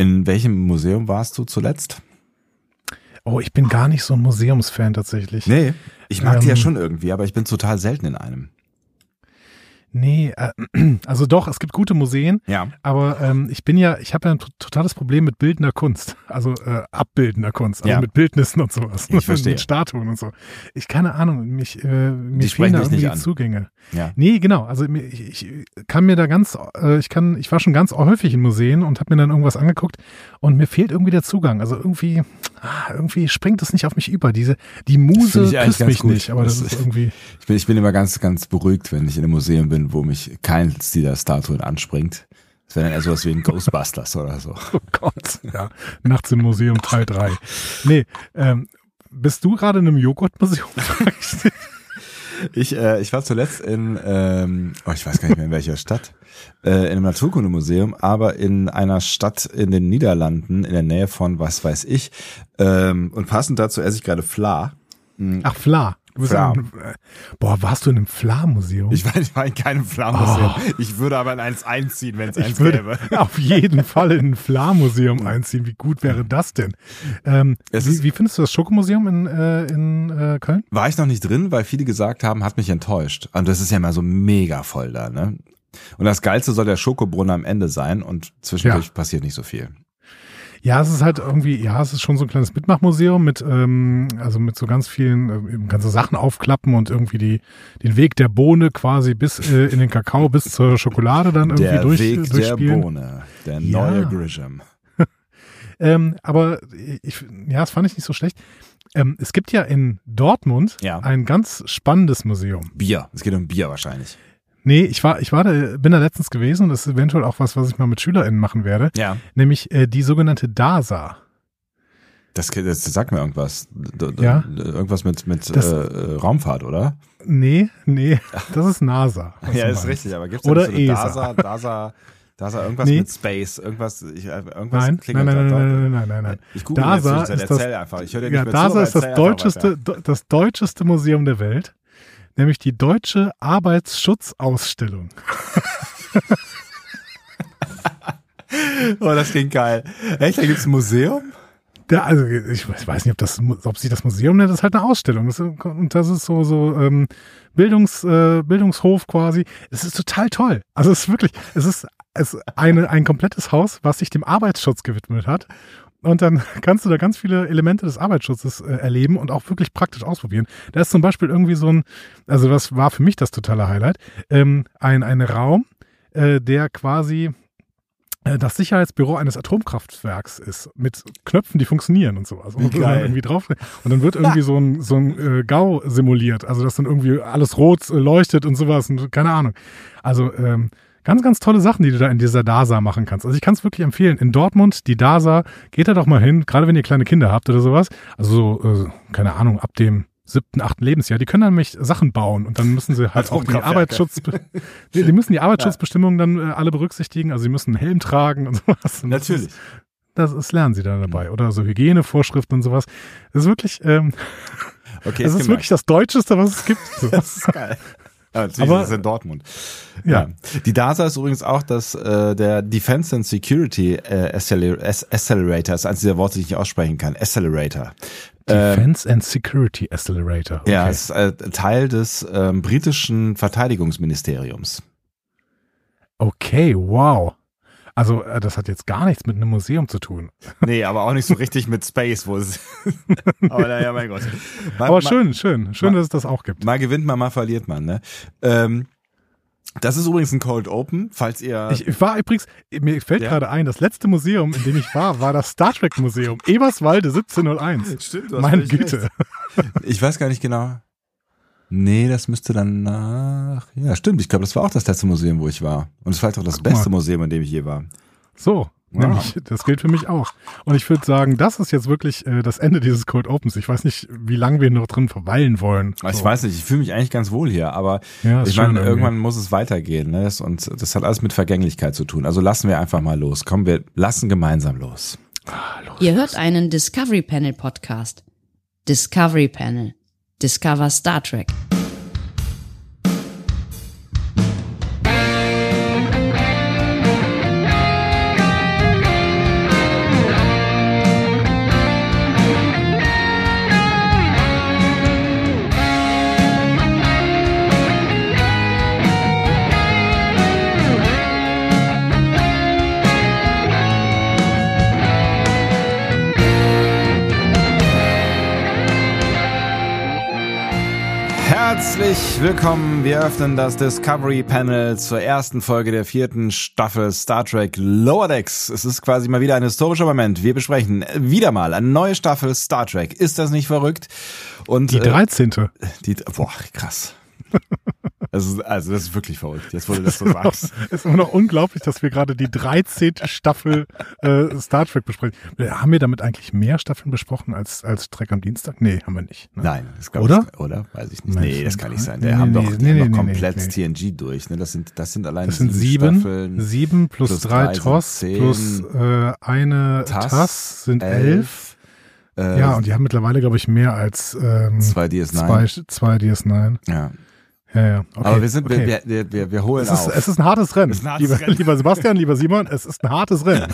In welchem Museum warst du zuletzt? Oh, ich bin gar nicht so ein Museumsfan tatsächlich. Nee, ich mag die ja Ähm. schon irgendwie, aber ich bin total selten in einem. Nee, äh, also doch, es gibt gute Museen, Ja. aber ähm, ich bin ja, ich habe ja ein to- totales Problem mit bildender Kunst, also äh, abbildender Kunst, also Ja. mit Bildnissen und sowas, Ich verstehe. mit Statuen und so. Ich keine Ahnung, mich, äh, mir fehlen da irgendwie. Zugänge. Ja. Nee, genau, also ich, ich kann mir da ganz, äh, ich kann, ich war schon ganz häufig in Museen und habe mir dann irgendwas angeguckt und mir fehlt irgendwie der Zugang. Also irgendwie, ah, irgendwie springt es nicht auf mich über. Diese, die Muse küsst mich gut. nicht, aber das, Das- ist irgendwie. Ich bin, ich bin immer ganz, ganz beruhigt, wenn ich in einem Museum bin, wo mich keins dieser Statuen anspringt. Das wäre dann eher sowas wie ein Ghostbusters oder so. Oh Gott, ja. Nachts im Museum Teil 3. Nee, ähm, bist du gerade in einem Joghurtmuseum? Ich, äh, ich war zuletzt in, ähm, oh, ich weiß gar nicht mehr in welcher Stadt, äh, in einem Naturkundemuseum, aber in einer Stadt in den Niederlanden, in der Nähe von was weiß ich. Ähm, und passend dazu esse ich gerade Fla. Ach, Fla. Du bist Fla. in einem, äh, boah, warst du in einem Fla-Museum? Ich war, ich war in keinem Fla-Museum. Ich würde aber in eins einziehen, wenn es Ich eins würde gäbe. auf jeden Fall in ein Fla-Museum einziehen. Wie gut wäre das denn? Ähm, wie, wie findest du das Schokomuseum in, äh, in äh, Köln? War ich noch nicht drin, weil viele gesagt haben, hat mich enttäuscht. Und das ist ja immer so mega voll da, ne? Und das Geilste soll der Schokobrunnen am Ende sein und zwischendurch Ja. passiert nicht so viel. Ja, es ist halt irgendwie, ja, es ist schon so ein kleines Mitmachmuseum mit, ähm, also mit so ganz vielen, äh, ganze Sachen aufklappen und irgendwie die, den Weg der Bohne quasi bis äh, in den Kakao, bis zur Schokolade dann irgendwie Der durch, Weg der durchspielen. Bohne, der Ja. neue Grisham. Ähm, aber ich, ja, das fand ich nicht so schlecht. Ähm, es gibt ja in Dortmund Ja. ein ganz spannendes Museum. Bier. Es geht um Bier wahrscheinlich. Nee, ich war, ich war da, bin da letztens gewesen und das ist eventuell auch was, was ich mal mit SchülerInnen machen werde, Ja. nämlich äh, die sogenannte DASA. Das, das sagt mir irgendwas. D Ja. Irgendwas mit, mit Das- äh, Raumfahrt, oder? Nee, nee, das ist NASA. ja, ist meinst. richtig, aber gibt's Oder da so. DASA, DASA, DASA, irgendwas Nee. mit Space, irgendwas, ich, äh, irgendwas Nein, nein, nein, da nein, nein, nein, nein, nein. Ich google DASA jetzt, ist erzähl das- einfach. Ich höre dir Ja, nicht mehr zu, DASA aber ist das deutscheste, das deutscheste Museum der Welt, nämlich die Deutsche Arbeitsschutzausstellung. Oh, das klingt geil. Echt, da gibt's ein Museum? Da, also ich weiß nicht, ob das, ob sie das Museum nennt, das ist halt eine Ausstellung. Das ist, und das ist so so ähm, Bildungs, äh, Bildungshof quasi. Es ist total toll. Also es ist wirklich, es ist, es eine, ein komplettes Haus, was sich dem Arbeitsschutz gewidmet hat. Und dann kannst du da ganz viele Elemente des Arbeitsschutzes äh, erleben und auch wirklich praktisch ausprobieren. Da ist zum Beispiel irgendwie so ein, also das war für mich das totale Highlight, ähm, ein, ein Raum, äh, der quasi äh, das Sicherheitsbüro eines Atomkraftwerks ist, mit Knöpfen, die funktionieren und sowas. Und, dann irgendwie drauf, und dann wird irgendwie so ein, so ein äh, GAU simuliert, also dass dann irgendwie alles rot äh, leuchtet und sowas und keine Ahnung. Also ähm, ganz, ganz tolle Sachen, die du da in dieser DASA machen kannst. Also ich kann es wirklich empfehlen. In Dortmund, die DASA, geht da doch mal hin, gerade wenn ihr kleine Kinder habt oder sowas. Also so, äh, keine Ahnung, ab dem siebten, achten Lebensjahr, die können dann nämlich Sachen bauen und dann müssen sie halt auch die. Arbeitsschutz, die, die müssen die Arbeitsschutzbestimmungen dann äh, alle berücksichtigen, also sie müssen einen Helm tragen und sowas. Und das Natürlich. Ist, das, das lernen sie dann dabei. Oder so Hygienevorschriften und sowas. Das ist wirklich, ähm, Okay, das ist wirklich das Deutscheste, was es gibt. Das ist geil. Ja, natürlich, Aber- das ist in Dortmund. Ja. Die DASA ist übrigens auch das, äh, der Defense and Security äh, Acceler- Ac- Accelerator, das ist eines dieser Worte, die ich nicht aussprechen kann. Accelerator. Ähm, Defense and Security Accelerator. Okay. Ja, ist äh, Teil des ähm, britischen Verteidigungsministeriums. Okay, wow. Also, äh, das hat jetzt gar nichts mit einem Museum zu tun. Nee, aber auch nicht so richtig mit Space, wo es. aber naja, mein Gott. Mal, Aber mal- schön, schön. Schön, mal- dass es das auch gibt. Mal gewinnt man, mal verliert man, ne? Ähm, das ist übrigens ein Cold Open, falls ihr. Ich, war übrigens, mir fällt Ja. gerade ein, das letzte Museum, in dem ich war, war das Star Trek Museum. Eberswalde 1701. Stimmt, hast Meine Güte. Ich weiß gar nicht genau. Nee, das müsste dann nach. Ja, stimmt. Ich glaube, das war auch das letzte Museum, wo ich war. Und es ist vielleicht auch das Guck mal. beste Museum, in dem ich je war. So, Ja. nämlich, das gilt für mich auch. Und ich würde sagen, das ist jetzt wirklich äh, das Ende dieses Cold Opens. Ich weiß nicht, wie lange wir noch drin verweilen wollen. Ich So. weiß nicht, ich fühle mich eigentlich ganz wohl hier, aber Ja, ich meine, irgendwann muss es weitergehen. Ne? Das- Und das hat alles mit Vergänglichkeit zu tun. Also lassen wir einfach mal los. Kommen wir lassen gemeinsam los. Ihr hört einen Discovery Panel Podcast. Discovery Panel. Discover Star Trek. Herzlich willkommen. Wir öffnen das Discovery Panel zur ersten Folge der vierten Staffel Star Trek Lower Decks. Es ist quasi mal wieder ein historischer Moment. Wir besprechen wieder mal eine neue Staffel Star Trek. Ist das nicht verrückt? Und die 13. Äh, die, boah, krass. Ist, also das ist wirklich verrückt, jetzt wo du das so sagst. Es ist immer noch unglaublich, dass wir gerade die 13. Staffel äh, Star Trek besprechen. Haben wir damit eigentlich mehr Staffeln besprochen als, als Trek am Dienstag? Nee, haben wir nicht. Ne? Nein, das glaube oder? Ich, oder? Weiß ich nicht. Nee, das kann nicht sein. Wir nee, haben nee, doch, nee, nee, doch komplett TNG durch. Ne? Das sind, das sind allein das sind sieben, Staffeln. Sieben plus, plus drei TOS plus äh, eine TAS, TAS sind elf. elf. Äh, ja, und die haben mittlerweile, glaube ich, mehr als ähm, zwei DS9. Zwei, zwei DS9. Ja. Ja, ja. Okay. Aber wir sind, okay. wir, wir, wir, holen es ist, auf. Es ist ein hartes Rennen. Ein hartes lieber, Rennen. lieber Sebastian, lieber Simon, es ist ein hartes Rennen.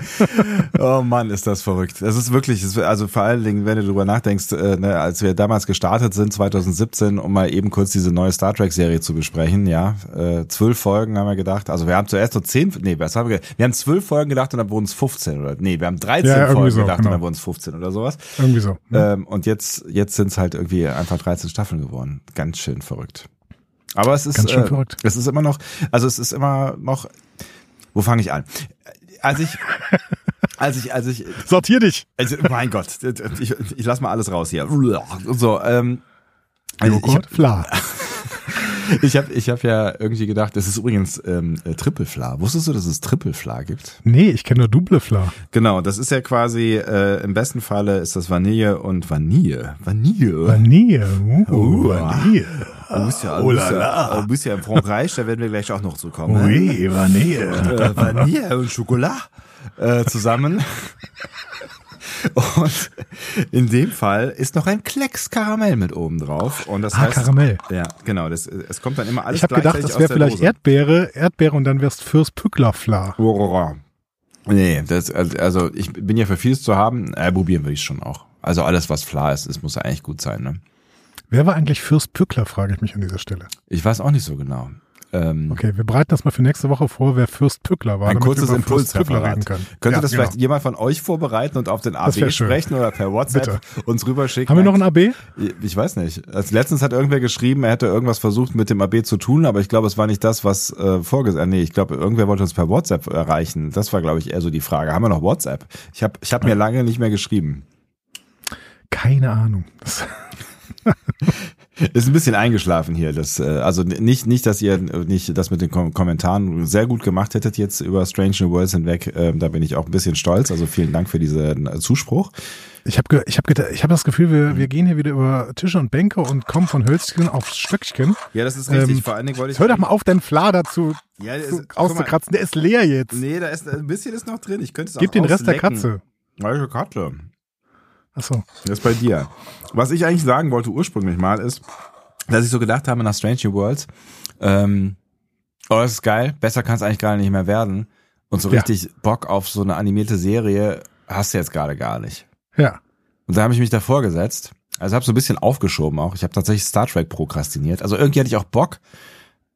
oh Mann, ist das verrückt. Es ist wirklich, also vor allen Dingen, wenn du drüber nachdenkst, äh, ne, als wir damals gestartet sind, 2017, um mal eben kurz diese neue Star Trek Serie zu besprechen, ja, äh, zwölf Folgen haben wir gedacht. Also wir haben zuerst so zehn, nee, was haben wir? Wir haben zwölf Folgen gedacht und dann wurden es 15 oder, nee, wir haben 13 ja, Folgen so, gedacht genau. und dann wurden es 15 oder sowas. Irgendwie so. Ne? Ähm, und jetzt, jetzt sind es halt irgendwie einfach 13 Staffeln geworden. Ganz schön verrückt. Aber es ist, äh, verrückt. es ist immer noch, also es ist immer noch, wo fange ich an? Als ich, als ich, als ich. Sortier dich! Also, mein Gott, ich, ich lass mal alles raus hier. So, ähm. Joghurt, Fla. ich habe ich hab ja irgendwie gedacht, das ist übrigens ähm, äh, Trippelfla. Wusstest du, dass es Trippelfla gibt? Nee, ich kenne nur Doublefla. Genau, das ist ja quasi, äh, im besten Falle ist das Vanille und Vanille. Vanille. Vanille. Uh, uh Vanille. Du bist ja, du bist ja, du bist ja in Frankreich, da werden wir gleich auch noch zu kommen. Oui, Vanille. Äh, Vanille und Schokolade äh, zusammen. Und in dem Fall ist noch ein Klecks Karamell mit oben drauf. Und das ah, heißt, Karamell. Ja, genau. Das, es kommt dann immer alles Ich habe gedacht, das wäre vielleicht Dose. Erdbeere, Erdbeere und dann wär's Fürst Pücklerfla. Nee, das, also ich bin ja für vieles zu haben. Äh, probieren würde ich schon auch. Also alles, was Fla ist, das muss ja eigentlich gut sein. Ne? Wer war eigentlich Fürst Pückler, frage ich mich an dieser Stelle. Ich weiß auch nicht so genau. Ähm, okay, wir bereiten das mal für nächste Woche vor, wer Fürst Pückler war. Ein kurzes Impulsreferat. Könnte ja, das genau. vielleicht jemand von euch vorbereiten und auf den AB sprechen oder per WhatsApp uns rüberschicken? Haben wir noch ein AB? Ich weiß nicht. Als letztens hat irgendwer geschrieben, er hätte irgendwas versucht mit dem AB zu tun, aber ich glaube, es war nicht das, was äh, vorgesehen. Nee, ich glaube, irgendwer wollte uns per WhatsApp erreichen. Das war, glaube ich, eher so die Frage. Haben wir noch WhatsApp? Ich habe ich hab mir lange nicht mehr geschrieben. Keine Ahnung. Ist ein bisschen eingeschlafen hier. Das, äh, also nicht, nicht, dass ihr nicht das mit den Kom Kommentaren sehr gut gemacht hättet jetzt über Strange New Worlds hinweg. Ähm, da bin ich auch ein bisschen stolz. Also vielen Dank für diesen äh, Zuspruch. Ich habe ich hab, ich hab das Gefühl, wir, wir gehen hier wieder über Tische und Bänke und kommen von Hölzchen auf Stöckchen. Ja, das ist richtig. Ähm, Vor allen Dingen wollte ich. Hör doch mal auf, deinen Fla dazu ja, zu, auszukratzen. Der ist leer jetzt. Nee, da ist ein bisschen ist noch drin. Ich könnte es Gib den Rest der Katze. Welche Katze? Achso. Das ist bei dir. Was ich eigentlich sagen wollte ursprünglich mal ist, dass ich so gedacht habe nach Strange New Worlds, ähm, oh, das ist geil, besser kann es eigentlich gar nicht mehr werden. Und so richtig ja. Bock auf so eine animierte Serie hast du jetzt gerade gar nicht. Ja. Und da habe ich mich davor gesetzt. Also habe so ein bisschen aufgeschoben auch. Ich habe tatsächlich Star Trek prokrastiniert. Also irgendwie hatte ich auch Bock,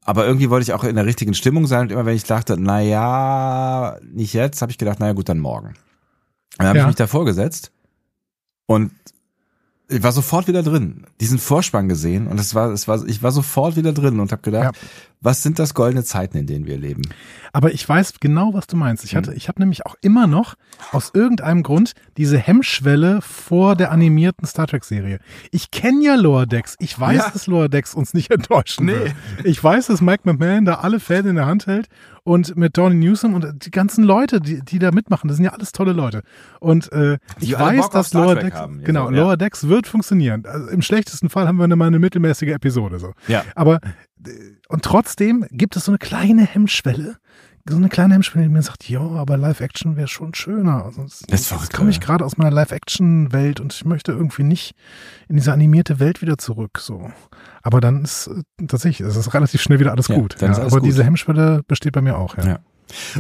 aber irgendwie wollte ich auch in der richtigen Stimmung sein. Und immer wenn ich dachte, na ja, nicht jetzt, habe ich gedacht, naja gut, dann morgen. Dann habe ja. ich mich davor gesetzt und ich war sofort wieder drin. Diesen Vorspann gesehen und es war, es war, ich war sofort wieder drin und habe gedacht, ja. Was sind das goldene Zeiten, in denen wir leben? Aber ich weiß genau, was du meinst. Ich hatte, hm. ich habe nämlich auch immer noch aus irgendeinem Grund diese Hemmschwelle vor der animierten Star Trek Serie. Ich kenne ja Lower Decks. Ich weiß, ja. dass Lower Decks uns nicht enttäuschen nee. wird. Ich weiß, dass Mike McMahon da alle Fäden in der Hand hält und mit Donny Newsom und die ganzen Leute, die, die da mitmachen, das sind ja alles tolle Leute. Und äh, ich weiß, dass Lower Decks, haben, genau, ja. Lower Decks wird funktionieren. Also Im schlechtesten Fall haben wir eine, mal eine mittelmäßige Episode so. Ja. Aber äh, und trotzdem gibt es so eine kleine Hemmschwelle, so eine kleine Hemmschwelle, die mir sagt, ja, aber Live-Action wäre schon schöner. Also das, das jetzt komme ich gerade aus meiner Live-Action-Welt und ich möchte irgendwie nicht in diese animierte Welt wieder zurück. So. Aber dann ist äh, tatsächlich, es ist relativ schnell wieder alles ja, gut. Ja, aber gut. diese Hemmschwelle besteht bei mir auch, ja. ja.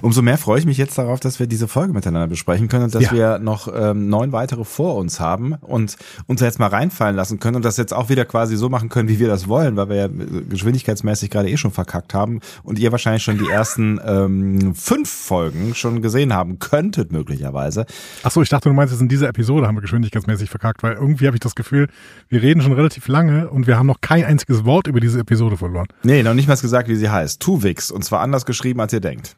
Umso mehr freue ich mich jetzt darauf, dass wir diese Folge miteinander besprechen können und dass Ja. wir noch ähm, neun weitere vor uns haben und uns jetzt mal reinfallen lassen können und das jetzt auch wieder quasi so machen können, wie wir das wollen, weil wir ja geschwindigkeitsmäßig gerade eh schon verkackt haben und ihr wahrscheinlich schon die ersten ähm, fünf Folgen schon gesehen haben könntet möglicherweise. Ach so, ich dachte, du meinst jetzt in dieser Episode haben wir geschwindigkeitsmäßig verkackt, weil irgendwie habe ich das Gefühl, wir reden schon relativ lange und wir haben noch kein einziges Wort über diese Episode verloren. Nee, noch nicht mal gesagt, wie sie heißt. Tuvix und zwar anders geschrieben, als ihr denkt.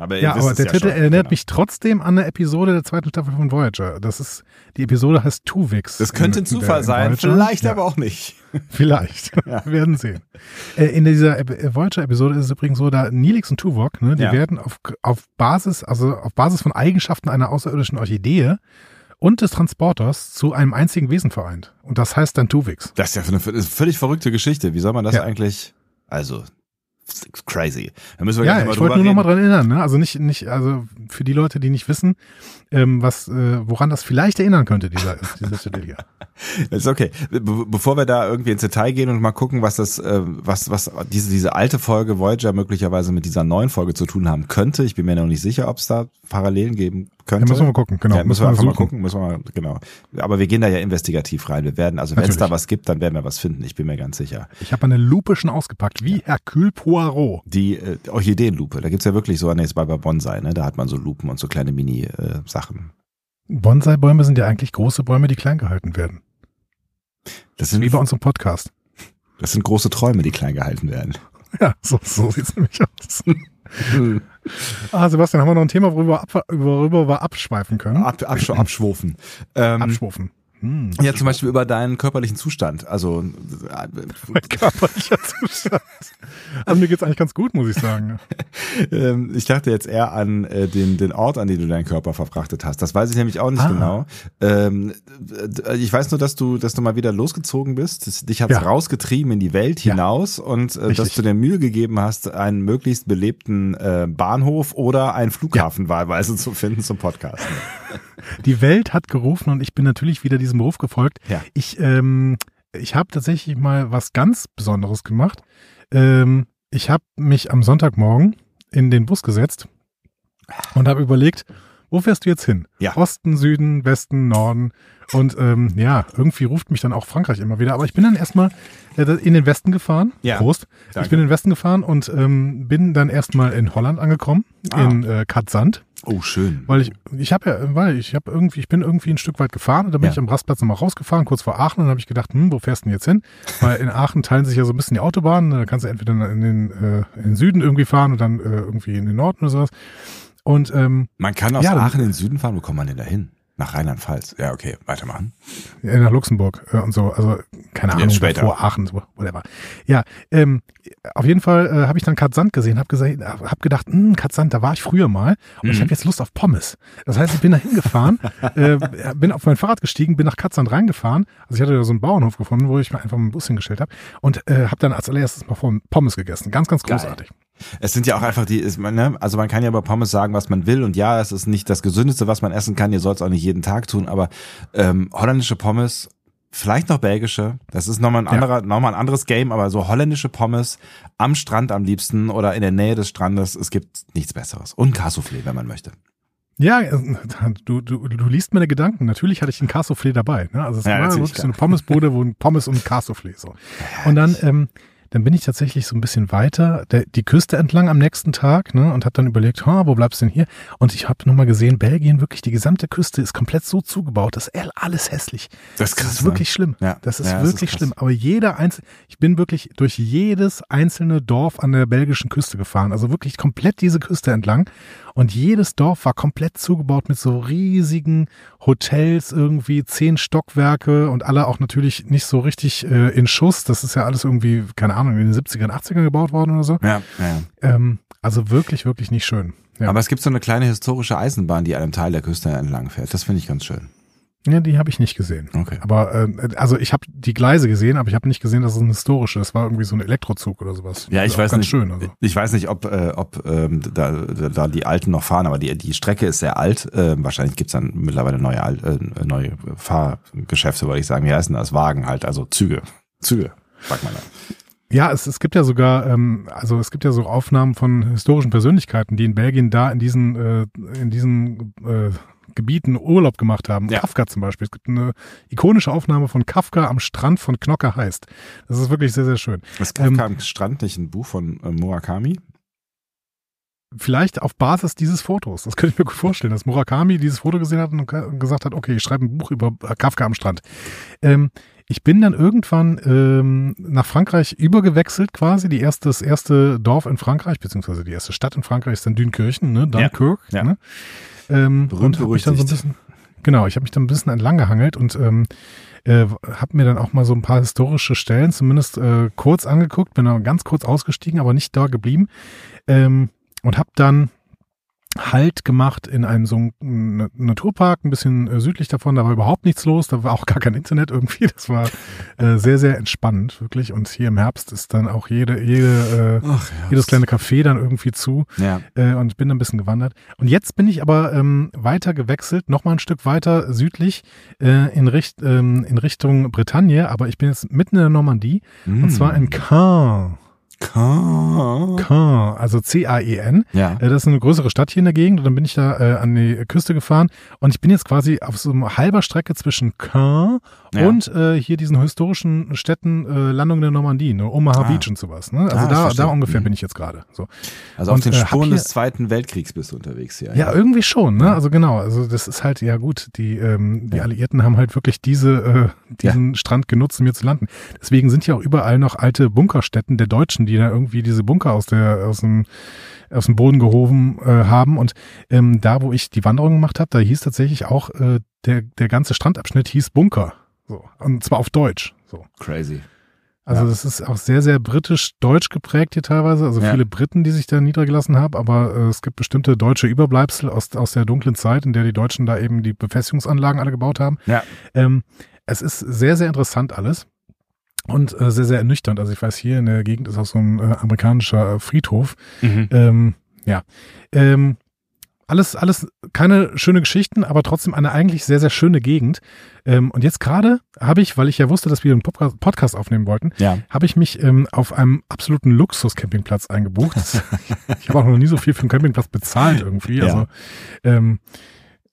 Aber Ja, aber der ja Titel schon. erinnert Genau. mich trotzdem an eine Episode der zweiten Staffel von Voyager. Das ist, die Episode heißt Tuvix. Das könnte ein in- in der- Zufall in sein, vielleicht ja, aber auch nicht. Vielleicht. Wir werden sehen. Äh, in dieser äh, Voyager-Episode ist es übrigens so, da Nilix und Tuvok, ne, die Ja. werden auf, auf Basis, also auf Basis von Eigenschaften einer außerirdischen Orchidee und des Transporters zu einem einzigen Wesen vereint. Und das heißt dann Tuvix. Das ist ja eine, eine völlig verrückte Geschichte. Wie soll man das Ja. eigentlich? Also crazy. Da müssen wir Ja, mal ich wollte nur noch mal dran erinnern, ne? Also nicht, nicht, also für die Leute, die nicht wissen, ähm, was, äh, woran das vielleicht erinnern könnte, dieser, dieser Titel hier. Ist okay. Be bevor wir da irgendwie ins Detail gehen und mal gucken, was das, äh, was, was diese, diese alte Folge Voyager möglicherweise mit dieser neuen Folge zu tun haben könnte. Ich bin mir noch nicht sicher, ob es da Parallelen geben könnte. Ja, müssen wir mal gucken, genau. Ja, müssen wir Müssen einfach wir mal suchen. gucken, müssen wir mal, genau. Aber wir gehen da ja investigativ rein. Wir werden, also wenn es da was gibt, dann werden wir was finden. Ich bin mir ganz sicher. Ich habe eine Lupe schon ausgepackt, wie Hercule Poirot. Die äh, Orchideenlupe, da gibt's ja wirklich so, nee, ist bei Bonsai, ne? Da hat man so Lupen und so kleine Mini-Sachen. Bonsai-Bäume sind ja eigentlich große Bäume, die klein gehalten werden. das Wie sind, bei unserem Podcast. das sind große Träume, die klein gehalten werden. Ja, so, so sieht's nämlich aus. Ah, Sebastian, haben wir noch ein Thema, worüber, ab, worüber wir abschweifen können? Ab, absch abschwufen. Ähm, Abschwufen. Hm. ja, zum Beispiel über deinen körperlichen Zustand. Also äh, Mein körperlicher Zustand. Also mir geht's eigentlich ganz gut, muss ich sagen. ähm, ich dachte jetzt eher an äh, den, den Ort, an den du deinen Körper verfrachtet hast. Das weiß ich nämlich auch nicht Ah. genau. Ähm, äh, ich weiß nur, dass du, dass du mal wieder losgezogen bist. Dich hat's Ja. rausgetrieben in die Welt Ja. hinaus und äh, dass Richtig. du dir Mühe gegeben hast, einen möglichst belebten äh, Bahnhof oder einen Flughafen wahlweise zu finden zum Podcasten. Die Welt hat gerufen und ich bin natürlich wieder diesem Ruf gefolgt. Ja. Ich, ähm, ich habe tatsächlich mal was ganz Besonderes gemacht. Ähm, ich habe mich am Sonntagmorgen in den Bus gesetzt und habe überlegt, wo fährst du jetzt hin? Ja. Osten, Süden, Westen, Norden. Und ähm, ja, irgendwie ruft mich dann auch Frankreich immer wieder. Aber ich bin dann erstmal äh, in den Westen gefahren. Ja. Prost. Danke. Ich bin in den Westen gefahren und ähm, bin dann erstmal in Holland angekommen, Ah. in äh, Katzand. Oh, schön. Weil ich, ich habe ja, weil ich habe irgendwie, ich bin irgendwie ein Stück weit gefahren und dann bin Ja. ich am Rastplatz nochmal rausgefahren, kurz vor Aachen, und dann habe ich gedacht, hm, wo fährst du denn jetzt hin? Weil in Aachen teilen sich ja so ein bisschen die Autobahnen, da kannst du entweder in den, äh, in den Süden irgendwie fahren und dann äh, irgendwie in den Norden oder sowas. Und ähm, Man kann aus Ja, Aachen in den Süden fahren. Wo kommt man denn da hin? Nach Rheinland-Pfalz. Ja, okay, weitermachen. ja, nach Luxemburg äh, und so, also keine Ahnung, später. vor Aachen, so, whatever. Ja, ähm, auf jeden Fall äh, habe ich dann Katzand gesehen, habe gesagt, hab gedacht, hm, Katzand, da war ich früher mal und ich Mhm. habe jetzt Lust auf Pommes. Das heißt, ich bin da hingefahren, äh, bin auf mein Fahrrad gestiegen, bin nach Katzand reingefahren. Also ich hatte da so einen Bauernhof gefunden, wo ich mir einfach mal einen Bus hingestellt habe und äh, habe dann als allererstes mal Pommes gegessen. Ganz, ganz Geil. Es sind ja auch einfach die, ist ne? also man kann ja über Pommes sagen, was man will und ja, es ist nicht das Gesündeste, was man essen kann. Ihr sollt es auch nicht jeden Tag tun, aber ähm, holländische Pommes, vielleicht noch belgische, das ist nochmal ein Ja. anderer, nochmal ein anderes Game, aber so holländische Pommes am Strand am liebsten oder in der Nähe des Strandes, es gibt nichts Besseres. Und Cassoufflé, wenn man möchte. Ja, äh, du, du, du liest meine Gedanken. Natürlich hatte ich ein Cassoufflé dabei. Ne? Also es Ja, war wirklich so eine. Pommesbude, wo ein Pommes und ein Cassoufflé so. Und dann, ähm, dann bin ich tatsächlich so ein bisschen weiter der, die Küste entlang am nächsten Tag ne, und habe dann überlegt, ha, wo bleibst du denn hier? Und ich habe nochmal gesehen, Belgien, wirklich die gesamte Küste ist komplett so zugebaut, das ist alles hässlich. Das ist Das krass, ist wirklich schlimm. Ja. Das ist Ja, das ist wirklich schlimm. Aber jeder einzelne, ich bin wirklich durch jedes einzelne Dorf an der belgischen Küste gefahren. Also wirklich komplett diese Küste entlang. Und jedes Dorf war komplett zugebaut mit so riesigen Hotels, irgendwie zehn Stockwerke und alle auch natürlich nicht so richtig äh, in Schuss. Das ist ja alles irgendwie, keine Ahnung, in den 70ern, 80ern gebaut worden oder so. Ja, ja. Ähm, also wirklich, wirklich nicht schön. Ja, Aber es gibt so eine kleine historische Eisenbahn, die einem Teil der Küste entlang fährt. Das finde ich ganz schön. Ja die habe ich nicht gesehen. Okay. Aber äh, also ich habe die Gleise gesehen, aber ich habe nicht gesehen, dass es ein historisches. Das war irgendwie so ein Elektrozug oder sowas. Ja, ich weiß ganz nicht. schön. Also. Ich weiß nicht, ob, äh, ob ähm, da, da, die Alten noch fahren, aber die, die Strecke ist sehr alt. Ähm, wahrscheinlich gibt's dann mittlerweile neue, äh, neue Fahrgeschäfte, würde ich sagen. Wie heißen das? Wagen halt, also Züge. Züge, sagt man da. Ja, es, es gibt ja sogar, ähm, also es gibt ja so Aufnahmen von historischen Persönlichkeiten, die in Belgien da in diesen, äh, in diesen äh, Gebieten Urlaub gemacht haben. Ja. Kafka zum Beispiel. Es gibt eine ikonische Aufnahme von Kafka am Strand von Knocker heißt. Das ist wirklich sehr, sehr schön. Ist Kafka am Strand nicht ein Buch von äh, Murakami? Vielleicht auf Basis dieses Fotos. Das könnte ich mir gut vorstellen, dass Murakami dieses Foto gesehen hat und ge- gesagt hat, okay, ich schreibe ein Buch über äh, Kafka am Strand. Ähm, ich bin dann irgendwann ähm, nach Frankreich übergewechselt quasi. Die erste, das erste Dorf in Frankreich, beziehungsweise die erste Stadt in Frankreich ist dann Dünkirchen, ne? Dunkirk. ja. Ne? Ähm, Berühmt und hab mich dann so ein bisschen, genau, ich habe mich dann ein bisschen entlang gehangelt und ähm, äh, habe mir dann auch mal so ein paar historische Stellen zumindest äh, kurz angeguckt, bin dann ganz kurz ausgestiegen, aber nicht da geblieben. Ähm, und habe dann Halt gemacht in einem so einem Na- Naturpark, ein bisschen äh, südlich davon, da war überhaupt nichts los, da war auch gar kein Internet irgendwie, das war äh, sehr, sehr entspannend, wirklich und hier im Herbst ist dann auch jede, jede, äh, Ach jedes kleine Café dann irgendwie zu Ja. äh, und bin ein bisschen gewandert. Und jetzt bin ich aber ähm, weiter gewechselt, nochmal ein Stück weiter südlich äh, in, Richt, ähm, in Richtung Bretagne, aber ich bin jetzt mitten in der Normandie Mm. und zwar in Caen. Caen. Also C-A-E-N. Ja. Äh, Das ist eine größere Stadt hier in der Gegend und dann bin ich da äh, an die Küste gefahren und ich bin jetzt quasi auf so einer halber Strecke zwischen Caen Ja. und äh, hier diesen historischen Städten äh, Landung der Normandie, ne? Omaha Ah. Beach und sowas. Ne? Also Ah, da, da ungefähr Mhm. bin ich jetzt gerade. So. Also auf Und, den äh, Spuren des Zweiten Weltkriegs bist du unterwegs hier. Ja, irgendwie schon, ne? Also genau, also das ist halt, ja gut, die, ähm, die Ja. Alliierten haben halt wirklich diese, äh, diesen Strand genutzt, um hier zu landen. Deswegen sind ja auch überall noch alte Bunkerstätten der Deutschen, die da irgendwie diese Bunker aus der, aus dem, aus dem Boden gehoben äh, haben. Und ähm, da, wo ich die Wanderung gemacht habe, da hieß tatsächlich auch, äh, der, der ganze Strandabschnitt hieß Bunker. So. Und zwar auf Deutsch. So. Crazy. Also Ja. das ist auch sehr, sehr britisch-deutsch geprägt hier teilweise. Also Ja. viele Briten, die sich da niedergelassen haben, aber äh, es gibt bestimmte deutsche Überbleibsel aus, aus der dunklen Zeit, in der die Deutschen da eben die Befestigungsanlagen alle gebaut haben. Ja. Ähm, es ist sehr, sehr interessant alles und äh, sehr, sehr ernüchternd. Also ich weiß, hier in der Gegend ist auch so ein äh, amerikanischer äh, Friedhof. Mhm. Ähm, ja. Ähm, alles, alles keine schöne Geschichten, aber trotzdem eine eigentlich sehr, sehr schöne Gegend. Ähm, und jetzt gerade habe ich, weil ich ja wusste, dass wir einen Podca- Podcast aufnehmen wollten, Ja. habe ich mich ähm, auf einem absoluten Luxus-Campingplatz eingebucht. ich habe auch noch nie so viel für einen Campingplatz bezahlt irgendwie. Ja. Also, ähm,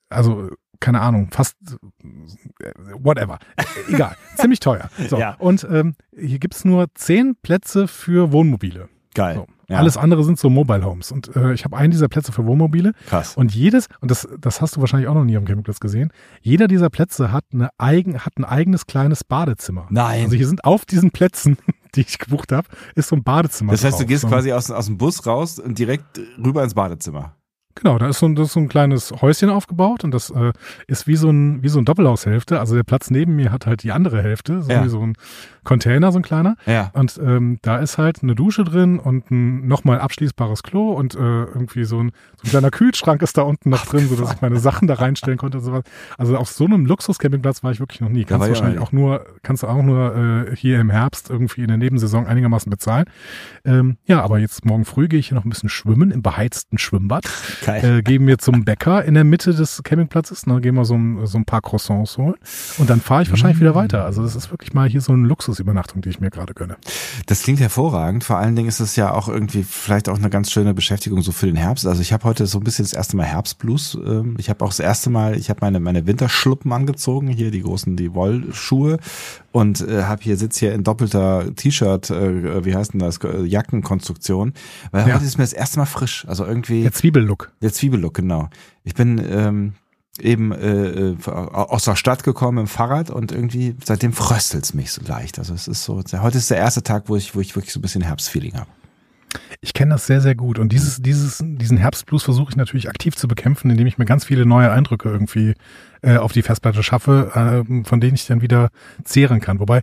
also keine Ahnung, fast äh, whatever. Äh, Egal, ziemlich teuer. So, Ja. Und ähm, hier gibt's nur zehn Plätze für Wohnmobile. Geil. So. Ja. Alles andere sind so Mobile Homes. Und äh, ich habe einen dieser Plätze für Wohnmobile. krass. Und jedes, und das, das hast du wahrscheinlich auch noch nie am Campingplatz gesehen, jeder dieser Plätze hat, eine eigen, hat ein eigenes kleines Badezimmer. Nein. Also hier sind auf diesen Plätzen, die ich gebucht habe, ist so ein Badezimmer. das heißt, du drauf. gehst so, quasi aus, aus dem Bus raus und direkt rüber ins Badezimmer. Genau, da ist so ein, ist so ein kleines Häuschen aufgebaut und das äh, ist wie so ein wie so ein Doppelhaushälfte. Also der Platz neben mir hat halt die andere Hälfte, so Ja. wie so ein Container, so ein kleiner. Ja. Und ähm, da ist halt eine Dusche drin und ein nochmal abschließbares Klo und äh, irgendwie so ein, so ein kleiner Kühlschrank ist da unten noch drin, sodass ich meine Sachen da reinstellen konnte und sowas. Also auf so einem Luxus-Campingplatz war ich wirklich noch nie. Kannst du wahrscheinlich nicht. auch nur, kannst du auch nur äh, hier im Herbst irgendwie in der Nebensaison einigermaßen bezahlen. Ähm, ja, aber jetzt morgen früh gehe ich hier noch ein bisschen schwimmen im beheizten Schwimmbad. Geil. Äh, gehen wir zum Bäcker in der Mitte des Campingplatzes, dann gehen wir so ein, so ein paar Croissants holen und dann fahre ich wahrscheinlich wieder weiter. Also das ist wirklich mal hier so eine Luxusübernachtung, die ich mir gerade gönne. Das klingt hervorragend. Vor allen Dingen ist es ja auch irgendwie vielleicht auch eine ganz schöne Beschäftigung so für den Herbst. Also ich habe heute so ein bisschen das erste Mal Herbstblues. Ähm, Ich habe auch das erste Mal, ich habe meine meine Winterschluppen angezogen, hier die großen die Wollschuhe und äh, habe hier sitz hier in doppelter T-Shirt, äh, wie heißt denn das, äh, Jackenkonstruktion. Weil Ja. heute ist mir das erste Mal frisch. Also irgendwie Der Zwiebellook. Der Zwiebellook, genau. Ich bin ähm, eben äh, äh, aus der Stadt gekommen im Fahrrad und irgendwie seitdem fröstelt's mich so leicht. Also es ist so, heute ist der erste Tag, wo ich, wo ich wirklich so ein bisschen Herbstfeeling habe. Ich kenne das sehr, sehr gut. Und dieses, dieses, diesen Herbstblues versuche ich natürlich aktiv zu bekämpfen, indem ich mir ganz viele neue Eindrücke irgendwie äh, auf die Festplatte schaffe, äh, von denen ich dann wieder zehren kann. Wobei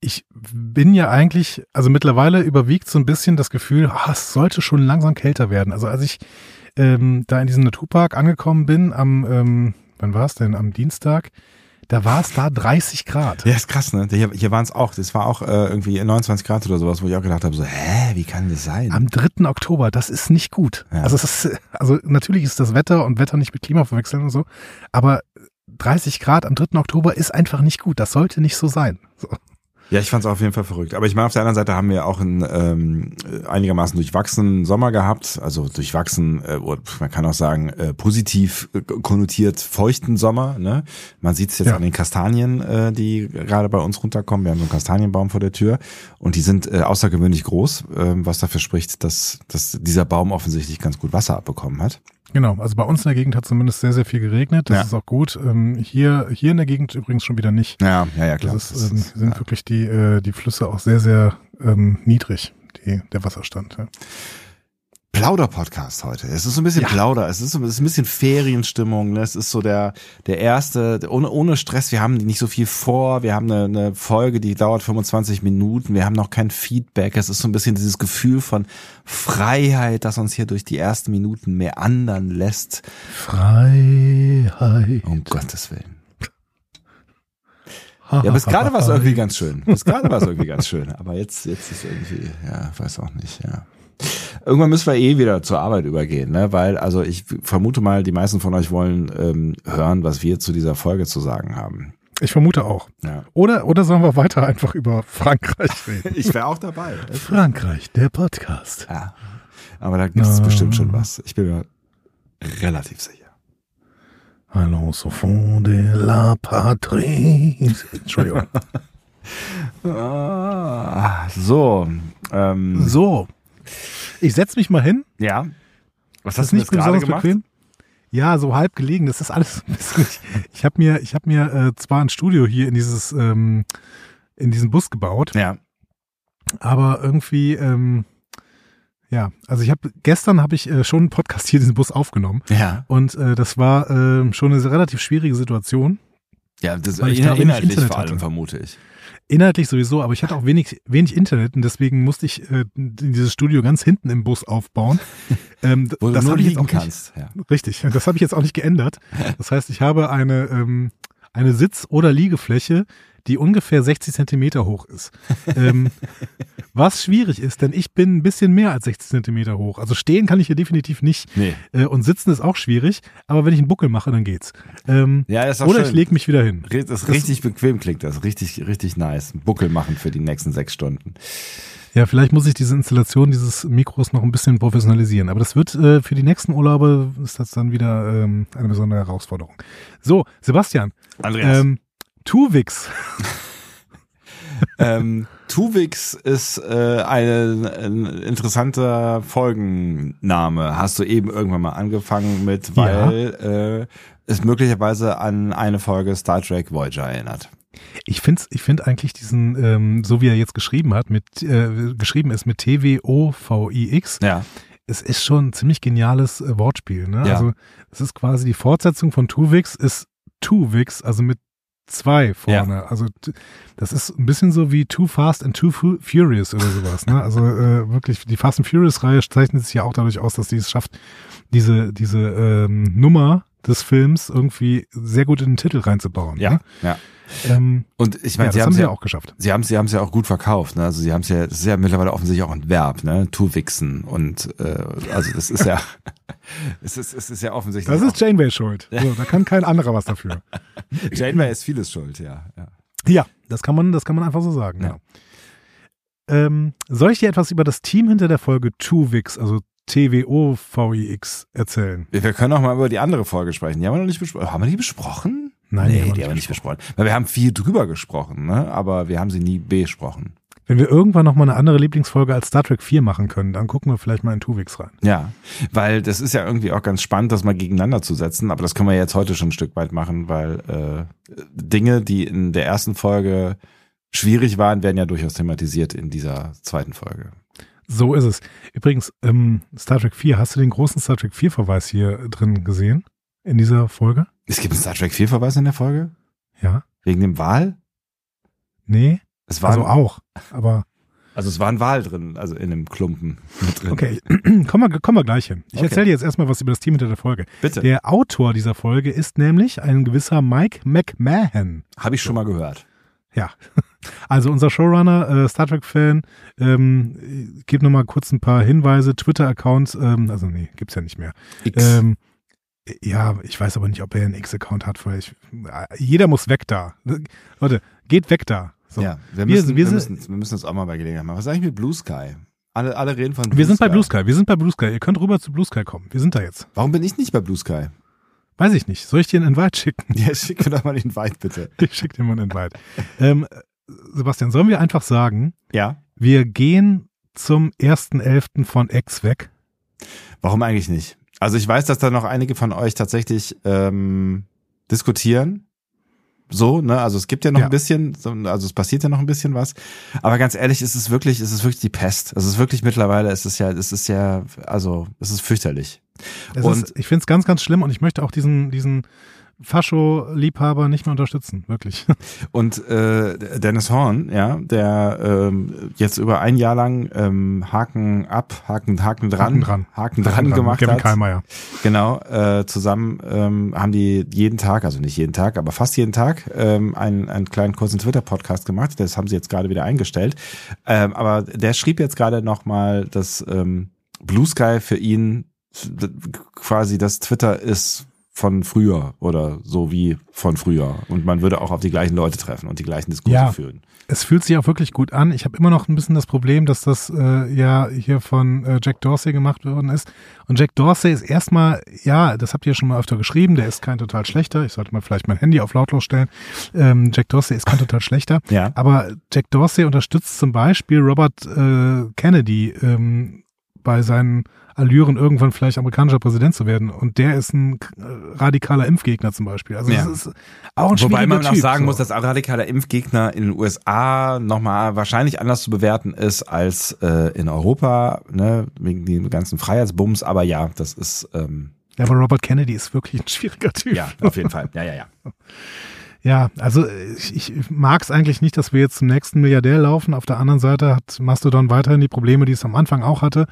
ich bin ja eigentlich, also mittlerweile überwiegt so ein bisschen das Gefühl, ah, es sollte schon langsam kälter werden. Also als ich ähm, da in diesem Naturpark angekommen bin, am, ähm, wann war es denn? Am Dienstag, da war es da 30 Grad. Ja, ist krass, ne? Hier, hier waren es auch. Das war auch äh, irgendwie 29 Grad oder sowas, wo ich auch gedacht habe, so, hä, wie kann das sein? Am 3. Oktober, das ist nicht gut. Ja. Also, es ist, also natürlich ist das Wetter und Wetter nicht mit Klima verwechseln und so, aber 30 Grad am 3. Oktober ist einfach nicht gut. Das sollte nicht so sein. So. Ja, ich fand es auf jeden Fall verrückt. Aber ich meine, auf der anderen Seite haben wir auch einen ähm, einigermaßen durchwachsenen Sommer gehabt. Also durchwachsen, äh, man kann auch sagen, äh, positiv äh, konnotiert feuchten Sommer. Ne? Man sieht es jetzt Ja. an den Kastanien, äh, die gerade bei uns runterkommen. Wir haben so einen Kastanienbaum vor der Tür und die sind äh, außergewöhnlich groß, äh, was dafür spricht, dass, dass dieser Baum offensichtlich ganz gut Wasser abbekommen hat. Genau, also bei uns in der Gegend hat zumindest sehr, sehr viel geregnet. Das Ja. ist auch gut. Ähm, hier, hier in der Gegend übrigens schon wieder nicht. Ja, ja, ja, klar. Das ist, ähm, sind wirklich die, äh, die Flüsse auch sehr, sehr ähm, niedrig, die, der Wasserstand. Ja. Plauder-Podcast heute. Es ist so ein bisschen Plauder. Es ist, so, es ist ein bisschen Ferienstimmung. Ne? Es ist so der, der erste, der- ohne, ohne Stress. Wir haben nicht so viel vor. Wir haben eine, eine Folge, die dauert 25 Minuten. Wir haben noch kein Feedback. Es ist so ein bisschen dieses Gefühl von Freiheit, das uns hier durch die ersten Minuten meandern lässt. Freiheit. Um Gottes Willen. Ja, bis gerade war es irgendwie ganz schön. Bis gerade war es irgendwie ganz schön. Aber jetzt, jetzt ist irgendwie, ja, weiß auch nicht, ja. Irgendwann müssen wir eh wieder zur Arbeit übergehen, ne? Weil, also ich vermute mal, die meisten von euch wollen ähm, hören, was wir zu dieser Folge zu sagen haben. Ich vermute auch. Ja. Oder, oder sollen wir weiter einfach über Frankreich reden? Ich wäre auch dabei. Frankreich, der Podcast. Ja. Aber da gibt es bestimmt schon was. Ich bin mir relativ sicher. Allons au fond de la patrie. Entschuldigung. Ah, so. Ähm, So. Ich setz mich mal hin. Ja. Was Das hast du nicht gerade besonders gemacht? bequem. Ja, so halb gelegen. Das ist alles bisschen. Ich, habe mir, ich habe mir äh, zwar ein Studio hier in dieses, ähm, in diesen Bus gebaut, Ja. aber irgendwie, ähm, ja, also ich habe gestern habe ich äh, schon einen Podcast hier in diesem Bus aufgenommen Ja. und äh, das war äh, schon eine relativ schwierige Situation. Ja, das Weil ich da inhaltlich vor allem hatte. vermute ich. Inhaltlich sowieso, aber ich hatte auch wenig, wenig Internet und deswegen musste ich äh, dieses Studio ganz hinten im Bus aufbauen. Ähm, Wo das du nur ich jetzt liegen auch nicht, kannst. Ja. Richtig, das habe ich jetzt auch nicht geändert. Das heißt, ich habe eine, ähm, eine Sitz- oder Liegefläche, die ungefähr 60 Zentimeter hoch ist. ähm, was schwierig ist, denn ich bin ein bisschen mehr als 60 Zentimeter hoch. Also stehen kann ich hier definitiv nicht Nee. äh, und sitzen ist auch schwierig, aber wenn ich einen Buckel mache, dann geht's. Ähm, Ja, das ist auch oder schön. ich lege mich wieder hin. Das ist richtig bequem klingt das. Richtig, richtig nice. Einen Buckel machen für die nächsten sechs Stunden. Ja, vielleicht muss ich diese Installation dieses Mikros noch ein bisschen professionalisieren. Aber das wird äh, für die nächsten Urlaube ist das dann wieder ähm, eine besondere Herausforderung. So, Sebastian, Andreas. ähm, Tuwix. Ähm, Tuvix ist äh, ein, ein interessanter Folgenname. Hast du eben irgendwann mal angefangen mit, weil äh, es möglicherweise an eine Folge Star Trek Voyager erinnert. Ich finde ich find eigentlich diesen, ähm, so wie er jetzt geschrieben hat, mit äh, geschrieben ist mit T-W-O-V-I-X, Ja. es ist schon ein ziemlich geniales äh, Wortspiel. Ne? Ja. Also es ist quasi die Fortsetzung von Tuwix, ist Tuwix, also mit zwei vorne. Also t- das ist ein bisschen so wie Too Fast and Too Fu- Furious oder sowas. Ne? Also äh, wirklich, die Fast and Furious Reihe zeichnet sich ja auch dadurch aus, dass die es schafft, diese, diese ähm, Nummer des Films irgendwie sehr gut in den Titel reinzubauen. Ja. Ne? Ja. Ähm, Und ich ja, meine, das sie haben sie ja ja auch geschafft. Sie haben sie haben es ja auch gut verkauft, ne? Also sie haben es ja, das ist ja mittlerweile offensichtlich auch ein Verb, ne? Tuwixen und äh, also das ist ja, es ist es ist ja offensichtlich. Das ist Janeway schuld. So, da kann kein anderer was dafür. Janeway ist vieles schuld, ja. ja. Ja, das kann man, das kann man einfach so sagen. Ja. Ja. Ähm, soll ich dir etwas über das Team hinter der Folge Tuvix, also T-W-O-V-I-X, erzählen? Wir können auch mal über die andere Folge sprechen. Die haben wir noch nicht besprochen. Haben wir die besprochen? Nein, nee, die haben wir nicht besprochen. Weil wir haben viel drüber gesprochen, ne? Aber wir haben sie nie besprochen. Wenn wir irgendwann noch mal eine andere Lieblingsfolge als Star Trek 4 machen können, dann gucken wir vielleicht mal in Tuvix rein. Ja, weil das ist ja irgendwie auch ganz spannend, das mal gegeneinander zu setzen. Aber das können wir jetzt heute schon ein Stück weit machen, weil äh, Dinge, die in der ersten Folge schwierig waren, werden ja durchaus thematisiert in dieser zweiten Folge. So ist es. Übrigens, ähm, Star Trek 4, hast du den großen Star Trek 4 Verweis hier drin gesehen? In dieser Folge? Es gibt einen Star Trek 4 Verweis in der Folge? Ja? Wegen dem Wal? Nee? Es war, Also also, auch. Aber es war ein Wal drin, also in dem Klumpen mit drin. okay, kommen wir, kommen wir gleich hin. Ich Okay. erzähle dir jetzt erstmal was über das Team hinter der Folge. Bitte. Der Autor dieser Folge ist nämlich ein gewisser Mike McMahon. Habe ich schon mal gehört. Ja, also unser Showrunner, äh, Star Trek-Fan, ähm, ich gebe nochmal kurz ein paar Hinweise. Twitter-Account, ähm, also nee, gibt's ja nicht mehr. X. Ähm, ja, ich weiß aber nicht, ob er einen X-Account hat, weil ich, jeder muss weg da. Leute, geht weg da. So. Ja, wir Wir- müssen, wir, wir müssen, wir müssen uns auch mal bei Gelegenheit machen. Was ist eigentlich mit Blue Sky? Alle, alle reden von Blue Wir sind bei Sky. Blue Sky. Wir sind bei Blue Sky. Ihr könnt rüber zu Blue Sky kommen. Wir sind da jetzt. Warum bin ich nicht bei Blue Sky? Weiß ich nicht. Soll ich dir einen Invite schicken? Ja, schick mir doch mal den Weit, bitte. Ich schick dir mal einen Invite. ähm, Sebastian, sollen wir einfach sagen, Ja? wir gehen zum 1.11. von X weg? Warum eigentlich nicht? Also ich weiß, dass da noch einige von euch tatsächlich ähm, diskutieren. So, ne? Also es gibt ja noch Ja. ein bisschen, so, also es passiert ja noch ein bisschen was. Aber ganz ehrlich, ist es wirklich, ist es wirklich die Pest. Es ist wirklich mittlerweile, es ist ja, es ist ja, also es ist fürchterlich. Es Und- ist, ich finde es ganz, ganz schlimm und ich möchte auch diesen, diesen Fascho-Liebhaber nicht mehr unterstützen. Wirklich. Und äh, Dennis Horn, ja, der ähm, jetzt über ein Jahr lang ähm, Haken ab, Haken, Haken dran, Haken dran. Haken dran gemacht Kevin hat. Kallmeier. Genau, äh, zusammen ähm, haben die jeden Tag, also nicht jeden Tag, aber fast jeden Tag ähm, einen, einen kleinen kurzen Twitter-Podcast gemacht. Das haben sie jetzt gerade wieder eingestellt. Ähm, aber der schrieb jetzt gerade nochmal, dass ähm, Blue Sky für ihn quasi das Twitter ist von früher oder so wie von früher. Und man würde auch auf die gleichen Leute treffen und die gleichen Diskurse Ja. führen. Es fühlt sich auch wirklich gut an. Ich habe immer noch ein bisschen das Problem, dass das äh, ja hier von äh, Jack Dorsey gemacht worden ist. Und Jack Dorsey ist erstmal, ja, das habt ihr schon mal öfter geschrieben, der ist kein total schlechter. Ich sollte mal vielleicht mein Handy auf lautlos stellen. Ähm, Jack Dorsey ist kein total schlechter. Ja. Aber Jack Dorsey unterstützt zum Beispiel Robert äh, Kennedy ähm, bei seinen Allüren, irgendwann vielleicht amerikanischer Präsident zu werden. Und der ist ein äh, radikaler Impfgegner zum Beispiel. Also Ja. das ist auch ein Wobei man auch typ, sagen so. muss, dass ein radikaler Impfgegner in den USA nochmal wahrscheinlich anders zu bewerten ist als äh, in Europa, ne, wegen dem ganzen Freiheitsbums. Aber ja, das ist ähm, Ja, aber Robert Kennedy ist wirklich ein schwieriger Typ. ja auf jeden Fall. Ja, ja, ja. Ja, also ich, ich mag es eigentlich nicht, dass wir jetzt zum nächsten Milliardär laufen. Auf der anderen Seite hat Mastodon weiterhin die Probleme, die es am Anfang auch hatte.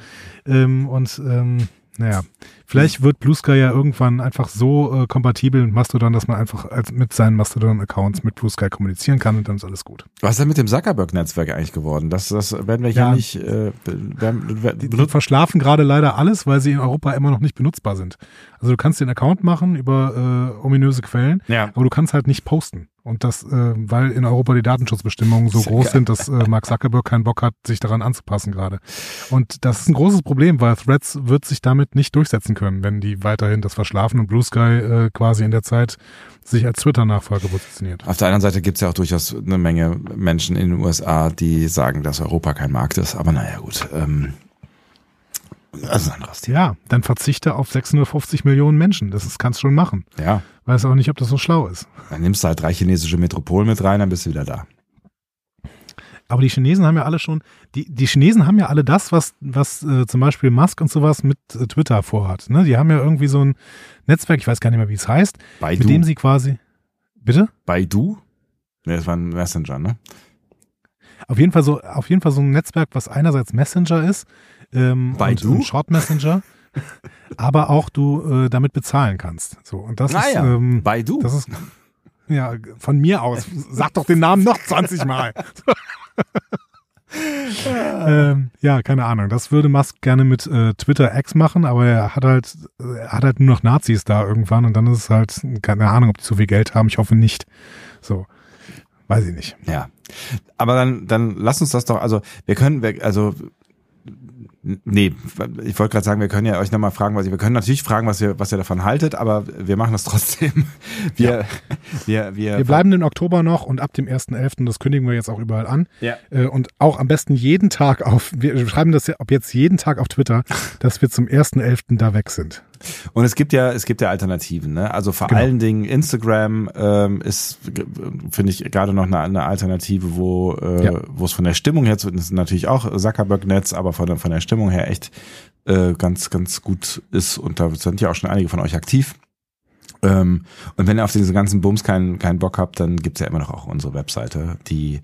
Ähm, und ähm, naja, vielleicht wird Blue Sky ja irgendwann einfach so äh, kompatibel mit Mastodon, dass man einfach als, mit seinen Mastodon-Accounts mit Blue Sky kommunizieren kann und dann ist alles gut. Was ist denn mit dem Zuckerberg-Netzwerk eigentlich geworden? Das, das werden wir hier Ja. nicht äh, werden, Die, die verschlafen gerade leider alles, weil sie in Europa immer noch nicht benutzbar sind. Also du kannst den Account machen über äh, ominöse Quellen, Ja. aber du kannst halt nicht posten. Und das, äh, weil in Europa die Datenschutzbestimmungen so groß sind, dass äh, Mark Zuckerberg keinen Bock hat, sich daran anzupassen gerade. Und das ist ein großes Problem, weil Threads wird sich damit nicht durchsetzen können, wenn die weiterhin das verschlafen und Blue Sky äh, quasi in der Zeit sich als Twitter-Nachfolger positioniert. Auf der anderen Seite gibt es ja auch durchaus eine Menge Menschen in den USA, die sagen, dass Europa kein Markt ist. Aber naja, gut. Ähm, das ist ein anderes Thema. Ja, dann verzichte auf 650 Millionen Menschen. Das ist, kannst du schon machen. Ja. Weiß auch nicht, ob das so schlau ist. Dann nimmst du halt drei chinesische Metropolen mit rein, dann bist du wieder da. Aber die Chinesen haben ja alle schon, die, die Chinesen haben ja alle das, was, was äh, zum Beispiel Musk und sowas mit äh, Twitter vorhat. Ne? Die haben ja irgendwie so ein Netzwerk, ich weiß gar nicht mehr, wie es heißt, Baidu. mit dem sie quasi. Bitte? Baidu? Ne, das war ein Messenger, ne? Auf jeden Fall so, auf jeden Fall so ein Netzwerk, was einerseits Messenger ist, ähm, und, Baidu? und Short Messenger, aber auch du äh, damit bezahlen kannst. So und das ist, Naja, ähm, Baidu. das ist ja von mir aus. Sag doch den Namen noch 20 Mal. ähm, ja, keine Ahnung. Das würde Musk gerne mit äh, Twitter X machen, aber er hat halt, er hat halt nur noch Nazis da irgendwann und dann ist es halt, keine Ahnung, ob die zu viel Geld haben. Ich hoffe nicht. So. Weiß ich nicht. Ja. Aber dann, dann lass uns das doch, also wir können, also nee, ich wollte gerade sagen, wir können ja euch nochmal fragen, was ihr, wir können natürlich fragen, was ihr, was ihr davon haltet, aber wir machen das trotzdem. Wir, wir, wir, Wir bleiben den Oktober noch und ab dem 1.11., das kündigen wir jetzt auch überall an. Ja. Äh, und auch am besten jeden Tag auf, wir schreiben das ja ab jetzt jeden Tag auf Twitter, dass wir zum 1.11. da weg sind. Und es gibt ja, es gibt ja Alternativen, ne? Also vor Genau. allen Dingen Instagram ähm, ist, finde ich, gerade noch eine, eine Alternative, wo, äh, Ja. wo es von der Stimmung her, das ist natürlich auch Zuckerberg-Netz, aber von der, von der Stimmung her echt äh, ganz, ganz gut ist. Und da sind ja auch schon einige von euch aktiv. Ähm, und wenn ihr auf diese ganzen Bums keinen keinen Bock habt, dann gibt's ja immer noch auch unsere Webseite, die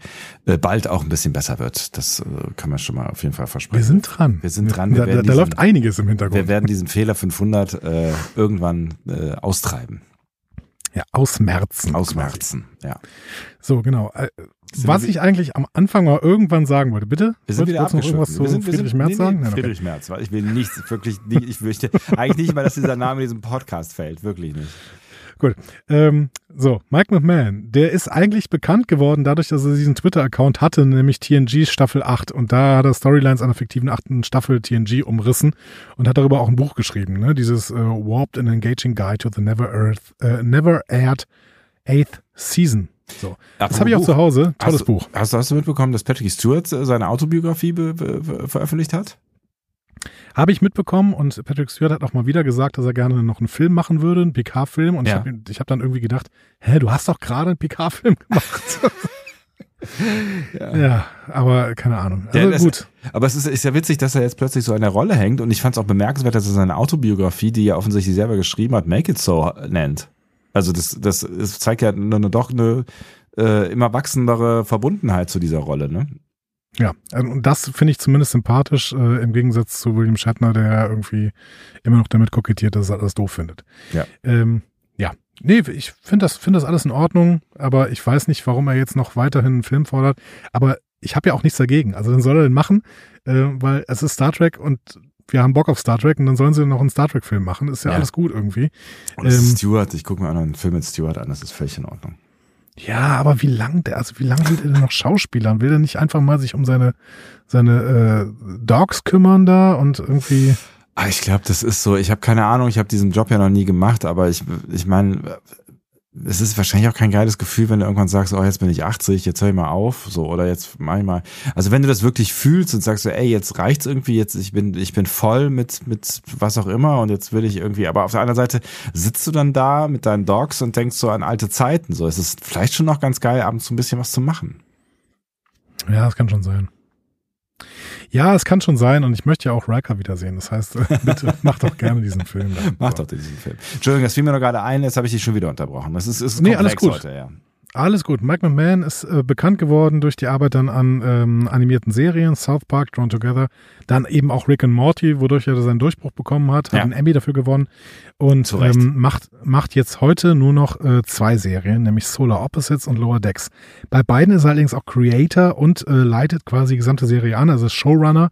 äh, bald auch ein bisschen besser wird. Das äh, kann man schon mal auf jeden Fall versprechen. Wir sind dran. Wir sind dran. Wir Da, da, diesen- läuft einiges im Hintergrund. wir werden diesen Fehler 500 äh, irgendwann äh, austreiben, ja, ausmerzen. ausmerzen. Ja. So, genau. Äh, Sind Was ich eigentlich am Anfang mal irgendwann sagen wollte, bitte? Wir sind wieder noch irgendwas zu Wir sind, wir Friedrich sind, Merz nee, sagen? Nee, Nein, okay. Friedrich Merz, weil ich will nicht, wirklich nicht, ich möchte eigentlich nicht mal, dass dieser Name in diesem Podcast fällt, wirklich nicht. Gut. Ähm, so, Mike McMahon, der ist eigentlich bekannt geworden dadurch, dass er diesen Twitter-Account hatte, nämlich TNG Staffel 8. Und da hat er Storylines einer fiktiven achten Staffel TNG umrissen und hat darüber auch ein Buch geschrieben, ne? Dieses äh, Warped and Engaging Guide to the Never Earth, äh, Never Aired Eighth Season. So. Das habe ich auch zu Hause. Tolles hast, Buch. Hast, hast du mitbekommen, dass Patrick Stewart äh, seine Autobiografie be, be, veröffentlicht hat? Habe ich mitbekommen und Patrick Stewart hat auch mal wieder gesagt, dass er gerne noch einen Film machen würde, einen PK-Film. Und Ja. ich habe hab dann irgendwie gedacht, hä, du hast doch gerade einen PK-Film gemacht. ja. aber keine Ahnung. Also Ja, das- gut. Aber es ist, ist ja witzig, dass er jetzt plötzlich so in der Rolle hängt und ich fand es auch bemerkenswert, dass er seine Autobiografie, die er offensichtlich selber geschrieben hat, Make It So nennt. Also das, das, es zeigt ja nur eine, doch eine äh, immer wachsendere Verbundenheit zu dieser Rolle, ne? Ja, ähm, und das finde ich zumindest sympathisch, äh, im Gegensatz zu William Shatner, der irgendwie immer noch damit kokettiert, dass er alles doof findet. Ja. Ähm, ja. Nee, ich finde das, finde das alles in Ordnung, aber ich weiß nicht, warum er jetzt noch weiterhin einen Film fordert. Aber ich habe ja auch nichts dagegen. Also dann soll er den machen, äh, weil es ist Star Trek und wir haben Bock auf Star Trek und dann sollen sie noch einen Star Trek-Film machen. Ist ja, Ja. alles gut irgendwie. Und Ähm, Stewart, ich gucke mir auch noch einen Film mit Stewart an, das ist völlig in Ordnung. Ja, aber wie lang der, also wie lange will der denn noch Schauspielern? Will der nicht einfach mal sich um seine, seine äh, Dogs kümmern da und irgendwie. Ah, ich glaube, das ist so, ich habe keine Ahnung, ich habe diesen Job ja noch nie gemacht, aber ich, ich meine, es ist wahrscheinlich auch kein geiles Gefühl, wenn du irgendwann sagst, oh, jetzt bin ich 80, jetzt höre ich mal auf, so, oder jetzt mach ich mal. Also wenn du das wirklich fühlst und sagst so, ey, jetzt reicht's irgendwie, jetzt, ich bin, ich bin voll mit, mit was auch immer und jetzt will ich irgendwie, aber auf der anderen Seite sitzt du dann da mit deinen Dogs und denkst so an alte Zeiten, so, es ist vielleicht schon noch ganz geil, abends so ein bisschen was zu machen. Ja, das kann schon sein. Ja, es kann schon sein und ich möchte ja auch Riker wiedersehen. Das heißt, bitte mach doch gerne diesen Film. Mach doch diesen Film. Entschuldigung, das fiel mir noch gerade ein, jetzt habe ich dich schon wieder unterbrochen. Das ist, ist Nee, alles gut. heute, ja. Alles gut. Mike McMahon ist äh, bekannt geworden durch die Arbeit dann an ähm, animierten Serien, South Park, Drawn Together, dann eben auch Rick and Morty, wodurch er seinen Durchbruch bekommen hat, hat Ja. einen Emmy dafür gewonnen. Und ähm, macht, macht jetzt heute nur noch äh, zwei Serien, nämlich Solar Opposites und Lower Decks. Bei beiden ist er allerdings auch Creator und äh, leitet quasi die gesamte Serie an, also Showrunner.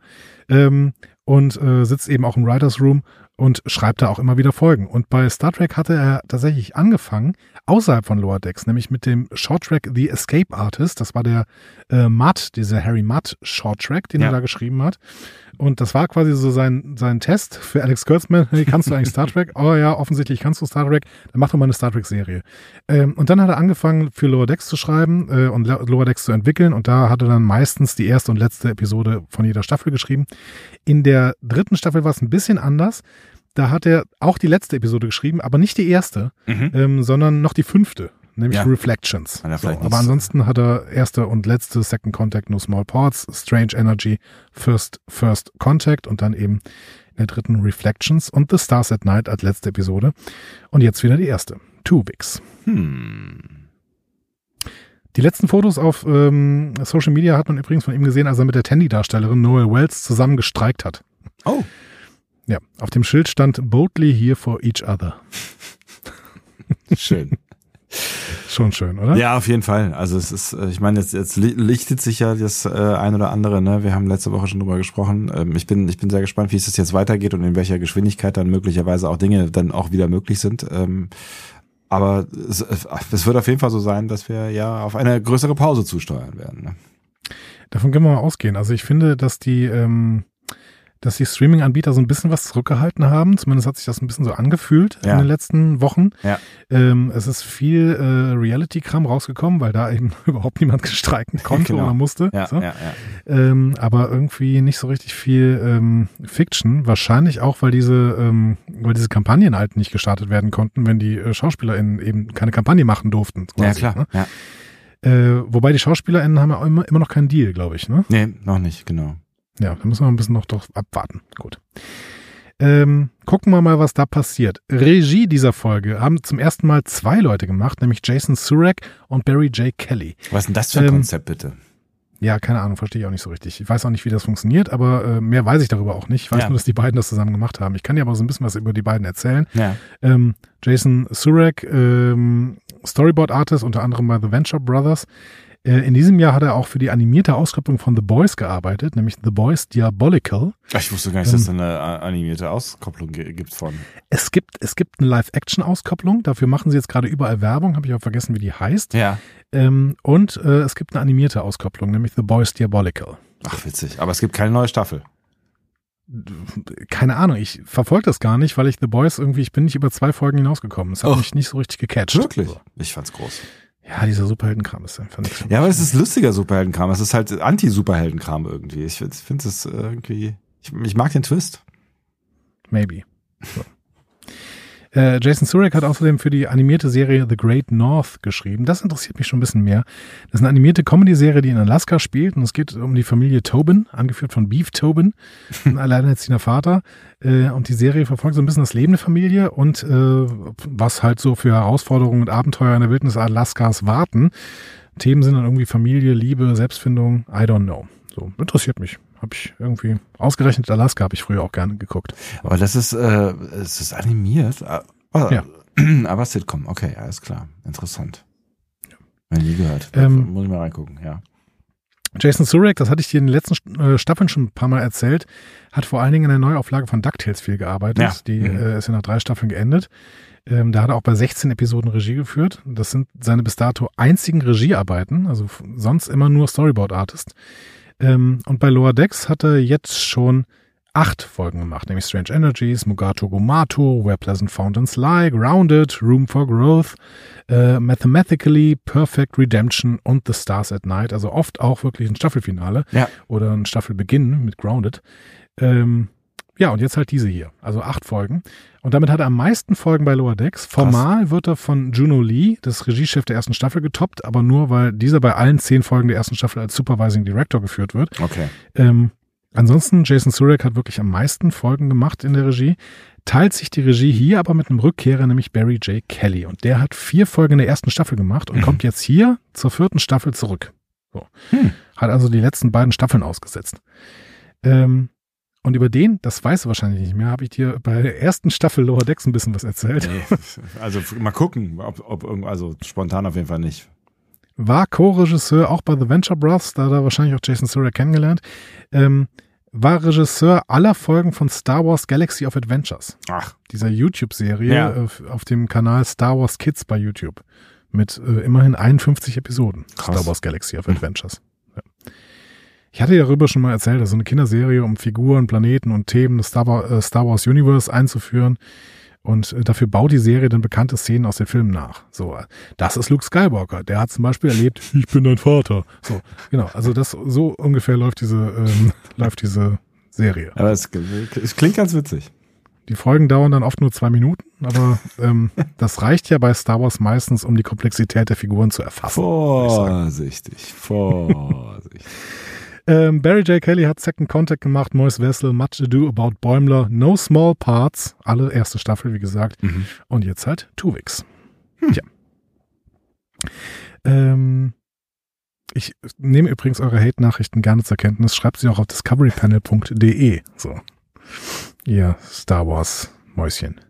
Ähm, und äh, sitzt eben auch im Writers Room und schreibt da auch immer wieder Folgen. Und bei Star Trek hatte er tatsächlich angefangen, außerhalb von Lower Decks, nämlich mit dem Short Track The Escape Artist. Das war der äh, Mudd, dieser Harry Mudd Short Track, den Ja. er da geschrieben hat. Und das war quasi so sein, sein Test für Alex Kurtzman. Hey, kannst du eigentlich Star Trek? Oh ja, offensichtlich kannst du Star Trek. Dann mach doch mal eine Star Trek-Serie. Ähm, und dann hat er angefangen, für Lower Decks zu schreiben äh, und Lo- Lower Decks zu entwickeln. Und da hat er dann meistens die erste und letzte Episode von jeder Staffel geschrieben. In der dritten Staffel war es ein bisschen anders. Da hat er auch die letzte Episode geschrieben, aber nicht die erste, Mhm. ähm, sondern noch die fünfte, nämlich Ja. Reflections. So, aber ansonsten hat er erste und letzte Second Contact, No Small Ports, Strange Energy, First, First Contact und dann eben in der dritten Reflections und The Stars at Night als letzte Episode. Und jetzt wieder die erste, Two Weeks. Hm. Die letzten Fotos auf ähm, Social Media hat man übrigens von ihm gesehen, als er mit der Tandy-Darstellerin Noel Wells zusammen gestreikt hat. Oh, Ja, auf dem Schild stand Boldly here for each other. schön. Schon schön, oder? Ja, auf jeden Fall. Also es ist, äh, ich meine, jetzt, jetzt li- lichtet sich ja das äh, ein oder andere, ne? Wir haben letzte Woche schon drüber gesprochen. Ähm, ich bin, ich bin sehr gespannt, wie es jetzt weitergeht und in welcher Geschwindigkeit dann möglicherweise auch Dinge dann auch wieder möglich sind. Ähm, aber es, es wird auf jeden Fall so sein, dass wir ja auf eine größere Pause zusteuern werden. Ne? Davon können wir mal ausgehen. Also ich finde, dass die, ähm, dass die Streaming-Anbieter so ein bisschen was zurückgehalten haben. Zumindest hat sich das ein bisschen so angefühlt Ja. in den letzten Wochen. Ja. Ähm, es ist viel äh, Reality-Kram rausgekommen, weil da eben überhaupt niemand streiken konnte Genau. oder musste. Ja, so. ja, ja. Ähm, aber irgendwie nicht so richtig viel ähm, Fiction. Wahrscheinlich auch, weil diese, ähm, weil diese Kampagnen halt nicht gestartet werden konnten, wenn die äh, SchauspielerInnen eben keine Kampagne machen durften. Ja, quasi, klar. Ne? Ja. Äh, wobei die SchauspielerInnen haben ja immer, immer noch keinen Deal, glaube ich. Ne? Nee, noch nicht, genau. Ja, da müssen wir ein bisschen noch doch abwarten. Gut. Ähm, gucken wir mal, was da passiert. Regie dieser Folge haben zum ersten Mal zwei Leute gemacht, nämlich Jason Surek und Barry J. Kelly. Was ist denn das für ein Ähm, Konzept, bitte? Ja, keine Ahnung, verstehe ich auch nicht so richtig. Ich weiß auch nicht, wie das funktioniert, aber äh, mehr weiß ich darüber auch nicht. Ich weiß Ja. nur, dass die beiden das zusammen gemacht haben. Ich kann dir aber so ein bisschen was über die beiden erzählen. Ja. Ähm, Jason Surek, ähm, Storyboard Artist, unter anderem bei The Venture Brothers. Äh, in diesem Jahr hat er auch für die animierte Auskopplung von The Boys gearbeitet, nämlich The Boys Diabolical. Ich wusste gar nicht, Ähm. dass es eine äh, animierte Auskopplung gibt von. Es gibt, es gibt eine Live-Action-Auskopplung, dafür machen sie jetzt gerade überall Werbung, habe ich auch vergessen, wie die heißt. Ja. Ähm, und äh, es gibt eine animierte Auskopplung, nämlich The Boys Diabolical. Ach, witzig. Aber es gibt keine neue Staffel. Keine Ahnung, ich verfolge das gar nicht, weil ich The Boys irgendwie, ich bin nicht über zwei Folgen hinausgekommen. Es hat Oh. mich nicht so richtig gecatcht. Wirklich? So. Ich fand's groß. Ja, dieser Superheldenkram ist einfach nichts. mich. Ja, aber es ist lustiger Superheldenkram. Es ist halt Anti-Superheldenkram irgendwie. Ich finde es irgendwie. Ich, ich mag den Twist. Maybe. So. Äh, Jason Surek hat außerdem für die animierte Serie The Great North geschrieben. Das interessiert mich schon ein bisschen mehr. Das ist eine animierte Comedy-Serie, die in Alaska spielt und es geht um die Familie Tobin, angeführt von Beef Tobin, ein alleinerziehender Vater. Äh, und die Serie verfolgt so ein bisschen das Leben der Familie und äh, was halt so für Herausforderungen und Abenteuer in der Wildnis Alaskas warten. Themen sind dann irgendwie Familie, Liebe, Selbstfindung, I don't know. So, interessiert mich. Habe ich irgendwie ausgerechnet Alaska habe ich früher auch gerne geguckt. Aber das ist, äh, es ist animiert. Aber, Ja. aber Sitcom. Okay, alles klar. Interessant. Ja. Nie gehört. Ähm, Muss ich mal reingucken, ja. Jason Surek, das hatte ich dir in den letzten äh, Staffeln schon ein paar Mal erzählt, hat vor allen Dingen in der Neuauflage von DuckTales viel gearbeitet. Ja. Die Mhm. äh, ist ja nach drei Staffeln geendet. Ähm, da hat er auch bei 16 Episoden Regie geführt. Das sind seine bis dato einzigen Regiearbeiten, also sonst immer nur Storyboard-Artist. Ähm, und bei Lower Decks hat er jetzt schon acht Folgen gemacht, nämlich Strange Energies, Mugato Gumato, Where Pleasant Fountains Lie, Grounded, Room for Growth, äh, Mathematically, Perfect Redemption und The Stars at Night. Also oft auch wirklich ein Staffelfinale Ja. oder ein Staffelbeginn mit Grounded. Ähm, ja, und jetzt halt diese hier. Also acht Folgen. Und damit hat er am meisten Folgen bei Lower Decks. Formal wird er von Juno Lee, das Regiechef der ersten Staffel, getoppt, aber nur, weil dieser bei allen zehn Folgen der ersten Staffel als Supervising Director geführt wird. Okay. Ähm, ansonsten, Jason Surek hat wirklich am meisten Folgen gemacht in der Regie, teilt sich die Regie hier aber mit einem Rückkehrer, nämlich Barry J. Kelly. Und der hat vier Folgen in der ersten Staffel gemacht und Mhm. kommt jetzt hier zur vierten Staffel zurück. So. Hm. Hat also die letzten beiden Staffeln ausgesetzt. Ähm, und über den, das weißt du wahrscheinlich nicht mehr, habe ich dir bei der ersten Staffel Lower Decks ein bisschen was erzählt. Nee. Also mal gucken, ob, ob irgend, also spontan auf jeden Fall nicht. war Co-Regisseur auch bei The Venture Bros, da hat er wahrscheinlich auch Jason Surek kennengelernt. Ähm, war Regisseur aller Folgen von Star Wars Galaxy of Adventures, Ach, dieser YouTube-Serie Ja. äh, auf dem Kanal Star Wars Kids bei YouTube. Mit äh, immerhin 51 Episoden. Krass. Star Wars Galaxy of Adventures. Ja. Ich hatte ja darüber schon mal erzählt, das ist so eine Kinderserie, um Figuren, Planeten und Themen des Star, äh, Star Wars Universe einzuführen. Und äh, dafür baut die Serie dann bekannte Szenen aus den Filmen nach. So, äh, das ist Luke Skywalker. Der hat zum Beispiel erlebt, ich bin dein Vater. So, genau. Also das so ungefähr läuft diese ähm, läuft diese Serie. aber es, es klingt ganz witzig. Die Folgen dauern dann oft nur zwei Minuten, aber ähm, das reicht ja bei Star Wars meistens, um die Komplexität der Figuren zu erfassen. Vorsichtig, vorsichtig. Ähm, Barry J. Kelly hat Second Contact gemacht, Mois Vessel, Much Ado About Bäumler, No Small Parts, alle erste Staffel, wie gesagt. Mhm. Und jetzt halt Tuvix. Tja. Ähm, ich nehme übrigens eure Hate-Nachrichten gerne zur Kenntnis. Schreibt sie auch auf discoverypanel.de. So. Ihr Star Wars Mäuschen.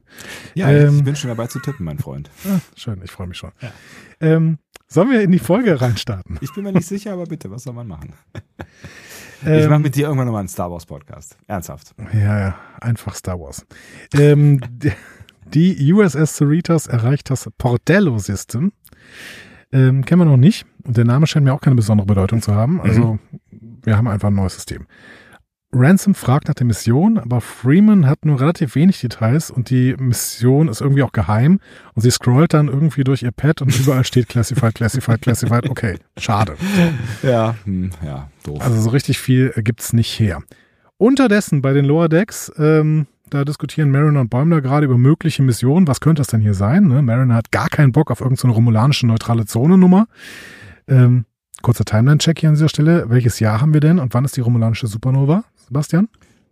Ja, Ähm. ich bin schon dabei zu tippen, mein Freund. Ah, schön, ich freue mich schon. Ja. Ähm, sollen wir in die Folge reinstarten? Ich bin mir nicht sicher, aber bitte, was soll man machen? ich Ähm, mache mit dir irgendwann nochmal einen Star Wars Podcast. Ernsthaft. Ja, ja, einfach Star Wars. ähm, die USS Cerritos erreicht das Portello-System. Ähm, kennen wir noch nicht. Und der Name scheint mir auch keine besondere Bedeutung zu haben. Also, wir haben einfach ein neues System. Ransom fragt nach der Mission, aber Freeman hat nur relativ wenig Details und die Mission ist irgendwie auch geheim. Und sie scrollt dann irgendwie durch ihr Pad und überall steht Classified, Classified, Classified. Okay, schade. Ja, hm, ja, doof. Also so richtig viel gibt's nicht her. Unterdessen bei den Lower Decks, ähm, da diskutieren Mariner und Bäumler gerade über mögliche Missionen. Was könnte das denn hier sein? Ne? Mariner hat gar keinen Bock auf irgendeine romulanische neutrale Zone-Nummer. Ähm, kurzer Timeline-Check hier an dieser Stelle. Welches Jahr haben wir denn und wann ist die romulanische Supernova, Sebastian?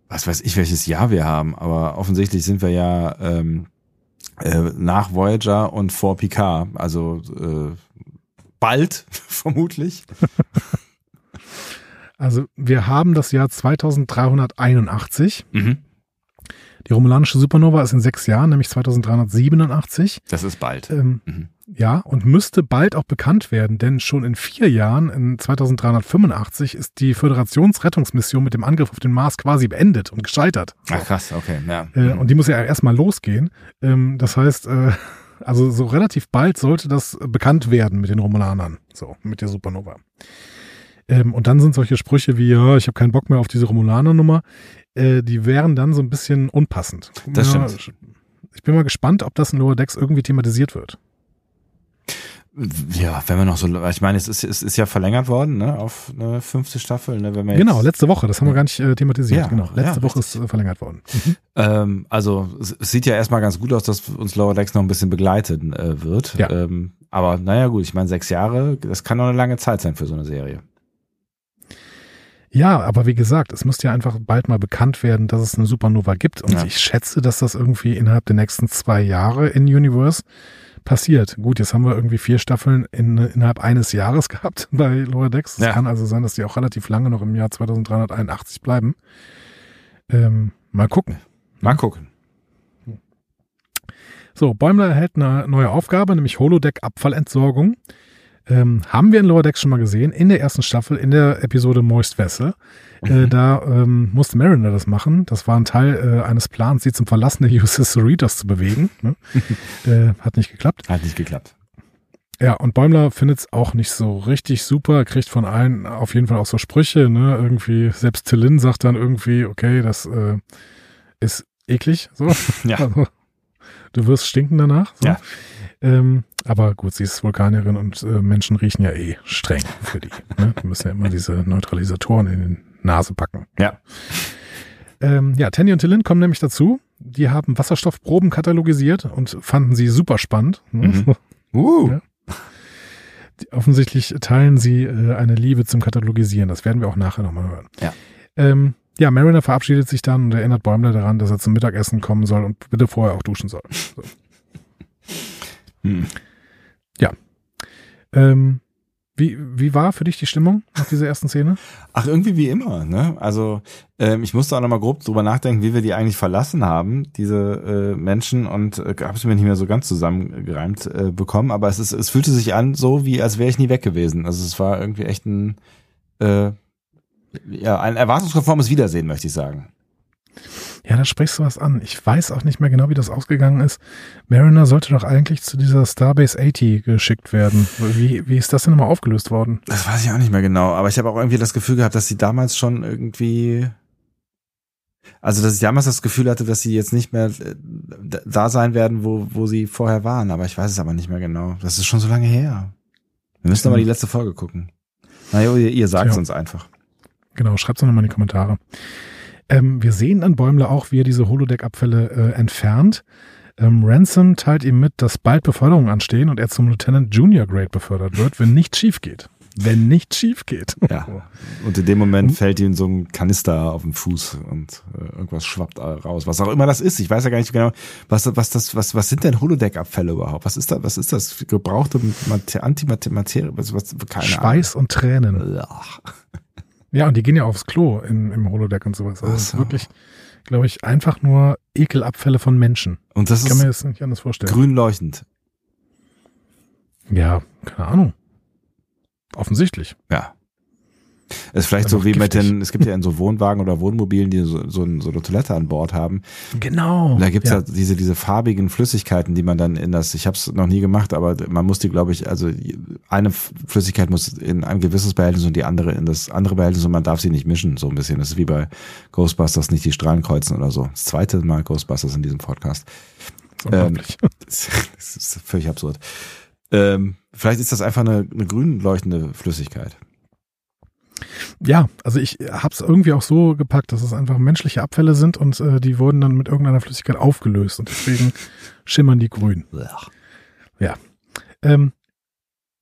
was weiß ich, welches Jahr wir haben, aber offensichtlich sind wir ja ähm, äh, nach Voyager und vor Picard, also äh, bald vermutlich. Also wir haben das Jahr 2381. Mhm. Die romulanische Supernova ist in sechs Jahren, nämlich 2387. Das ist bald. Ähm, Mhm. ja, und müsste bald auch bekannt werden, denn schon in vier Jahren, in 2385, ist die Föderationsrettungsmission mit dem Angriff auf den Mars quasi beendet und gescheitert. So. Ach krass, okay, ja. Äh, und die muss ja erstmal losgehen. Ähm, das heißt, äh, also so relativ bald sollte das bekannt werden mit den Romulanern, so mit der Supernova. Ähm, und dann sind solche Sprüche wie, ja, ich habe keinen Bock mehr auf diese Romulaner-Nummer, äh, die wären dann so ein bisschen unpassend. Das ja, stimmt. Ich bin mal gespannt, ob das in Lower Decks irgendwie thematisiert wird. Ja, wenn wir noch so, ich meine, es ist, es ist ja verlängert worden, ne, auf eine fünfte Staffel, ne, wenn wir jetzt, Genau, letzte Woche, das haben wir gar nicht äh, thematisiert. Ja, genau, letzte ja, Woche ist äh, verlängert worden. ähm, also es es sieht ja erstmal ganz gut aus, dass uns Lower Decks noch ein bisschen begleiten äh, wird. Ja. Ähm, aber naja, gut, ich meine, sechs Jahre, das kann noch eine lange Zeit sein für so eine Serie. Ja, aber wie gesagt, es müsste ja einfach bald mal bekannt werden, dass es eine Supernova gibt. Und Ja. ich schätze, dass das irgendwie innerhalb der nächsten zwei Jahre in Universe passiert. Gut, jetzt haben wir irgendwie vier Staffeln in, innerhalb eines Jahres gehabt bei Lower Decks. Es Ja. kann also sein, dass die auch relativ lange noch im Jahr 2381 bleiben. Ähm, mal gucken. Mal gucken. So, Bäumler erhält eine neue Aufgabe, nämlich Holodeck-Abfallentsorgung. Ähm, haben wir in Lower Decks schon mal gesehen, in der ersten Staffel, in der Episode Moist Vessel. Äh, da ähm, musste Mariner das machen. Das war ein Teil äh, eines Plans, sie zum Verlassen der USS Cerritos zu bewegen. Ne? äh, hat nicht geklappt. Hat nicht geklappt. Ja, und Bäumler findet es auch nicht so richtig super, kriegt von allen auf jeden Fall auch so Sprüche, ne? Irgendwie, selbst Tillin sagt dann irgendwie, okay, das äh, ist eklig, so. Ja. Also, du wirst stinken danach. So. Ja. Ähm, aber gut, sie ist Vulkanierin und äh, Menschen riechen ja eh streng für die. Ne? Die müssen ja immer diese Neutralisatoren in die Nase packen. Ja. Ähm, ja, Tandy und Tillin kommen nämlich dazu. Die haben Wasserstoffproben katalogisiert und fanden sie super spannend. Ne? Mhm. Uh. Ja. Die- Offensichtlich teilen sie äh, eine Liebe zum Katalogisieren. Das werden wir auch nachher nochmal hören. Ja. Ähm, ja, Mariner verabschiedet sich dann und erinnert Bäumler daran, dass er zum Mittagessen kommen soll und bitte vorher auch duschen soll. So. Hm. Ähm, wie, wie war für dich die Stimmung nach dieser ersten Szene? Ach, irgendwie wie immer, ne? Also ähm, ich musste auch nochmal grob drüber nachdenken, wie wir die eigentlich verlassen haben, diese äh, Menschen, und äh, habe es mir nicht mehr so ganz zusammengereimt äh, bekommen, aber es ist, es fühlte sich an so, wie als wäre ich nie weg gewesen. Also es war irgendwie echt ein, äh, ja, ein erwartungskonformes Wiedersehen, möchte ich sagen. Ja, da sprichst du was an. Ich weiß auch nicht mehr genau, wie das ausgegangen ist. Mariner sollte doch eigentlich zu dieser Starbase 80 geschickt werden. Wie, wie ist das denn nochmal aufgelöst worden? Das weiß ich auch nicht mehr genau, aber ich habe auch irgendwie das Gefühl gehabt, dass sie damals schon irgendwie also dass ich damals das Gefühl hatte, dass sie jetzt nicht mehr äh, da sein werden, wo, wo sie vorher waren, aber ich weiß es aber nicht mehr genau. Das ist schon so lange her. Wir müssen aber die letzte Folge gucken. Naja, ihr, ihr sagt es Tja. uns einfach. Genau, schreibt's doch nochmal in die Kommentare. Ähm, wir sehen an Bäumler auch, wie er diese Holodeck-Abfälle äh, entfernt. Ähm, Ransom teilt ihm mit, dass bald Beförderungen anstehen und er zum Lieutenant Junior Grade befördert wird, wenn nichts schief geht. Wenn nichts schief geht. Ja. Und in dem Moment fällt ihm so ein Kanister auf den Fuß und äh, irgendwas schwappt raus. Was auch immer das ist. Ich weiß ja gar nicht genau, was, was das, was, was sind denn Holodeck-Abfälle überhaupt? Was ist da, was ist das? Gebrauchte Mate- Antimaterie, was, was, keine Schweiß und Tränen. Ahnung. Ja, und die gehen ja aufs Klo in, im Holodeck und sowas. Also ist so. wirklich, glaube ich, einfach nur Ekelabfälle von Menschen. Und das Ich kann mir ist das nicht anders vorstellen. grün leuchtend. Ja, keine Ahnung. Offensichtlich. Ja. Ist vielleicht so wie mit giftig. den, es gibt ja in so Wohnwagen oder Wohnmobilen, die so, so, so eine Toilette an Bord haben. Genau. Da gibt's ja. ja diese, diese farbigen Flüssigkeiten, die man dann in das, ich habe es noch nie gemacht, aber man muss die, glaube ich, also eine Flüssigkeit muss in ein gewisses Behältnis und die andere in das andere Behältnis und man darf sie nicht mischen, so ein bisschen. Das ist wie bei Ghostbusters nicht die Strahlen kreuzen oder so. Das zweite Mal Ghostbusters in diesem Podcast. Das ist unglaublich. Das das ist völlig absurd. Ähm, vielleicht ist das einfach eine, eine grün leuchtende Flüssigkeit. Ja, also ich hab's irgendwie auch so gepackt, dass es einfach menschliche Abfälle sind und äh, die wurden dann mit irgendeiner Flüssigkeit aufgelöst und deswegen schimmern die grün. Ja. Ähm,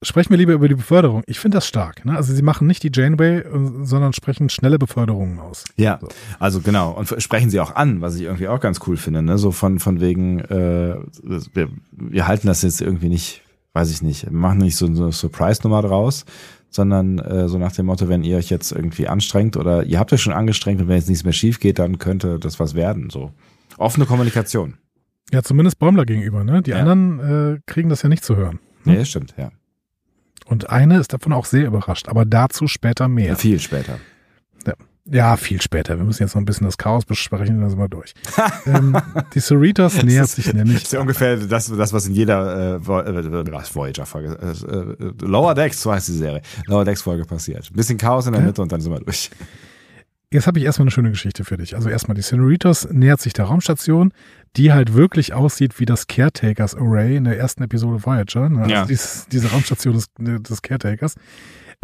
sprechen wir lieber über die Beförderung. Ich finde das stark. Ne? Also sie machen nicht die Janeway, äh, sondern sprechen schnelle Beförderungen aus. Ja, So. also genau. Und sprechen sie auch an, was ich irgendwie auch ganz cool finde. Ne? So von, von wegen, äh, wir, wir halten das jetzt irgendwie nicht, weiß ich nicht, wir machen nicht so eine Surprise-Nummer draus, sondern äh, so nach dem Motto, wenn ihr euch jetzt irgendwie anstrengt oder ihr habt euch schon angestrengt und wenn jetzt nichts mehr schief geht, dann könnte das was werden. So. Offene Kommunikation. Ja, zumindest Bäumler gegenüber, ne? Die Ja. anderen äh, kriegen das ja nicht zu hören. Hm? Nee, stimmt, ja. Und eine ist davon auch sehr überrascht, aber dazu später mehr. Viel später. Ja, viel später. Wir müssen jetzt noch ein bisschen das Chaos besprechen, dann sind wir durch. ähm, die Cerritos nähert sich nämlich. Das ist ja ungefähr das, das was in jeder äh, äh, was, Voyager-Folge, äh, äh, Lower Decks, so heißt die Serie, Lower Decks-Folge passiert. Ein bisschen Chaos in der. Mitte und dann sind wir durch. Jetzt habe ich erstmal eine schöne Geschichte für dich. Also erstmal die Cerritos nähert sich der Raumstation, die halt wirklich aussieht wie das Caretakers Array in der ersten Episode Voyager. Ne? Also Ja. dies, diese Raumstation des, des Caretakers.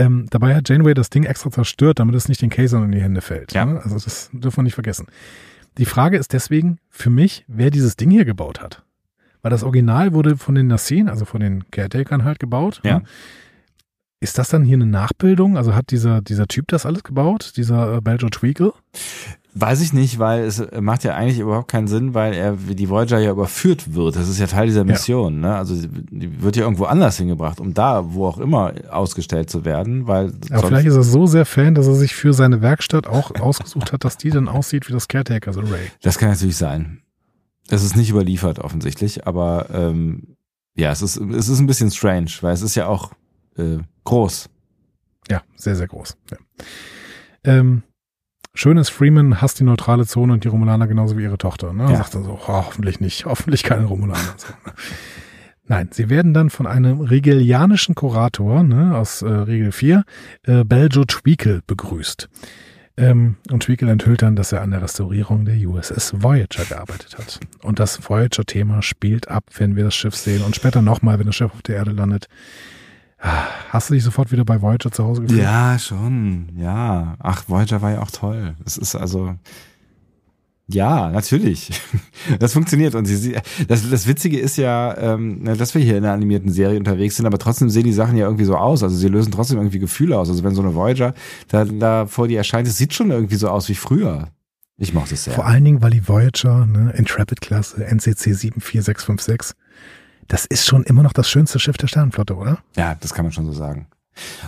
Ähm, dabei hat Janeway das Ding extra zerstört, damit es nicht den Kazern in die Hände fällt. Ja. Ne? Also das dürfen wir nicht vergessen. Die Frage ist deswegen für mich, wer dieses Ding hier gebaut hat. Weil das Original wurde von den Nassien, also von den Caretakern halt gebaut. Ja. Ist das dann hier eine Nachbildung? Also hat dieser, dieser Typ das alles gebaut? Dieser äh, Beljo Tweakle? Weiß ich nicht, weil es macht ja eigentlich überhaupt keinen Sinn, weil er wie die Voyager ja überführt wird. Das ist ja Teil dieser Mission. Ne? Also die wird ja irgendwo anders hingebracht, um da, wo auch immer, ausgestellt zu werden, weil Aber vielleicht ist er so sehr Fan, dass er sich für seine Werkstatt auch ausgesucht hat, dass die dann aussieht wie das Caretakers Array. Das kann natürlich sein. Es ist nicht überliefert offensichtlich, aber ähm, ja, es ist es ist ein bisschen strange, weil es ist ja auch äh, groß. Ja, sehr, sehr groß. Ja. Ähm, schön ist, Freeman hasst die neutrale Zone und die Romulaner genauso wie ihre Tochter. Ne? Er Ja. Sagt dann so, oh, hoffentlich nicht, hoffentlich keine Romulaner. So, ne? Nein, sie werden dann von einem regelianischen Kurator ne, aus äh, Regel 4, äh, Beljo Tweakle, begrüßt. Ähm, und Tweakle enthüllt dann, dass er an der Restaurierung der USS Voyager gearbeitet hat. Und das Voyager-Thema spielt ab, wenn wir das Schiff sehen und später nochmal, wenn das Schiff auf der Erde landet. Hast du dich sofort wieder bei Voyager zu Hause gefühlt? Ja, schon. Ja. Ach, Voyager war ja auch toll. Es ist also ja, natürlich. Das funktioniert. Und sie, das, das Witzige ist ja, ähm, dass wir hier in einer animierten Serie unterwegs sind, aber trotzdem sehen die Sachen ja irgendwie so aus. Also sie lösen trotzdem irgendwie Gefühle aus. Also wenn so eine Voyager da, da vor dir erscheint, es sieht schon irgendwie so aus wie früher. Ich mochte es sehr. Vor allen Dingen, weil die Voyager, ne, Intrepid-Klasse, NCC 74656, das ist schon immer noch das schönste Schiff der Sternenflotte, oder? Ja, das kann man schon so sagen.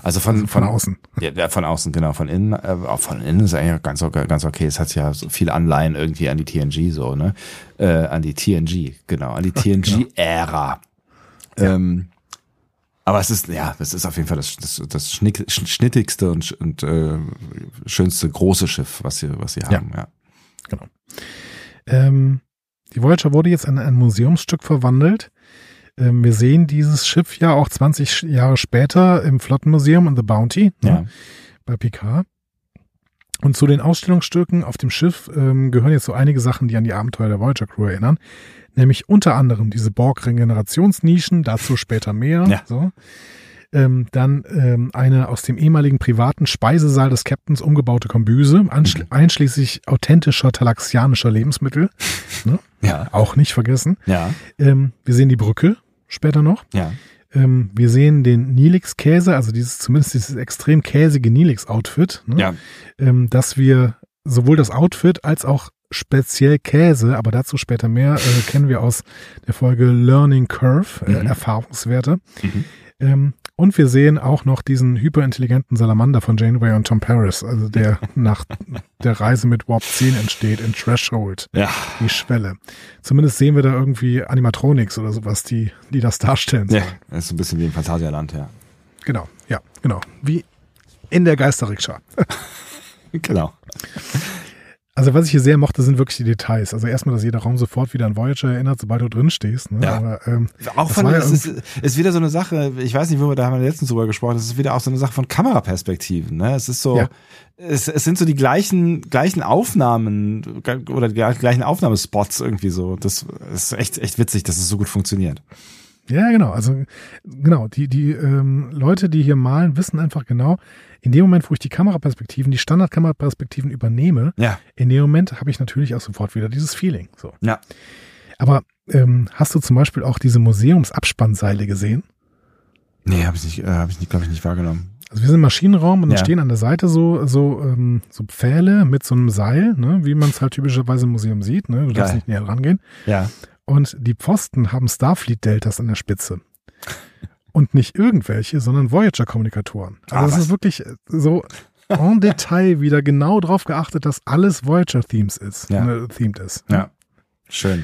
Also von, Von, von, außen. Ja, ja, von außen, genau. Von innen, äh, auch von innen ist eigentlich ganz okay, ganz okay. Es hat ja so viel Anleihen irgendwie an die TNG so, ne? Äh, an die TNG, genau, an die TNG-Ära. Ähm, aber es ist, ja, das ist auf jeden Fall das, das, das schnick, sch- schnittigste und, und äh, schönste große Schiff, was sie, was sie haben, ja. Genau. Ähm, die Voyager wurde jetzt in ein Museumsstück verwandelt. Ähm, wir sehen dieses Schiff ja auch 20 Jahre später im Flottenmuseum in The Bounty ne, Ja. bei Picard. Und zu den Ausstellungsstücken auf dem Schiff ähm, gehören jetzt so einige Sachen, die an die Abenteuer der Voyager Crew erinnern. Nämlich unter anderem diese Borg-Regenerationsnischen, dazu später mehr. Ja. So. Ähm, dann ähm, eine aus dem ehemaligen privaten Speisesaal des Captains umgebaute Kombüse, anschli- einschließlich authentischer talaxianischer Lebensmittel. Ja, Auch nicht vergessen. ja, Ähm, wir sehen die Brücke später noch. ja. Ähm, wir sehen den Nilix-Käse, also dieses zumindest dieses extrem käsige Nilix-Outfit. Ne? Ja, ähm, dass wir sowohl das Outfit als auch speziell Käse, aber dazu später mehr, äh, kennen wir aus der Folge Learning Curve, äh, Mhm. Erfahrungswerte. Mhm. Ähm, und wir sehen auch noch diesen hyperintelligenten Salamander von Janeway und Tom Paris, also der nach der Reise mit Warp 10 entsteht in Threshold, ja. die Schwelle. Zumindest sehen wir da irgendwie Animatronics oder sowas, die, die das darstellen Ja, das ist so ein bisschen wie im Phantasialand, ja. Genau, ja, genau. Wie in der Geisterrikscha. Genau. Also was ich hier sehr mochte, sind wirklich die Details. Also erstmal, dass jeder Raum sofort wieder an Voyager erinnert, sobald du drin stehst. Ne? Ja. Aber, ähm, Auch von, ja es ist, ist wieder so eine Sache, ich weiß nicht, wo wir da haben wir letztens drüber gesprochen, es ist wieder auch so eine Sache von Kameraperspektiven, ne? Es ist so, Ja. es, es sind so die gleichen, gleichen Aufnahmen oder die gleichen Aufnahmespots irgendwie so. Das ist echt, echt witzig, dass es so gut funktioniert. Ja, genau. Also genau, die, die ähm, Leute, die hier malen, wissen einfach genau, in dem Moment, wo ich die Kameraperspektiven, die Standardkameraperspektiven übernehme, Ja. in dem Moment habe ich natürlich auch sofort wieder dieses Feeling. So. Ja. Aber ähm, hast du zum Beispiel auch diese Museumsabspannseile gesehen? Nee, habe ich nicht, äh, habe ich nicht, glaube ich, nicht wahrgenommen. Also wir sind im Maschinenraum und dann Ja. stehen an der Seite so so ähm, so Pfähle mit so einem Seil, ne, wie man es halt typischerweise im Museum sieht. Ne? Du darfst Geil. nicht näher rangehen. Ja. Und die Pfosten haben Starfleet-Deltas an der Spitze. Und nicht irgendwelche, sondern Voyager-Kommunikatoren. Also Ah, es was? ist wirklich so en Detail wieder genau drauf geachtet, dass alles Voyager-Themes ist, Ja. äh, themed ist. Ja. Schön.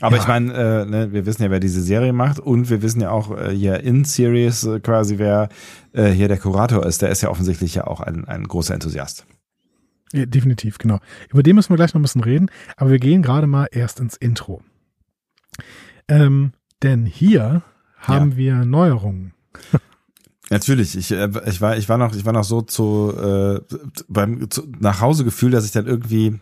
Aber Ja. ich meine, äh, ne, wir wissen ja, wer diese Serie macht und wir wissen ja auch äh, hier in Series äh, quasi, wer äh, hier der Kurator ist. Der ist ja offensichtlich ja auch ein, ein großer Enthusiast. Ja, definitiv, genau. Über den müssen wir gleich noch ein bisschen reden, aber wir gehen gerade mal erst ins Intro. Ähm, denn hier haben wir Neuerungen. Natürlich, ich, äh, ich war, ich war noch, ich war noch so zu, äh, beim zu, nach Hause gefühlt, dass ich dann irgendwie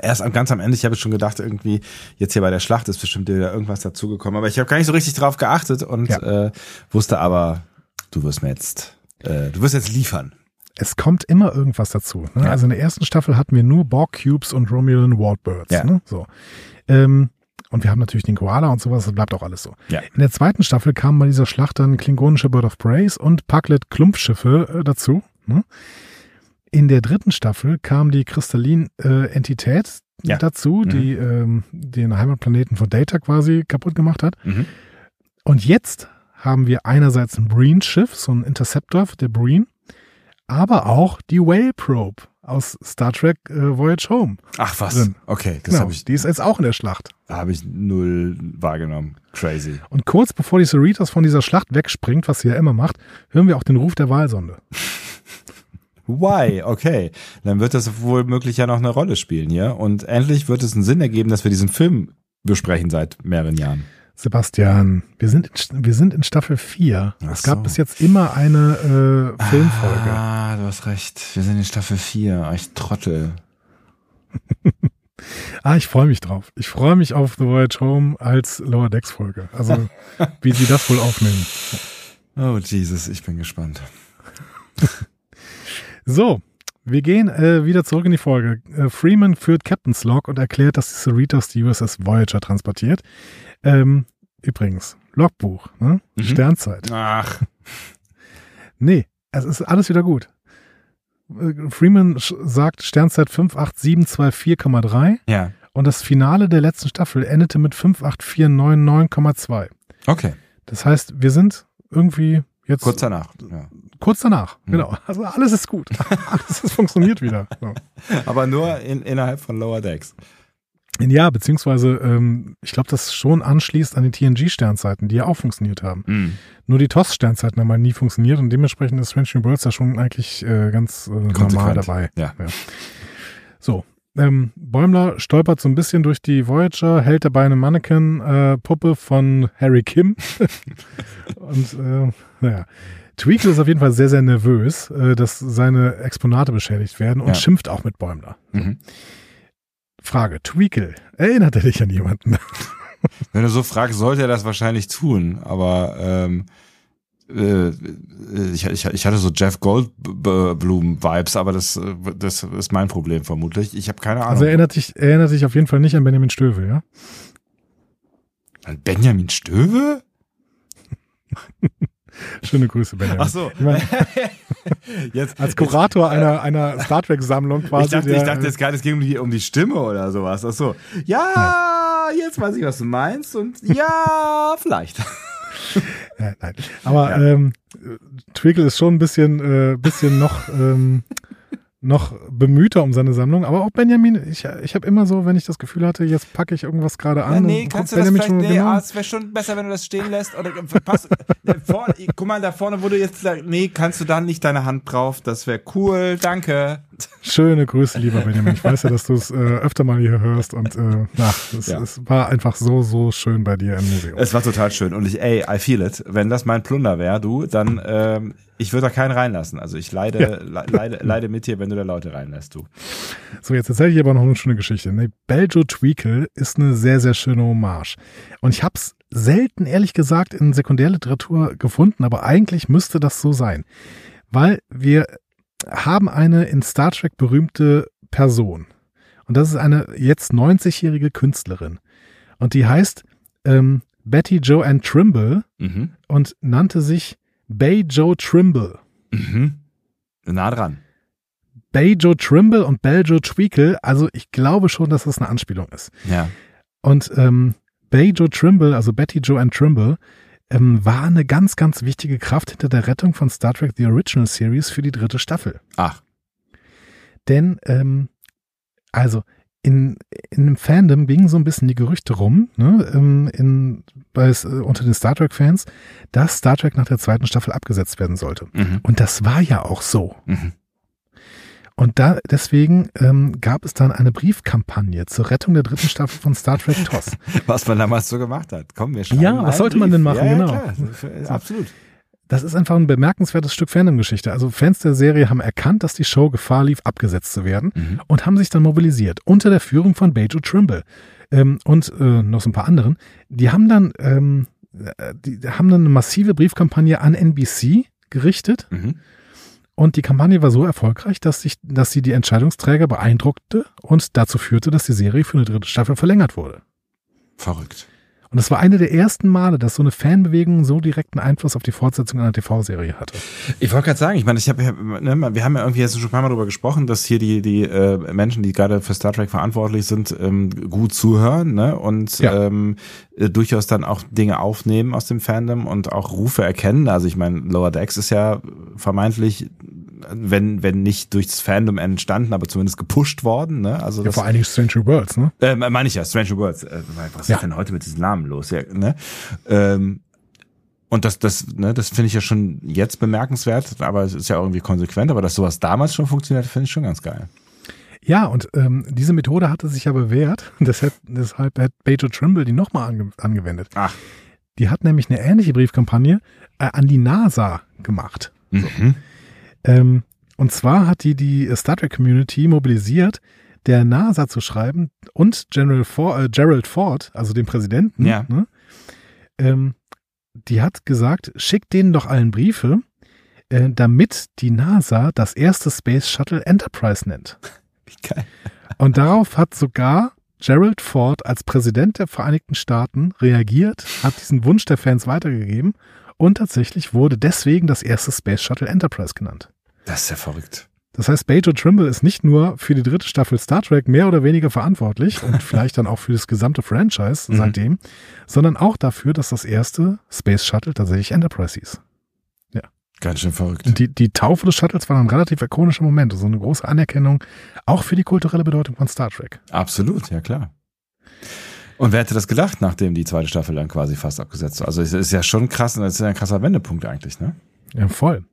erst am, ganz am Ende, ich habe schon gedacht, irgendwie jetzt hier bei der Schlacht ist bestimmt wieder irgendwas dazugekommen, aber ich habe gar nicht so richtig drauf geachtet und Ja. äh, wusste aber, du wirst mir jetzt, äh, du wirst jetzt liefern. Es kommt immer irgendwas dazu. Ne? Ja. Also in der ersten Staffel hatten wir nur Borg Cubes und Romulan Wardbirds. Ja. Ne? So. Ähm, und wir haben natürlich den Koala und sowas, das bleibt auch alles so. Ja. In der zweiten Staffel kamen bei dieser Schlacht dann klingonische Bird of Praise und Paklet Klumpfschiffe äh, dazu. Ne? In der dritten Staffel kam die Kristallin-Entität Ja. dazu, Mhm. die ähm, den Heimatplaneten von Data quasi kaputt gemacht hat. Mhm. Und jetzt haben wir einerseits ein Breen-Schiff, so ein Interceptor, der Breen, aber auch die Whale Probe aus Star Trek äh, Voyage Home. Ach was, Drin. okay, das Genau, habe ich, die ist jetzt auch in der Schlacht. habe ich null wahrgenommen. Crazy. Und kurz bevor die Cerritos von dieser Schlacht wegspringt, was sie ja immer macht, hören wir auch den Ruf der Walsonde. Why? Okay. Dann wird das wohl möglich ja noch eine Rolle spielen hier. Und endlich wird es einen Sinn ergeben, dass wir diesen Film besprechen seit mehreren Jahren. Sebastian, wir sind in, wir sind in Staffel 4. Ach es gab so. bis jetzt immer eine äh, Filmfolge. Ah, du hast recht. Wir sind in Staffel 4. Ich Trottel. Ah, ich freue mich drauf. Ich freue mich auf The Voyage Home als Lower Decks Folge. Also, wie sie das wohl aufnehmen. Oh, Jesus, ich bin gespannt. So, wir gehen äh, wieder zurück in die Folge. Äh, Freeman führt Captain's Log und erklärt, dass die Cerritos die USS Voyager transportiert. Ähm, übrigens, Logbuch, ne? Mhm. Sternzeit. Ach, Nee, es ist alles wieder gut. Äh, Freeman sagt Sternzeit 58724,3 ja. und das Finale der letzten Staffel endete mit 58499,2. Okay. Das heißt, wir sind irgendwie jetzt Kurz danach. Ja. kurz danach. Mhm. Genau. Also alles ist gut. alles ist funktioniert wieder. So. Aber nur in, innerhalb von Lower Decks. Ja, beziehungsweise ähm, ich glaube, das schon anschließt an die TNG-Sternzeiten, die ja auch funktioniert haben. Mhm. Nur die TOS-Sternzeiten haben halt nie funktioniert und dementsprechend ist Strange New Worlds da schon eigentlich äh, ganz äh, normal dabei. Ja. So, ähm, Bäumler stolpert so ein bisschen durch die Voyager, hält dabei eine Mannequin-Puppe von Harry Kim. und äh, naja, Tweakle ist auf jeden Fall sehr, sehr nervös, äh, dass seine Exponate beschädigt werden und Ja. schimpft auch mit Bäumler. Mhm. Frage, Tweakle, erinnert er dich an jemanden? Wenn du so fragst, sollte er das wahrscheinlich tun. Aber ähm, äh, ich, ich, ich hatte so Jeff Goldblum-Vibes, aber das, das ist mein Problem vermutlich. Ich habe keine Ahnung. Also er erinnert dich, er erinnert dich auf jeden Fall nicht an Benjamin Stövel, ja? An Benjamin Stöwe? Schöne Grüße, Benjamin. Ach so. Ich meine, Jetzt, als Kurator einer, einer Star Trek-Sammlung quasi. ich dachte, der, ich dachte jetzt gerade, es ging um die, um die Stimme oder sowas. Ach so. Ja, jetzt weiß ich, was du meinst und ja, vielleicht. Nein, nein. Aber Ja. ähm, Twinkle ist schon ein bisschen, äh, bisschen noch, ähm, noch bemühter um seine Sammlung. Aber auch Benjamin, ich, ich habe immer so, wenn ich das Gefühl hatte, jetzt packe ich irgendwas gerade an. nee, und kannst du guck das Benjamin vielleicht, schon nee, genau. ah, es wäre schon besser, wenn du das stehen lässt. Oder pass, äh, vor, guck mal, da vorne wurde jetzt, gesagt, nee, kannst du da nicht deine Hand drauf, das wäre cool, danke. Schöne Grüße, lieber Benjamin. Ich weiß ja, dass du es äh, öfter mal hier hörst und äh, na, es, Ja. es war einfach so, so schön bei dir im Museum. Es war total schön und ich, ey, I feel it. Wenn das mein Plunder wäre, du, dann, ähm, ich würde da keinen reinlassen. Also ich leide, le, leide, leide mit dir, wenn du da Leute reinlässt, du. So, jetzt erzähle ich aber noch eine schöne Geschichte. Ne? Beljo Tweakle ist eine sehr, sehr schöne Hommage. Und ich habe es selten, ehrlich gesagt, in Sekundärliteratur gefunden, aber eigentlich müsste das so sein. Weil wir haben eine in Star Trek berühmte Person. Und das ist eine jetzt 90-jährige Künstlerin. Und die heißt ähm, Betty Joanne Trimble Mhm. und nannte sich Bay Joe Trimble. Mhm. Nah dran. Bay Joe Trimble und Beljo Tweakle, also ich glaube schon, dass das eine Anspielung ist. Ja. Und ähm, Bay Joe Trimble, also Betty Joanne Trimble, ähm, war eine ganz, ganz wichtige Kraft hinter der Rettung von Star Trek The Original Series für die dritte Staffel. Ach. Denn, ähm, also in, in einem Fandom gingen so ein bisschen die Gerüchte rum, ne, ähm, in, bei, äh, unter den Star Trek-Fans, dass Star Trek nach der zweiten Staffel abgesetzt werden sollte. Mhm. Und das war ja auch so. Mhm. Und da deswegen ähm, gab es dann eine Briefkampagne zur Rettung der dritten Staffel von Star Trek TOS. Was man damals so gemacht hat. Komm, wir schreiben Ja, was sollte man denn machen? Ja, ja, Genau. Klar. Das- Absolut. Das ist einfach ein bemerkenswertes Stück Fandom-Geschichte. Also Fans der Serie haben erkannt, dass die Show Gefahr lief, abgesetzt zu werden Mhm. und haben sich dann mobilisiert unter der Führung von Bejo Trimble ähm, und äh, noch so ein paar anderen. Die haben dann, ähm, äh, die haben dann eine massive Briefkampagne an NBC gerichtet Mhm. Und die Kampagne war so erfolgreich, dass, sich, dass sie die Entscheidungsträger beeindruckte und dazu führte, dass die Serie für eine dritte Staffel verlängert wurde. Verrückt. Und das war eine der ersten Male, dass so eine Fanbewegung so direkten Einfluss auf die Fortsetzung einer TV-Serie hatte. Ich wollte gerade sagen, ich meine, ich habe, ne, wir haben ja irgendwie jetzt schon ein paar Mal darüber gesprochen, dass hier die die äh, Menschen, die gerade für Star Trek verantwortlich sind, ähm, gut zuhören, ne, und Ja. ähm, äh, durchaus dann auch Dinge aufnehmen aus dem Fandom und auch Rufe erkennen. Also ich meine, Lower Decks ist ja vermeintlich, wenn wenn nicht durchs Fandom entstanden, aber zumindest gepusht worden, ne? Also Ja, das, vor allen Dingen Stranger Worlds, ne? äh, meine ich ja, Stranger Worlds. Äh, was Ja. ist denn heute mit diesem Namen los? Ja, ne? ähm, und das, das, ne, das finde ich ja schon jetzt bemerkenswert, aber es ist ja irgendwie konsequent, aber dass sowas damals schon funktioniert, finde ich schon ganz geil. Ja, und ähm, diese Methode hatte sich ja bewährt. Deshalb, deshalb hat Bejo Trimble die nochmal ange angewendet. Ach. Die hat nämlich eine ähnliche Briefkampagne äh, an die NASA gemacht. Mhm. Ähm, und zwar hat die die Star Trek Community mobilisiert, der NASA zu schreiben und General For äh, Gerald Ford, also dem Präsidenten, Ja. ne, ähm, die hat gesagt, schickt denen doch allen Briefe, äh, damit die NASA das erste Space Shuttle Enterprise nennt. Wie geil. Und darauf hat sogar Gerald Ford als Präsident der Vereinigten Staaten reagiert, hat diesen Wunsch der Fans weitergegeben und tatsächlich wurde deswegen das erste Space Shuttle Enterprise genannt. Das ist ja verrückt. Das heißt, Bejo Trimble ist nicht nur für die dritte Staffel Star Trek mehr oder weniger verantwortlich und vielleicht dann auch für das gesamte Franchise Mhm. seitdem, sondern auch dafür, dass das erste Space Shuttle tatsächlich Enterprise hieß. Ganz schön verrückt. Und die, die Taufe des Shuttles war ein relativ ikonischer Moment, so eine große Anerkennung, auch für die kulturelle Bedeutung von Star Trek. Absolut, ja klar. Und wer hätte das gedacht, nachdem die zweite Staffel dann quasi fast abgesetzt war? Also es ist ja schon krass, das ist ja ein krasser Wendepunkt eigentlich, ne? Ja, voll.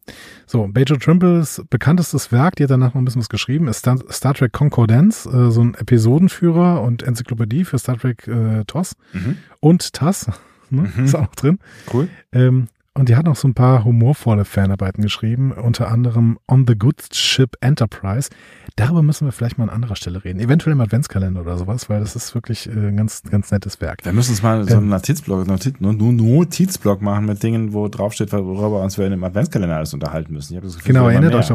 So, Bejo Trimbles bekanntestes Werk, die hat danach noch ein bisschen was geschrieben, ist Star, Star Trek Concordance, äh, so ein Episodenführer und Enzyklopädie für Star Trek äh, TOS Mhm. und TAS, ne, Mhm. ist auch noch drin. Cool. Ähm, und die hat noch so ein paar humorvolle Fanarbeiten geschrieben, unter anderem On the Good Ship Enterprise. Darüber müssen wir vielleicht mal an anderer Stelle reden. Eventuell im Adventskalender oder sowas, weil das ist wirklich äh, ein ganz, ganz nettes Werk. Wir müssen uns mal so Ähm. einen Notizblock, Notiz, Notizblock machen mit Dingen, wo draufsteht, worüber uns wir in dem Adventskalender alles unterhalten müssen. Ich hab das Gefühl, Genau, erinnert euch,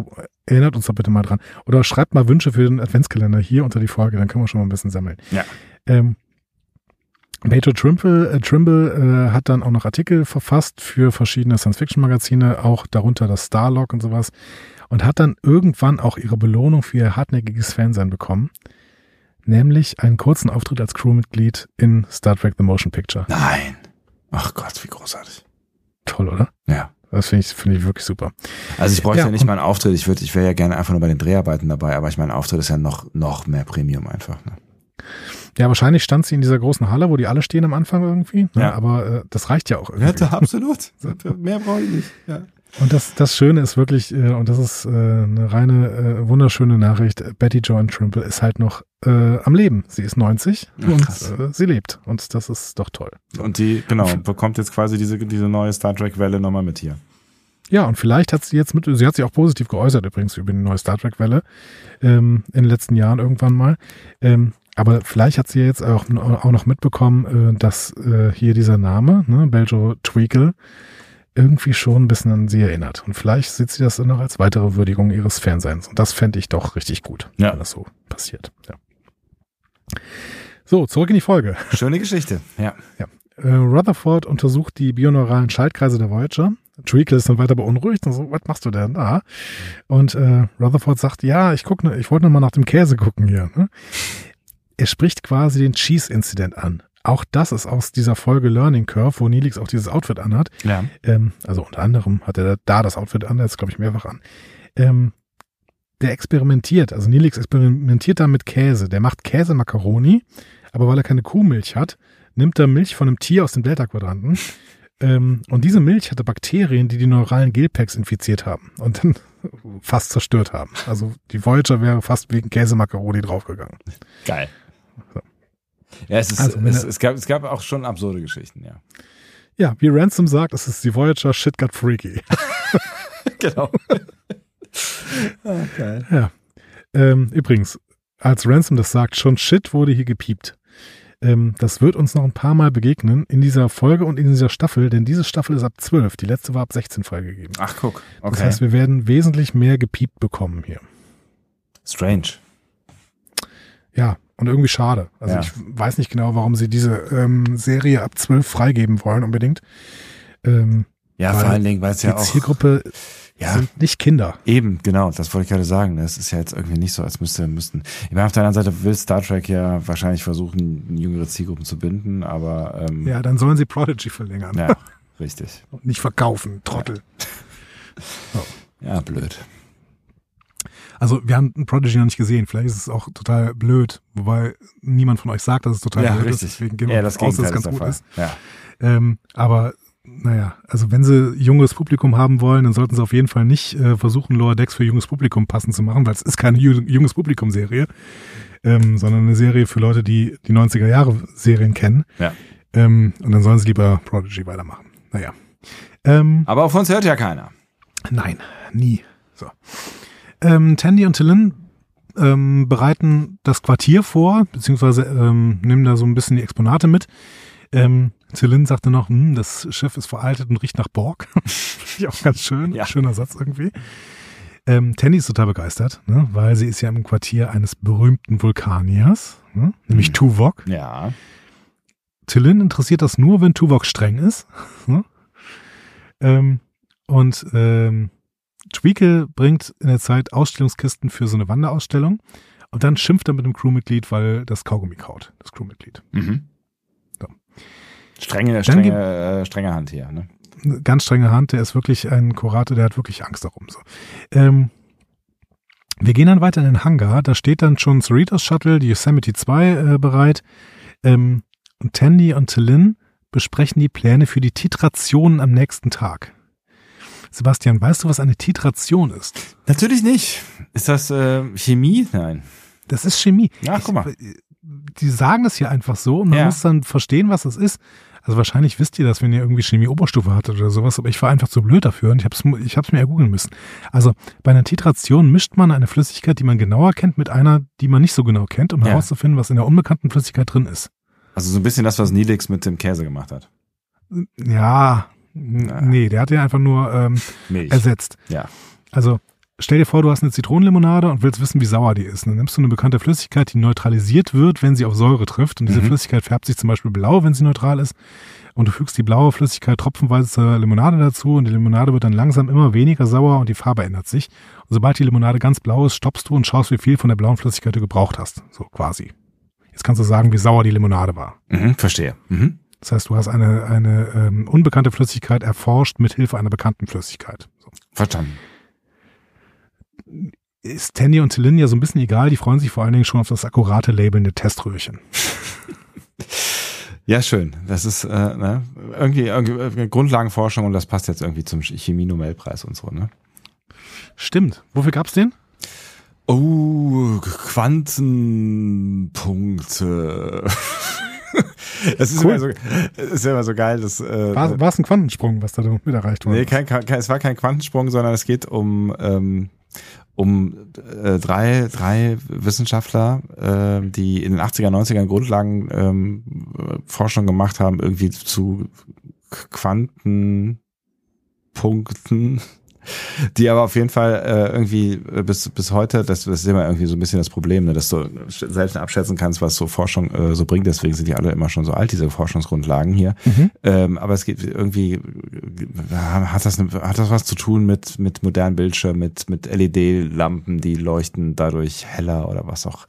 erinnert uns doch bitte mal dran. Oder schreibt mal Wünsche für den Adventskalender hier unter die Folge, dann können wir schon mal ein bisschen sammeln. Ja. Ähm, Bejo Trimble, äh, Trimble äh, hat dann auch noch Artikel verfasst für verschiedene Science-Fiction-Magazine, auch darunter das Starlog und sowas. Und hat dann irgendwann auch ihre Belohnung für ihr hartnäckiges Fansein bekommen. Nämlich einen kurzen Auftritt als Crewmitglied in Star Trek The Motion Picture. Nein. Ach Gott, wie großartig. Toll, oder? Ja. Das finde ich, finde ich wirklich super. Also ich bräuchte Ja, ja, nicht einen Auftritt. Ich würde, ich wäre ja gerne einfach nur bei den Dreharbeiten dabei, aber ich meine, Auftritt ist ja noch, noch mehr Premium einfach. Ne? Ja, wahrscheinlich stand sie in dieser großen Halle, wo die alle stehen am Anfang irgendwie. Ne? Ja. Aber äh, das reicht ja auch irgendwie. absolut. Mehr brauche ich nicht. Ja. Und das, das Schöne ist wirklich, äh, und das ist äh, eine reine, äh, wunderschöne Nachricht, Betty Joan Trimble ist halt noch äh, am Leben. Sie ist 90 Ach, und äh, sie lebt. Und das ist doch toll. Und die, genau, bekommt jetzt quasi diese, diese neue Star Trek-Welle nochmal mit hier. Ja, und vielleicht hat sie jetzt mit, sie hat sich auch positiv geäußert übrigens über die neue Star Trek-Welle ähm, in den letzten Jahren irgendwann mal. Ähm, aber vielleicht hat sie jetzt auch, auch noch mitbekommen, äh, dass äh, hier dieser Name, ne, Beljo Tweakle, irgendwie schon ein bisschen an sie erinnert. Und vielleicht sieht sie das dann noch als weitere Würdigung ihres Fernsehens. Und das fände ich doch richtig gut, Ja. wenn das so passiert. Ja. So, zurück in die Folge. Schöne Geschichte. Ja. Äh, Rutherford untersucht die bioneuralen Schaltkreise der Voyager. Treacle ist dann weiter beunruhigt und so, was machst du denn da? Und äh, Rutherford sagt, ja, ich guck, ne, ich wollte noch mal nach dem Käse gucken hier. Ne? Er spricht quasi den Cheese-Incident an. Auch das ist aus dieser Folge Learning Curve, wo Neelix auch dieses Outfit anhat. Ja. Ähm, also unter anderem hat er da das Outfit an, jetzt glaube ich mehrfach an. Ähm, der experimentiert. Also Nilix experimentiert da mit Käse. Der macht Käsemakaroni, aber weil er keine Kuhmilch hat, nimmt er Milch von einem Tier aus den Delta-Quadranten. Ähm, und diese Milch hatte Bakterien, die die neuralen Gelpacks infiziert haben und dann fast zerstört haben. Also die Voyager wäre fast wegen Käsemakaroni draufgegangen. Geil. So. Ja, es, ist, also, es, es, gab, es gab auch schon absurde Geschichten, ja. Ja, wie Ransom sagt, es ist die Voyager Shit got freaky. genau. oh, geil. Ja. Ähm, übrigens, als Ransom das sagt, schon Shit wurde hier gepiept. Ähm, das wird uns noch ein paar Mal begegnen in dieser Folge und in dieser Staffel, denn diese Staffel ist ab 12, die letzte war ab 16 freigegeben. Ach, guck. Okay. Das heißt, wir werden wesentlich mehr gepiept bekommen hier. Strange. Ja, und irgendwie schade. Also ja. ich weiß nicht genau, warum sie diese ähm, Serie ab 12 freigeben wollen unbedingt. Ähm, ja, vor allen Dingen, weil es ja auch. Die Zielgruppe ja, sind nicht Kinder. Eben, genau, das wollte ich gerade sagen. Das ist ja jetzt irgendwie nicht so, als müsste, müssten. Ich meine, auf der anderen Seite will Star Trek ja wahrscheinlich versuchen, jüngere Zielgruppen zu binden, aber. Ähm, ja, dann sollen sie Prodigy verlängern. Ja, richtig. Und nicht verkaufen, Trottel. Ja. So. ja, blöd. Also wir haben Prodigy noch nicht gesehen. Vielleicht ist es auch total blöd, wobei niemand von euch sagt, dass es total ja, blöd richtig. ist. Deswegen gehen wir ja, das aus, dass es ganz gut ist. Ja. Ähm, aber naja, also wenn sie junges Publikum haben wollen, dann sollten sie auf jeden Fall nicht äh, versuchen, Lower Decks für junges Publikum passend zu machen, weil es ist keine junges Publikum-Serie, ähm, sondern eine Serie für Leute, die die 90er Jahre Serien kennen. Ja. Ähm, und dann sollen sie lieber Prodigy weitermachen. Naja. Ähm, Aber auf uns hört ja keiner. Nein, nie. So. Ähm, Tandy und Tillin ähm, bereiten das Quartier vor, beziehungsweise ähm, nehmen da so ein bisschen die Exponate mit. Ähm, Celine sagte noch, hm, das Schiff ist veraltet und riecht nach Borg. ich auch ganz schön, ja. schöner Satz irgendwie. Ähm, Tandy ist total begeistert, ne, weil sie ist ja im Quartier eines berühmten Vulkaniers, ne, nämlich hm. Tuvok. Ja. Tillin interessiert das nur, wenn Tuvok streng ist. Ne? Ähm, und ähm, Tweakle bringt in der Zeit Ausstellungskisten für so eine Wanderausstellung und dann schimpft er mit dem Crewmitglied, weil das Kaugummi kaut, das Crewmitglied. Mhm. Strenge, strenge, äh, strenge Hand hier, ne? Ganz strenge Hand, der ist wirklich ein Kurate, der hat wirklich Angst darum. So. Ähm, wir gehen dann weiter in den Hangar, da steht dann schon Cerritos Shuttle, die Yosemite 2 äh, bereit. Ähm, und Tandy und Tillin besprechen die Pläne für die Titration am nächsten Tag. Sebastian, weißt du, was eine Titration ist? Natürlich nicht. Ist das äh, Chemie? Nein. Das ist Chemie. Ach, guck mal. die sagen es hier einfach so und man ja. muss dann verstehen, was das ist. Also wahrscheinlich wisst ihr das, wenn ihr irgendwie Chemie-Oberstufe hattet oder sowas, aber ich war einfach zu blöd dafür und ich habe es ich hab's mir ergoogeln müssen. Also bei einer Titration mischt man eine Flüssigkeit, die man genauer kennt, mit einer, die man nicht so genau kennt, um ja. herauszufinden, was in der unbekannten Flüssigkeit drin ist. Also so ein bisschen das, was Nilix mit dem Käse gemacht hat. Ja, Na. nee, der hat ja einfach nur ähm, ersetzt. Ja. Also Stell dir vor, du hast eine Zitronenlimonade und willst wissen, wie sauer die ist. Dann nimmst du eine bekannte Flüssigkeit, die neutralisiert wird, wenn sie auf Säure trifft. Und diese mhm. Flüssigkeit färbt sich zum Beispiel blau, wenn sie neutral ist. Und du fügst die blaue Flüssigkeit tropfenweise zur Limonade dazu und die Limonade wird dann langsam immer weniger sauer und die Farbe ändert sich. Und sobald die Limonade ganz blau ist, stoppst du und schaust, wie viel von der blauen Flüssigkeit du gebraucht hast. So quasi. Jetzt kannst du sagen, wie sauer die Limonade war. Mhm, verstehe. Mhm. Das heißt, du hast eine, eine ähm, unbekannte Flüssigkeit erforscht mit Hilfe einer bekannten Flüssigkeit. So. Verstanden ist Tandy und Celine ja so ein bisschen egal. Die freuen sich vor allen Dingen schon auf das akkurate labelnde Teströhrchen. Ja, schön. Das ist äh, ne? irgendwie, irgendwie Grundlagenforschung und das passt jetzt irgendwie zum Chemie-Nobelpreis und so, ne? Stimmt. Wofür gab's den? Oh, Quantenpunkte. Es ist, cool. immer so, ist immer so geil. Dass, äh, war, war es ein Quantensprung, was da mit erreicht wurde? Nee, kein, kein, es war kein Quantensprung, sondern es geht um ähm, um äh, drei, drei Wissenschaftler, äh, die in den 80er, 90er Grundlagen ähm, Forschung gemacht haben, irgendwie zu Quantenpunkten die aber auf jeden Fall äh, irgendwie bis bis heute, das, das ist immer irgendwie so ein bisschen das Problem, ne, dass du selten abschätzen kannst, was so Forschung äh, so bringt. Deswegen sind die alle immer schon so alt, diese Forschungsgrundlagen hier. Mhm. Ähm, aber es geht irgendwie hat das hat das was zu tun mit mit modernen Bildschirmen, mit mit LED-Lampen, die leuchten dadurch heller oder was auch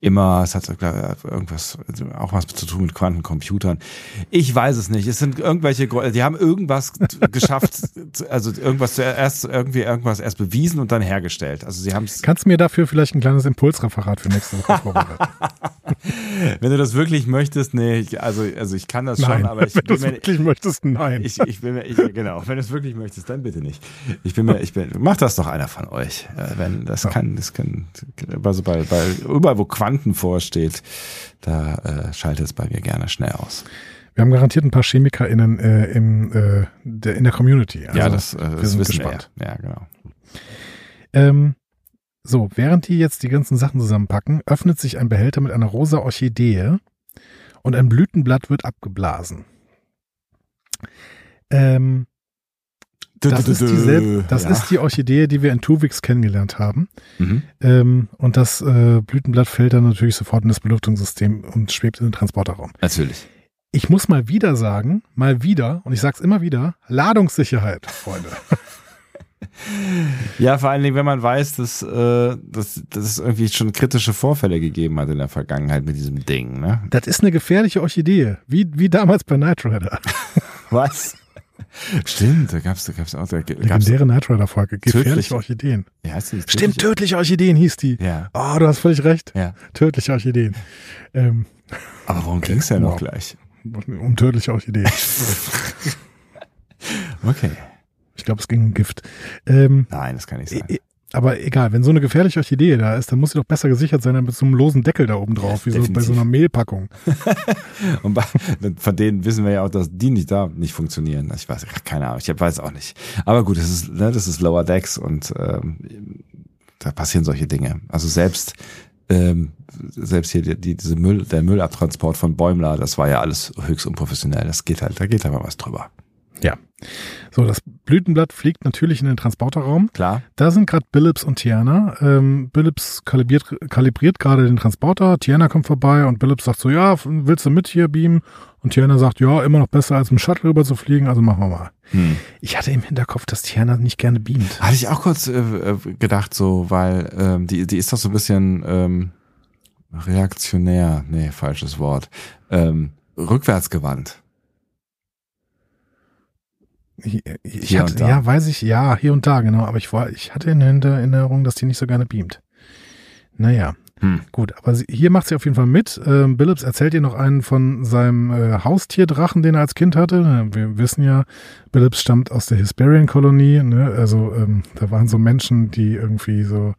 immer. Es hat irgendwas auch was zu tun mit Quantencomputern. Ich weiß es nicht. Es sind irgendwelche, die haben irgendwas geschafft, also irgendwas zuerst irgendwie irgendwas erst bewiesen und dann hergestellt. Also sie haben es. Kannst du mir dafür vielleicht ein kleines Impulsreferat für nächste Woche vorbereiten? Wenn du das wirklich möchtest, nee, ich, also, also ich kann das nein, schon, aber ich wenn du bin es mir, wirklich möchtest, nein. ich, ich bin mir, ich, genau, wenn du es wirklich möchtest, dann bitte nicht. Ich bin mir, ich bin, macht das doch einer von euch. Äh, Wenn das kann, das kann, also bei, bei überall wo Quanten vorsteht, da äh, schaltet es bei mir gerne schnell aus. Wir haben garantiert ein paar ChemikerInnen äh, im, äh, der, in der Community. Also, ja, das, äh, das sind wissen gespannt. wir. Ja, genau. Ähm, so, während die jetzt die ganzen Sachen zusammenpacken, öffnet sich ein Behälter mit einer rosa Orchidee und ein Blütenblatt wird abgeblasen. Ähm, das ist, dieselbe, das ja. ist die Orchidee, die wir in Tuvix kennengelernt haben. Mhm. Ähm, und das äh, Blütenblatt fällt dann natürlich sofort in das Belüftungssystem und schwebt in den Transporterraum. Natürlich. Ich muss mal wieder sagen, mal wieder, und ich sag's immer wieder, Ladungssicherheit, Freunde. Ja, vor allen Dingen, wenn man weiß, dass, äh, dass, dass es irgendwie schon kritische Vorfälle gegeben hat in der Vergangenheit mit diesem Ding, ne? Das ist eine gefährliche Orchidee, wie, wie damals bei Knight Rider. Was? Stimmt, da gab's, da gab's auch, da gab's, Legendäre Knight Rider Folge, gefährliche Tödliche. Orchideen. ja, heißt die nicht Stimmt, tödliche? tödliche Orchideen hieß die. Ja, Oh, du hast völlig recht. ja. Tödliche Orchideen. Ähm, Aber worum ging's denn noch Wow. gleich? Um tödliche Orchideen. Okay. Ich glaube, es ging um Gift. Ähm, Nein, das kann nicht sein. e- e- aber egal, wenn so eine gefährliche Orchidee da ist, dann muss sie doch besser gesichert sein als mit so einem losen Deckel da oben drauf, wie so bei so einer Mehlpackung. Und bei, von denen wissen wir ja auch, dass die nicht da nicht funktionieren. Ich weiß, keine Ahnung, ich weiß auch nicht. Aber gut, das ist, ne, das ist Lower Decks und ähm, da passieren solche Dinge. Also selbst ähm, selbst hier die, die, diese Müll, der Müllabtransport von Bäumler, das war ja alles höchst unprofessionell. Das geht halt, da geht aber was drüber. Ja. So, das Blütenblatt fliegt natürlich in den Transporterraum. Klar. Da sind gerade Billups und Tiana. Ähm, Billups kalibriert, kalibriert gerade den Transporter. Tiana kommt vorbei und Billups sagt so, ja, willst du mit hier beamen? Und Tiana sagt, ja, immer noch besser als mit dem Shuttle rüber zu fliegen, also machen wir mal. Hm. Ich hatte im Hinterkopf, dass Tiana nicht gerne beamt. Hatte ich auch kurz äh, äh, gedacht, so, weil ähm, die, die ist doch so ein bisschen ähm, reaktionär, nee, falsches Wort, ähm, rückwärtsgewandt. Ich, ich Hier hatte, ja, weiß ich, ja, hier und da, genau. Aber ich war, ich hatte in der Erinnerung, dass die nicht so gerne beamt. Naja, Hm. gut. Aber sie, hier macht sie auf jeden Fall mit. Ähm, Billups erzählt ihr noch einen von seinem äh, Haustierdrachen, den er als Kind hatte. Wir wissen ja, Billups stammt aus der Hesperian-Kolonie. Ne? Also ähm, da waren so Menschen, die irgendwie so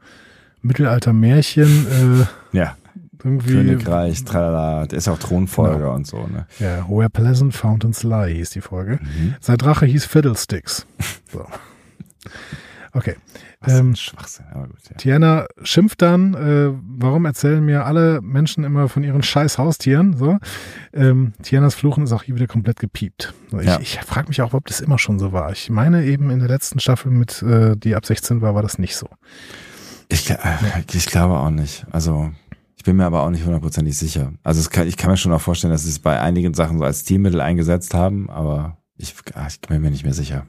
Mittelalter-Märchen äh, Ja, irgendwie. Königreich, tralala, der ist auch Thronfolger Genau. und so, ne? Ja, Where Pleasant Fountains Lie hieß die Folge. Mhm. Sein Drache hieß Fiddlesticks. So. Okay. Was Ähm, Schwachsinn, aber gut, ja. Tiana schimpft dann, äh, warum erzählen mir alle Menschen immer von ihren scheiß Haustieren? So. Ähm, Tianas Fluchen ist auch hier wieder komplett gepiept. Ich, Ja. ich frage mich auch, ob das immer schon so war. Ich meine eben in der letzten Staffel mit, äh, die ab 16 war, war das nicht so. Ich, äh, ich glaube auch nicht. Also, ich bin mir aber auch nicht hundertprozentig sicher. Also, kann, ich kann mir schon auch vorstellen, dass sie es bei einigen Sachen so als Stilmittel eingesetzt haben, aber ich, ah, ich bin mir nicht mehr sicher.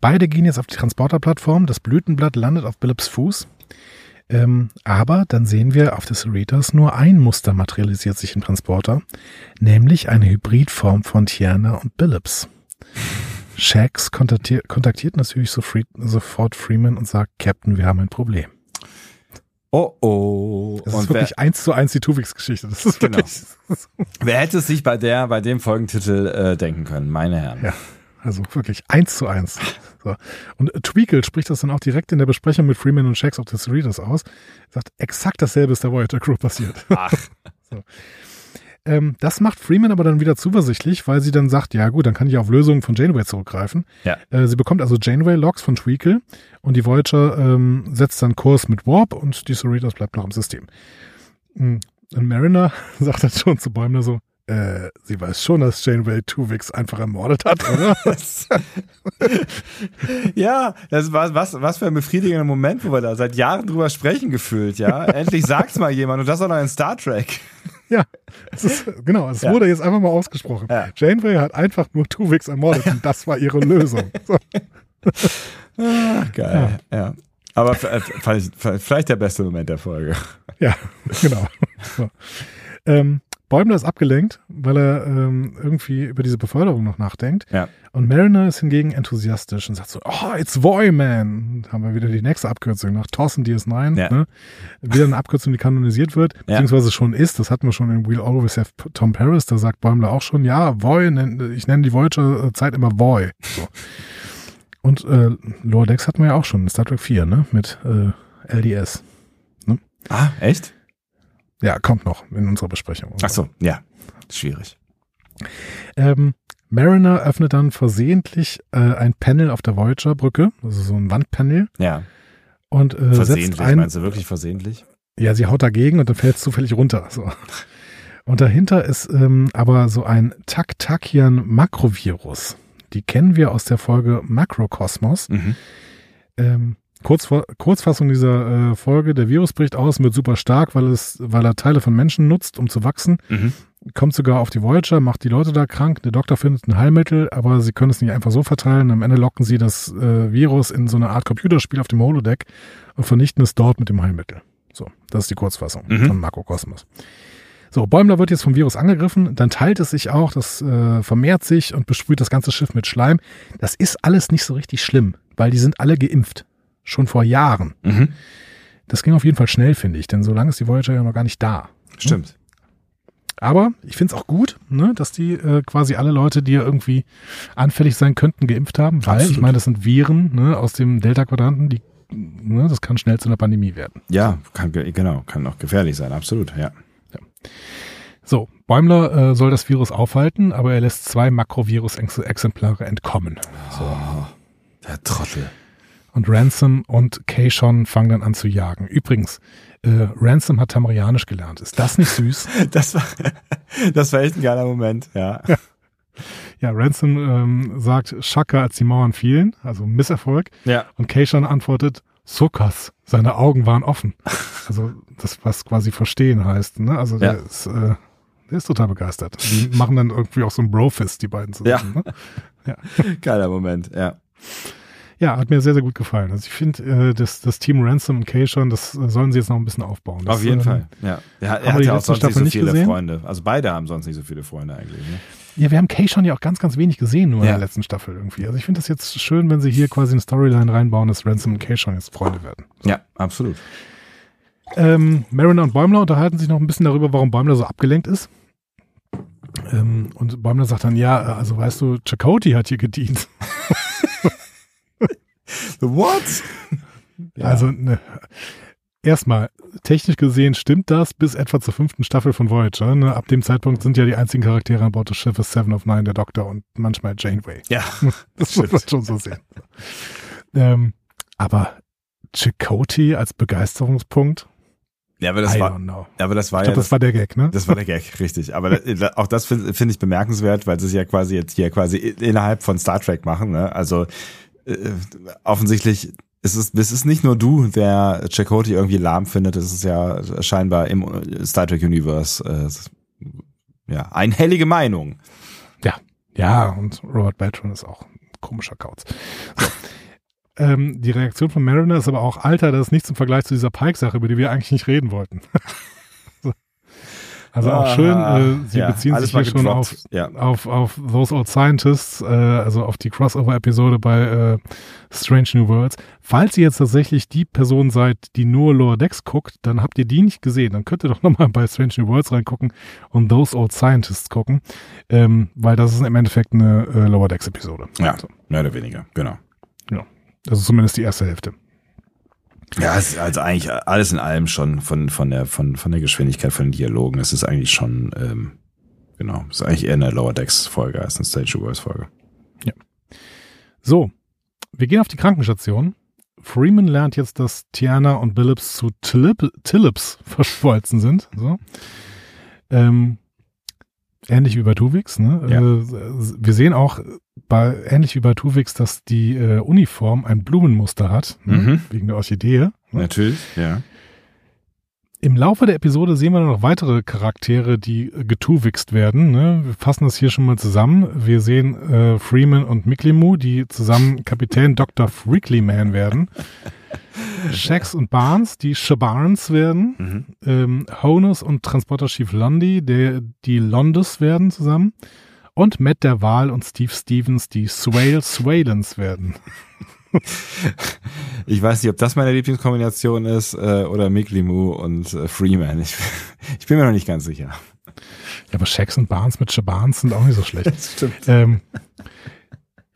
Beide gehen jetzt auf die Transporterplattform. Das Blütenblatt landet auf Billups Fuß. Ähm, aber dann sehen wir auf des Cerritos nur ein Muster materialisiert sich im Transporter, nämlich eine Hybridform von Tiana und Billups. Shax kontaktiert, kontaktiert natürlich sofort, Freeman und sagt, Captain, wir haben ein Problem. Oh, oh. Das und ist wirklich eins zu eins die Tuvix-Geschichte. Das ist Genau. wirklich, wer, wer hätte es sich bei der, bei dem Folgentitel äh, denken können, meine Herren? Ja. Also wirklich eins zu eins. So. Und Tweakle spricht das dann auch direkt in der Besprechung mit Freeman und Shax of the Cerritos aus. Sagt, exakt dasselbe ist der Voyager Crew passiert. Ach, Ähm, das macht Freeman aber dann wieder zuversichtlich, weil sie dann sagt, ja gut, dann kann ich auf Lösungen von Janeway zurückgreifen. Ja. Äh, sie bekommt also Janeway-Logs von Tweakle und die Voyager ähm, setzt dann Kurs mit Warp und die Cerritos bleibt noch im System. Mhm. Und Mariner sagt dann schon zu Bäumler so, äh, sie weiß schon, dass Janeway Tuvix einfach ermordet hat, oder? ja, das war was, was für ein befriedigender Moment, wo wir da seit Jahren drüber sprechen gefühlt, ja. Endlich sagt's mal jemand und das auch noch in Star Trek. ja, es ist, genau, es Ja. wurde jetzt einfach mal ausgesprochen. Ja. Janeway hat einfach nur Tuvix ermordet und das war ihre Lösung. So. Ach, geil, ja. Aber f- äh, vielleicht der beste Moment der Folge. Ja, genau. So. Ähm, Bäumler ist abgelenkt, weil er ähm, irgendwie über diese Beförderung noch nachdenkt. Ja. Und Mariner ist hingegen enthusiastisch und sagt so, oh, it's Voy, man. Haben wir wieder die nächste Abkürzung nach Tossen DS9. Ja. Ne? Wieder eine Abkürzung, die kanonisiert wird, beziehungsweise schon ist. Das hatten wir schon in We'll Always Have Tom Paris. Da sagt Bäumler auch schon, ja, Voy, ich nenne die Voyager-Zeit immer Voy. So. Und äh, Lower Decks hatten wir ja auch schon in Star Trek 4, ne? Mit äh, LDS. Ah, echt? Ja, kommt noch in unserer Besprechung. Ach so, ja. Schwierig. Ähm, Mariner öffnet dann versehentlich äh, ein Panel auf der Voyager-Brücke, also so ein Wandpanel, Ja. und äh, setzt Versehentlich, ein. meinst du wirklich versehentlich? Ja, sie haut dagegen und dann fällt es zufällig runter. So. Und dahinter ist ähm, aber so ein Tak-Takian-Makrovirus. Die kennen wir aus der Folge Makrokosmos. Mhm. Ähm, Kurz, Kurzfassung dieser äh, Folge, der Virus bricht aus und wird super stark, weil, es, weil er Teile von Menschen nutzt, um zu wachsen. Mhm. Kommt sogar auf die Voyager, macht die Leute da krank. Der Doktor findet ein Heilmittel, aber sie können es nicht einfach so verteilen. Am Ende locken sie das äh, Virus in so eine Art Computerspiel auf dem Holodeck und vernichten es dort mit dem Heilmittel. So, das ist die Kurzfassung Mhm. von Makrokosmos. So, Bäumler wird jetzt vom Virus angegriffen, dann teilt es sich auch, das äh, vermehrt sich und besprüht das ganze Schiff mit Schleim. Das ist alles nicht so richtig schlimm, weil die sind alle geimpft. Schon vor Jahren. Mhm. Das ging auf jeden Fall schnell, finde ich, denn so lange ist die Voyager ja noch gar nicht da. Stimmt. Aber ich finde es auch gut, ne, dass die äh, quasi alle Leute, die ja irgendwie anfällig sein könnten, geimpft haben, weil Absolut. ich meine, das sind Viren ne, aus dem Delta-Quadranten, die, ne, das kann schnell zu einer Pandemie werden. Ja, kann, ge- genau, kann auch gefährlich sein, absolut, ja. So, Bäumler äh, soll das Virus aufhalten, aber er lässt zwei Makrovirus-Exemplare entkommen. Oh, der Trottel. Und Ransom und Kayshon fangen dann an zu jagen. Übrigens, äh, Ransom hat Tamarianisch gelernt. Ist das nicht süß? Das war, das war echt ein geiler Moment, ja. ja, Ransom ähm, sagt Shaka, als die Mauern fielen, also Misserfolg. Ja. Und Kayshon antwortet, Sukas, seine Augen waren offen. Also das, was quasi verstehen heißt. Ne? Also der, Ja. ist, äh, der ist total begeistert. Die machen dann irgendwie auch so ein Brofist, die beiden zusammen. Ne? Geiler Moment, ja. Ja, hat mir sehr, sehr gut gefallen. Also ich finde, äh, das, das Team Ransom und Kayshon, das äh, sollen sie jetzt noch ein bisschen aufbauen. Das, Auf jeden ähm, Fall, ja. Er, er hat ja auch sonst nicht Staffel so nicht viele gesehen? Freunde. Also beide haben sonst nicht so viele Freunde eigentlich. Ne? Ja, wir haben Kayshon ja auch ganz, ganz wenig gesehen, nur in Ja. der letzten Staffel irgendwie. Also ich finde das jetzt schön, wenn sie hier quasi eine Storyline reinbauen, dass Ransom und Kayshon jetzt Freunde werden. Ja, absolut. Ähm, Mariner und Bäumler unterhalten sich noch ein bisschen darüber, warum Bäumler so abgelenkt ist. Ähm, und Bäumler sagt dann, ja, also weißt du, Chakotay hat hier gedient. What? Ja. Also ne, erstmal, technisch gesehen stimmt das bis etwa zur fünften Staffel von Voyager. Ne? Ab dem Zeitpunkt sind ja die einzigen Charaktere an Bord des Schiffes Seven of Nine, der Doktor und manchmal Janeway. Ja, Das muss man schon so sehen. Ähm, aber Chakotay als Begeisterungspunkt? ja aber das I war, don't know. aber das war Ich ja glaube, das war der Gag, ne? Das war der Gag, richtig. Aber da, auch das finde find ich bemerkenswert, weil sie es ja quasi jetzt hier quasi innerhalb von Star Trek machen. Ne? Also äh, offensichtlich ist es, es ist nicht nur du, der Chakotay irgendwie lahm findet. Es ist ja scheinbar im Star Trek Universe äh, es ja einhellige Meinung. Ja, und Robert Beltran ist auch ein komischer Kauz. So. ähm, die Reaktion von Mariner ist aber auch, Alter, das ist nichts im Vergleich zu dieser Pike-Sache, über die wir eigentlich nicht reden wollten. so. Also auch schön, äh, sie Ja, beziehen sich hier schon auf, Ja. auf, auf Those Old Scientists, äh, also auf die Crossover-Episode bei äh, Strange New Worlds. Falls ihr jetzt tatsächlich die Person seid, die nur Lower Decks guckt, dann habt ihr die nicht gesehen. Dann könnt ihr doch nochmal bei Strange New Worlds reingucken und Those Old Scientists gucken, ähm, weil das ist im Endeffekt eine äh, Lower Decks-Episode. Ja, So. mehr oder weniger, genau. Das ist zumindest die erste Hälfte. Ja, es ist also eigentlich alles in allem schon von, von, der, von, von der Geschwindigkeit von den Dialogen. Es ist eigentlich schon, ähm, genau, es ist eigentlich eher eine Lower Decks Folge als eine Stage Wars Folge. So, wir gehen auf die Krankenstation. Freeman lernt jetzt, dass Tiana und Billups zu Tillip, Tillips verschmolzen sind. So. Ähm, ähnlich wie bei Tuvix. Ne? Ja. Äh, wir sehen auch bei, ähnlich wie bei Tuvix, dass die äh, Uniform ein Blumenmuster hat, ne? Mhm. wegen der Orchidee. Natürlich, ja. Im Laufe der Episode sehen wir noch weitere Charaktere, die äh, getuwixt werden. Ne? Wir fassen das hier schon mal zusammen. Wir sehen äh, Freeman und Miklimu, die zusammen Kapitän Dr. Freakly Man werden. Shax und Barnes, die Shabarns werden. Mhm. Ähm, Honus und Transporter Chief Lundy, der, die Londes werden zusammen. Und Matt der Wahl und Steve Stevens, die Swale Swalens werden. Ich weiß nicht, ob das meine Lieblingskombination ist äh, oder Mick Limu und äh, Freeman. Ich, ich bin mir noch nicht ganz sicher. Ja, aber Shax und Barnes mit Shabarns sind auch nicht so schlecht. stimmt. Ähm,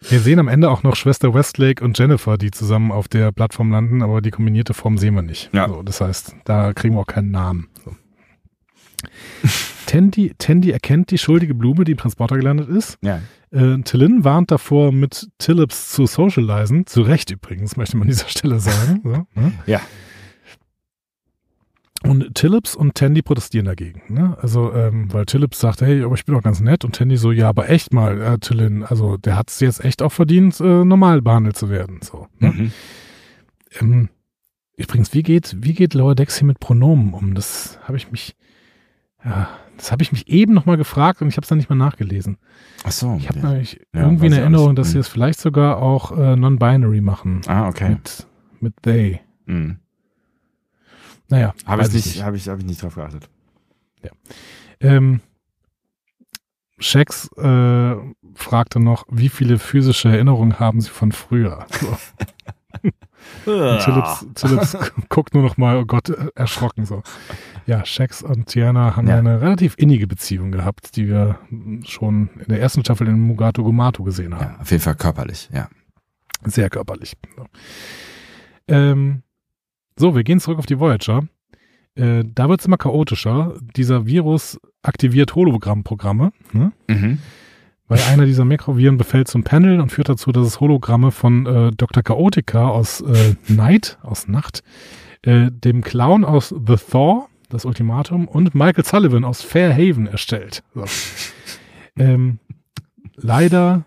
wir sehen am Ende auch noch Schwester Westlake und Jennifer, die zusammen auf der Plattform landen, aber die kombinierte Form sehen wir nicht. Ja. So, das heißt, da kriegen wir auch keinen Namen. So. Tandy, Tandy erkennt die schuldige Blume, die im Transporter gelandet ist. Ja. Äh, Tillin warnt davor, mit Tillips zu socialisen. Zu Recht übrigens, möchte man an dieser Stelle sagen. So, ne? Ja. Und Tillips und Tandy protestieren dagegen. Ne? Also, ähm, weil Tillips sagt, hey, aber ich bin doch ganz nett. Und Tandy so, ja, aber echt mal, äh, Tillin, also der hat es jetzt echt auch verdient, äh, normal behandelt zu werden. So. Ne? Mhm. Ähm, übrigens, wie geht, wie geht Lower Decks hier mit Pronomen um? Das habe ich mich, ja, das habe ich mich eben nochmal gefragt und ich habe es dann nicht mal nachgelesen. Ach so. Ich habe ja. nämlich Ja, irgendwie eine Erinnerung, alles. dass sie Mhm. es vielleicht sogar auch äh, non-binary machen. Ah, okay. Mit, mit they. Mhm. Naja. Habe ich nicht, habe ich, habe ich nicht drauf geachtet. Ähm, Shax äh, fragte noch, wie viele physische Erinnerungen haben sie von früher? Phillips, Phillips guckt nur noch mal, oh Gott, äh, erschrocken so. Ja, Shax und Tiana haben Ja. eine relativ innige Beziehung gehabt, die wir schon in der ersten Staffel in Mugato Gumato gesehen haben. Ja, auf jeden Fall körperlich, ja. Sehr körperlich. So. Ähm, so, wir gehen zurück auf die Voyager. Äh, da wird es immer chaotischer. Dieser Virus aktiviert Hologrammprogramme, ne? Mhm. weil einer dieser Mikroviren befällt zum Panel und führt dazu, dass es Hologramme von äh, Dr. Chaotica aus äh, Night, aus Nacht, äh, dem Clown aus The Thaw, das Ultimatum, und Michael Sullivan aus Fairhaven erstellt. So. ähm, leider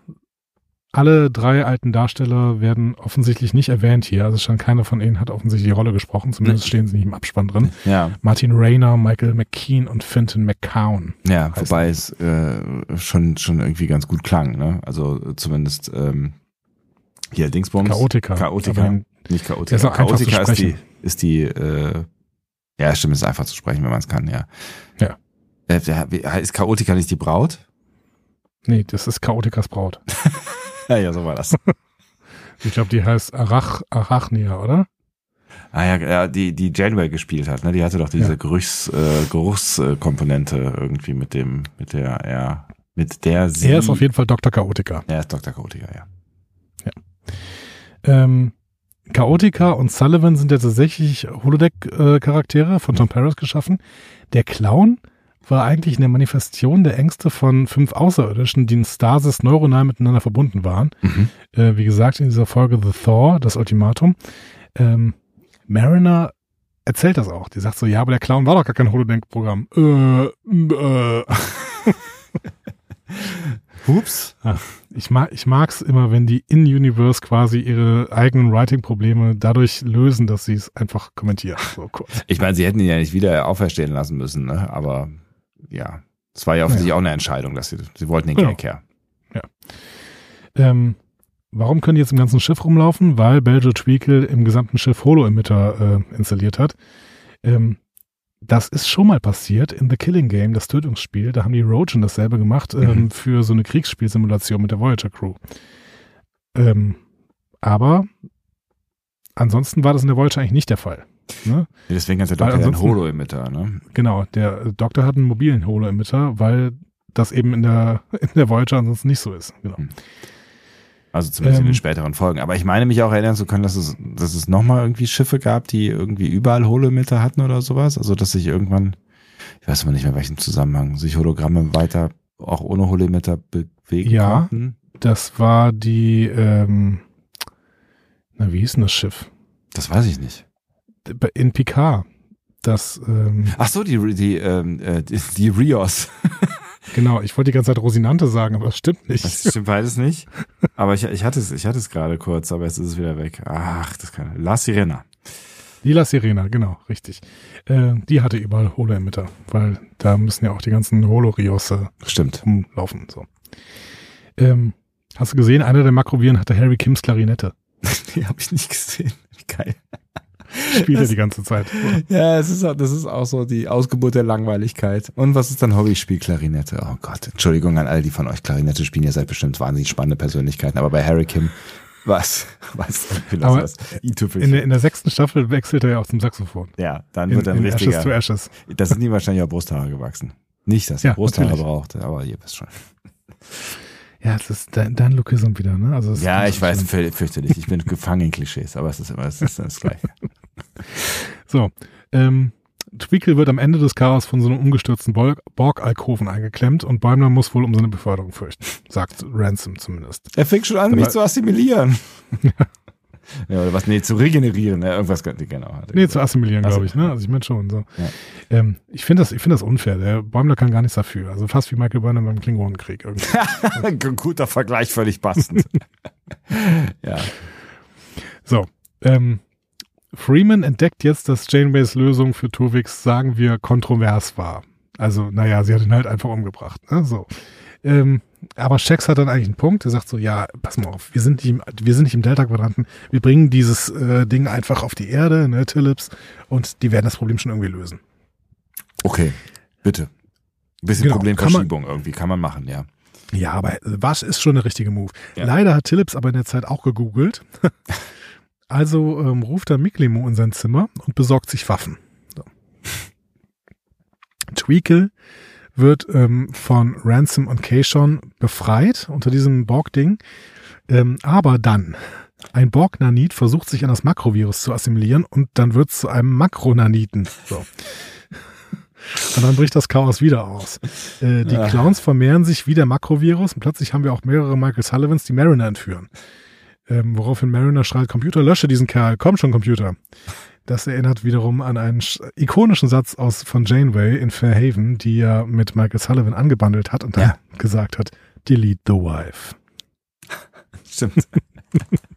alle drei alten Darsteller werden offensichtlich nicht erwähnt hier. Also scheint keiner von ihnen hat offensichtlich die Rolle gesprochen. Zumindest stehen sie nicht im Abspann drin. Ja, Martin Rayner, Michael McKean und Fenton McCown. ja, wobei es äh, schon, schon irgendwie ganz gut klang, ne? Also zumindest ähm, hier Dingsbums. Chaotica. Chaotica. Aber Nicht Chaotica. ist Chaotica ist die, ist die, äh, ja, stimmt, ist einfach zu sprechen, wenn man es kann, ja. Ja. Äh, ist Chaotica nicht die Braut? Nee, das ist Chaotikas Braut. Ja, ja, so war das. Ich glaube, die heißt Arach, Arachnia, oder? ah ja, ja, die, die Janeway gespielt hat, ne? Die hatte doch diese Ja. Geruchs, äh, Geruchskomponente irgendwie mit dem, mit der, ja, mit der sie. Er ist auf jeden Fall Dr. Chaotica. Er ist Dr. Chaotica, ja. Ähm, Chaotica und Sullivan sind ja tatsächlich Holodeck-Charaktere von Tom Paris geschaffen. Der Clown war eigentlich eine Manifestation der Ängste von fünf Außerirdischen, die in Stasis neuronal miteinander verbunden waren. Mhm. Äh, wie gesagt, in dieser Folge The Thor, das Ultimatum. Ähm, Mariner erzählt das auch. Die sagt so, ja, aber der Clown war doch gar kein Holodeck-Programm. Äh, äh. Hups. Ich mag, ich mag's immer, wenn die in-Universe quasi ihre eigenen Writing-Probleme dadurch lösen, dass sie es einfach kommentieren. So kurz. Ich meine, sie hätten ihn ja nicht wieder auferstehen lassen müssen, ne? Aber ja, es war ja offensichtlich auch eine Entscheidung, dass sie, sie wollten den Genau. Gag her. Ähm, warum können die jetzt im ganzen Schiff rumlaufen? Weil Belgial Tweakle im gesamten Schiff Holo-Emitter äh, installiert hat. Ähm, das ist schon mal passiert in The Killing Game, das Tötungsspiel. Da haben die Rogen dasselbe gemacht ähm, Mhm. für so eine Kriegsspielsimulation mit der Voyager Crew. Ähm, aber ansonsten war das in der Voyager eigentlich nicht der Fall. Ne? Nee, Deswegen hat der Doktor ja einen Holo-Emitter, ne? Genau, der Doktor hat einen mobilen Holo-Emitter, weil das eben in der, in der Voyager ansonsten nicht so ist. Genau. Hm. Also zumindest in Ähm. den späteren Folgen. Aber ich meine mich auch erinnern zu können, dass es, dass es nochmal irgendwie Schiffe gab, die irgendwie überall Holo-Emitter hatten oder sowas. Also dass sich irgendwann, ich weiß aber nicht mehr in welchem Zusammenhang, sich Hologramme weiter auch ohne Holo-Emitter bewegen Ja. konnten. Das war die, ähm, na, wie hieß denn das Schiff? Das weiß ich nicht. In Picard. Das, ähm, Ach so, die, die, ähm, äh, die, die Rios. genau, ich wollte die ganze Zeit Rosinante sagen, aber das stimmt nicht. Das stimmt beides nicht. Aber ich, ich hatte es, ich hatte es gerade kurz, aber jetzt ist es wieder weg. Ach, das kann. La Sirena. Lila Sirena, genau, richtig. Äh, die hatte überall Holo-Emitter, weil da müssen ja auch die ganzen Holo-Rios äh, Stimmt. rumlaufen. So. Ähm, hast du gesehen, einer der Makroviren hatte Harry Kims Klarinette. Die habe ich nicht gesehen. Wie geil. spielt er die ganze Zeit. Ja, es ist, auch- das ist auch so die Ausgeburt der Langweiligkeit. Und was ist dann Hobbyspiel? Klarinette. Oh Gott, Entschuldigung an alle, die von euch Klarinette spielen. Ihr seid bestimmt wahnsinnig spannende Persönlichkeiten. Aber bei Harry Kim, was? Was? Aber das. i-Tüpfelchen. In der, in der sechsten Staffel wechselt er ja auch zum Saxophon. Ja, dann In, wird er ein in Ashes to. Ashes. Das sind ihm wahrscheinlich auch Brusthaare gewachsen. Nicht, dass er Ja, Brusthaare natürlich. braucht, aber ihr wisst schon. Ja, es ist dein, dein Lookism wieder, ne? Also Ja, ich weiß, fürchterlich. Ich bin gefangen in Klischees, aber es ist immer es ist das Gleiche. So, ähm, Tweakle wird am Ende des Chaos von so einem umgestürzten Borg- Borg-Alkoven eingeklemmt und Bäumler muss wohl um seine Beförderung fürchten, sagt Ransom zumindest. Er fängt schon an, Aber- mich zu assimilieren. ja, oder was? Nee, zu regenerieren. Ja, irgendwas, genau. hat er Nee, gesagt. zu assimilieren, glaube ich, ne? Also ich meine schon so. Ja. Ähm, ich finde das, ich finde das unfair. Der Bäumler kann gar nichts dafür. Also fast wie Michael Burnham beim Klingonenkrieg guter Vergleich, völlig passend. ja. So, ähm, Freeman entdeckt jetzt, dass Janeways Lösung für Tuvix, sagen wir, kontrovers war. Also, naja, sie hat ihn halt einfach umgebracht. Ne? So. Ähm, aber Shax hat dann eigentlich einen Punkt. Er sagt so, ja, pass mal auf, wir sind nicht im, wir sind nicht im Delta-Quadranten. Wir bringen dieses äh, Ding einfach auf die Erde, ne, Tillips, und die werden das Problem schon irgendwie lösen. Okay, bitte. Ein bisschen Genau, Problemverschiebung irgendwie kann man machen, ja. Ja, aber was ist schon der richtige Move? Ja. Leider hat Tillips aber in der Zeit auch gegoogelt. Also ähm, ruft er Miklimo in sein Zimmer und besorgt sich Waffen. So. Tweakle wird ähm, von Ransom und Kayshon befreit unter diesem Borg-Ding. Ähm, aber dann, ein Borg-Nanit versucht sich an das Makrovirus zu assimilieren und dann wird es zu einem Makronaniten. So. Und dann bricht das Chaos wieder aus. Äh, die Ah. Clowns vermehren sich wie der Makrovirus und plötzlich haben wir auch mehrere Michael Sullivans, die Mariner entführen. Ähm, woraufhin Mariner schreit, Computer, lösche diesen Kerl, komm schon, Computer. Das erinnert wiederum an einen sch- ikonischen Satz aus von Janeway in Fairhaven, die ja mit Michael Sullivan angebandelt hat und dann Ja. gesagt hat, delete the wife. Stimmt.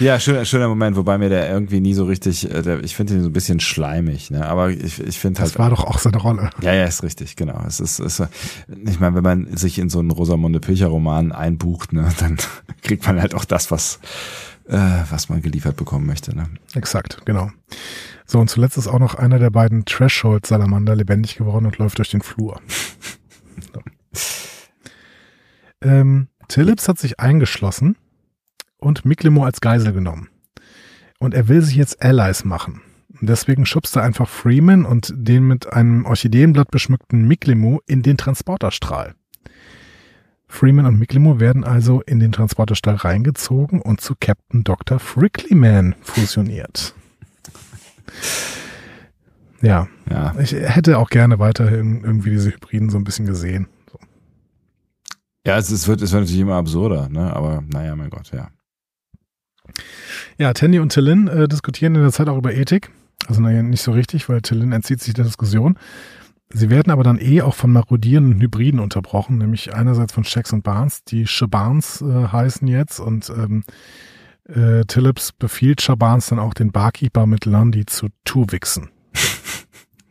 ja, schöner, schöner Moment, wobei mir der irgendwie nie so richtig, äh, der, ich finde ihn so ein bisschen schleimig, ne? Aber ich, ich finde Das halt. war doch auch seine Rolle. Ja, ja, ist richtig, genau. Es ist, es, ich meine, wenn man sich in so einen Rosamunde Pilcher Roman einbucht, ne, dann kriegt man halt auch das, was, äh, was man geliefert bekommen möchte, ne? Exakt, genau. So, und zuletzt ist auch noch einer der beiden Threshold-Salamander lebendig geworden und läuft durch den Flur. So. Ähm, Tillips hat sich eingeschlossen und Miklimo als Geisel genommen. Und er will sich jetzt Allies machen. Deswegen schubst er einfach Freeman und den mit einem Orchideenblatt beschmückten Miklimo in den Transporterstrahl. Freeman und Miklimo werden also in den Transporterstrahl reingezogen und zu Captain Dr. Fricklyman fusioniert. Ja, Ja. ich hätte auch gerne weiterhin irgendwie diese Hybriden so ein bisschen gesehen. So. Ja, es, es wird, es wird natürlich immer absurder, ne? Aber naja, mein Gott, ja. Ja, Tandy und Tillin äh, diskutieren in der Zeit auch über Ethik. Also naja, nicht so richtig, weil Tillin entzieht sich der Diskussion. Sie werden aber dann eh auch von marodierenden Hybriden unterbrochen, nämlich einerseits von Shax und Barnes, die Shabans äh, heißen jetzt und ähm, äh, Tillips befiehlt Shabans dann auch den Barkeeper mit Lundy zu Tuwixen.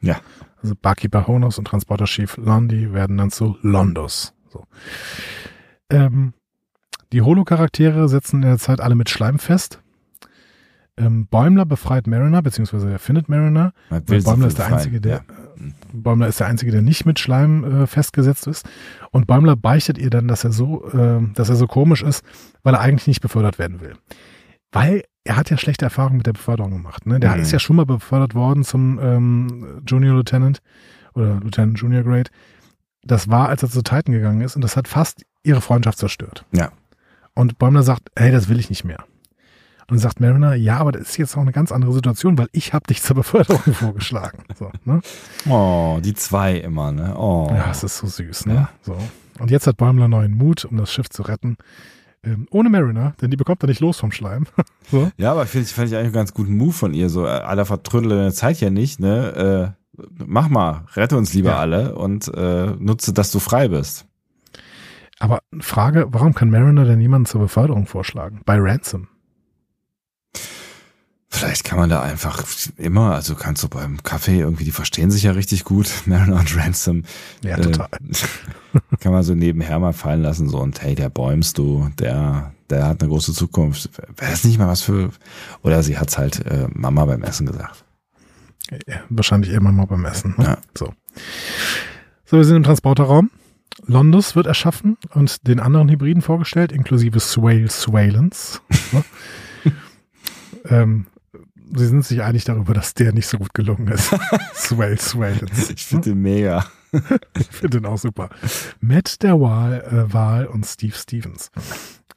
Ja. Also Barkeeper Honos und Transporter Chief Lundy werden dann zu Londos. So. Ähm, die Holo-Charaktere setzen in der Zeit alle mit Schleim fest. Ähm, Bäumler befreit Mariner, beziehungsweise er findet Mariner. Bäumler ist der Einzige, der, ja. äh, Bäumler ist der Einzige, der nicht mit Schleim äh, festgesetzt ist. Und Bäumler beichtet ihr dann, dass er so, äh, dass er so komisch ist, weil er eigentlich nicht befördert werden will. Weil er hat ja schlechte Erfahrungen mit der Beförderung gemacht. Ne? Der Mhm. ist ja schon mal befördert worden zum ähm, Junior Lieutenant oder Lieutenant Junior Grade. Das war, als er zu Titan gegangen ist und das hat fast ihre Freundschaft zerstört. Ja. Und Bäumler sagt, hey, das will ich nicht mehr. Und dann sagt Mariner, ja, aber das ist jetzt auch eine ganz andere Situation, weil ich habe dich zur Beförderung vorgeschlagen. So, ne? Oh, die zwei immer, ne? Oh. Ja, es ist so süß, ne? Ja. So. Und jetzt hat Bäumler neuen Mut, um das Schiff zu retten. Ähm, ohne Mariner, denn die bekommt er nicht los vom Schleim. so. Ja, aber finde ich, fand ich eigentlich einen ganz guten Move von ihr. So, aller vertrödelt deine Zeit ja nicht, ne? Äh, mach mal, rette uns lieber Ja. alle und äh, nutze, dass du frei bist. Aber Frage, warum kann Mariner denn jemanden zur Beförderung vorschlagen? Bei Ransom. Vielleicht kann man da einfach immer, also kannst du beim Kaffee irgendwie, die verstehen sich ja richtig gut, Mariner und Ransom. Ja, total. Äh, kann man so nebenher mal fallen lassen, so und hey, der Bäums, du, der, der hat eine große Zukunft. Wäre das nicht mal was für, oder sie hat's halt äh, Mama beim Essen gesagt. Ja, wahrscheinlich immer mal beim Essen. Ne? Ja. So. so, wir sind im Transporterraum. Londus wird erschaffen und den anderen Hybriden vorgestellt, inklusive Swale Swalens. ne? ähm, sie sind sich einig darüber, dass der nicht so gut gelungen ist. Swale Swalens. Ich finde den mega. Ich finde den auch super. Matt der Wahl, äh, Wahl und Steve Stevens.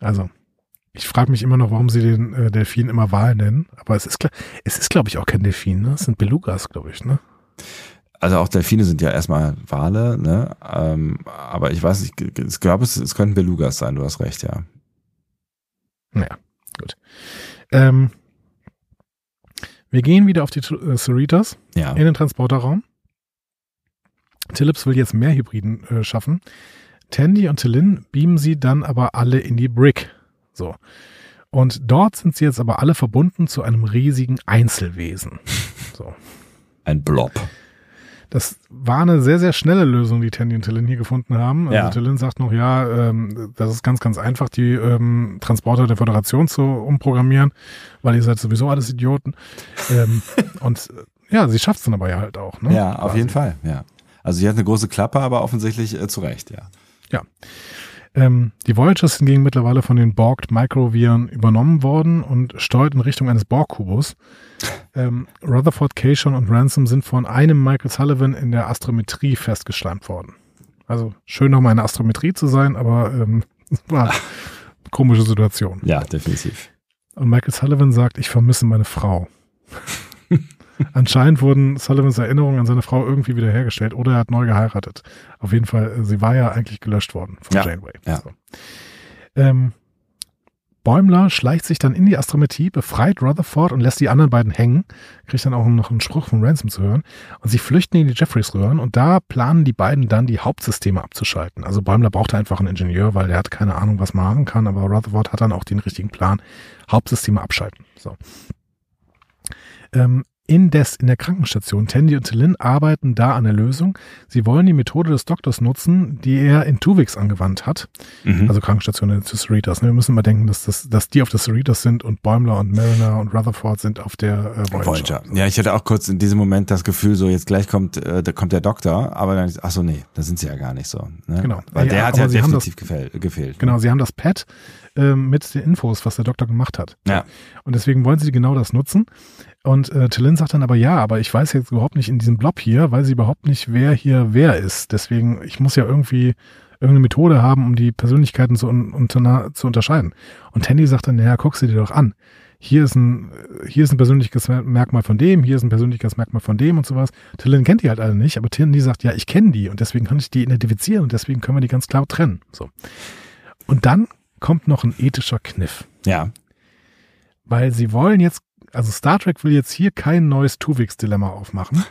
Also, ich frage mich immer noch, warum sie den äh, Delfin immer Wahl nennen. Aber es ist, klar- es ist, glaube ich, auch kein Delfin. Ne? Es sind Belugas, glaube ich. Ne? Also auch Delfine sind ja erstmal Wale, ne? Ähm, aber ich weiß nicht, ich glaube, es, es könnten Belugas sein, du hast recht, ja. Naja, gut. Ähm, wir gehen wieder auf die äh, Cerritos Ja. in den Transporterraum. Philips will jetzt mehr Hybriden äh, schaffen. Tandy und Tillin beamen sie dann aber alle in die Brick. So. Und dort sind sie jetzt aber alle verbunden zu einem riesigen Einzelwesen. So. Ein Blob. Das war eine sehr, sehr schnelle Lösung, die Tandy und Tillin hier gefunden haben. Also Ja. Tillin sagt noch, ja, ähm, das ist ganz, ganz einfach, die ähm, Transporter der Föderation zu umprogrammieren, weil ihr seid sowieso alles Idioten. ähm, und ja, sie schafft es dann aber ja halt auch. Ne? Ja, auf Quasi. jeden Fall, ja. Also sie hat eine große Klappe, aber offensichtlich äh, zu Recht, ja. Ähm, die Voyagers hingegen mittlerweile von den Borged Microviren übernommen worden und steuert in Richtung eines Borg-Kubus. Ähm, Rutherford, Cation und Ransom sind von einem Michael Sullivan in der Astrometrie festgeschleimt worden. Also schön nochmal in der Astrometrie zu sein, aber ähm, war eine komische Situation. Ja, definitiv. Und Michael Sullivan sagt, ich vermisse meine Frau. Anscheinend wurden Sullivans Erinnerungen an seine Frau irgendwie wiederhergestellt oder er hat neu geheiratet. Auf jeden Fall, äh, sie war ja eigentlich gelöscht worden von Ja, Janeway. ja. So. Ähm, Bäumler schleicht sich dann in die Astrometrie, befreit Rutherford und lässt die anderen beiden hängen. Kriegt dann auch noch einen Spruch von Ransom zu hören. Und sie flüchten in die Jeffreys-Röhren und da planen die beiden dann, die Hauptsysteme abzuschalten. Also Bäumler brauchte einfach einen Ingenieur, weil der hat keine Ahnung, was man machen kann, aber Rutherford hat dann auch den richtigen Plan. Hauptsysteme abschalten. So. Ähm, indes in der Krankenstation, Tandy und Tillin arbeiten da an der Lösung. Sie wollen die Methode des Doktors nutzen, die er in Tuvix angewandt hat. Mhm. Also Krankenstation der Cerritos. Ne? Wir müssen mal denken, dass, das, dass die auf der Cerritos sind und Bäumler und Mariner und Rutherford sind auf der äh, Voyager. Voyager. Ja, ich hatte auch kurz in diesem Moment das Gefühl, so jetzt gleich kommt, äh, da kommt der Doktor, aber dann, ach so, nee, da sind sie ja gar nicht so. Ne? Genau. Weil Ja, der hat ja sie haben definitiv gefehlt. gefehlt Genau, sie haben das Pad ähm, mit den Infos, was der Doktor gemacht hat. Ja. Und deswegen wollen sie genau das nutzen. Und äh, Tillin sagt dann aber, ja, aber ich weiß jetzt überhaupt nicht in diesem Blob hier, weiß ich überhaupt nicht, wer hier wer ist. Deswegen, ich muss ja irgendwie irgendeine Methode haben, um die Persönlichkeiten zu, unter zu unterscheiden. Und Tandy sagt dann, naja, guck sie dir doch an. Hier ist ein, hier ist ein Persönlichkeitsmerkmal von dem, hier ist ein Persönlichkeitsmerkmal von dem und sowas. Tillin kennt die halt alle nicht, aber Tandy sagt, ja, ich kenne die und deswegen kann ich die identifizieren und deswegen können wir die ganz klar trennen. So. Und dann kommt noch ein ethischer Kniff. Ja. Weil sie wollen jetzt, also Star Trek will jetzt hier kein neues Tuvix-Dilemma aufmachen.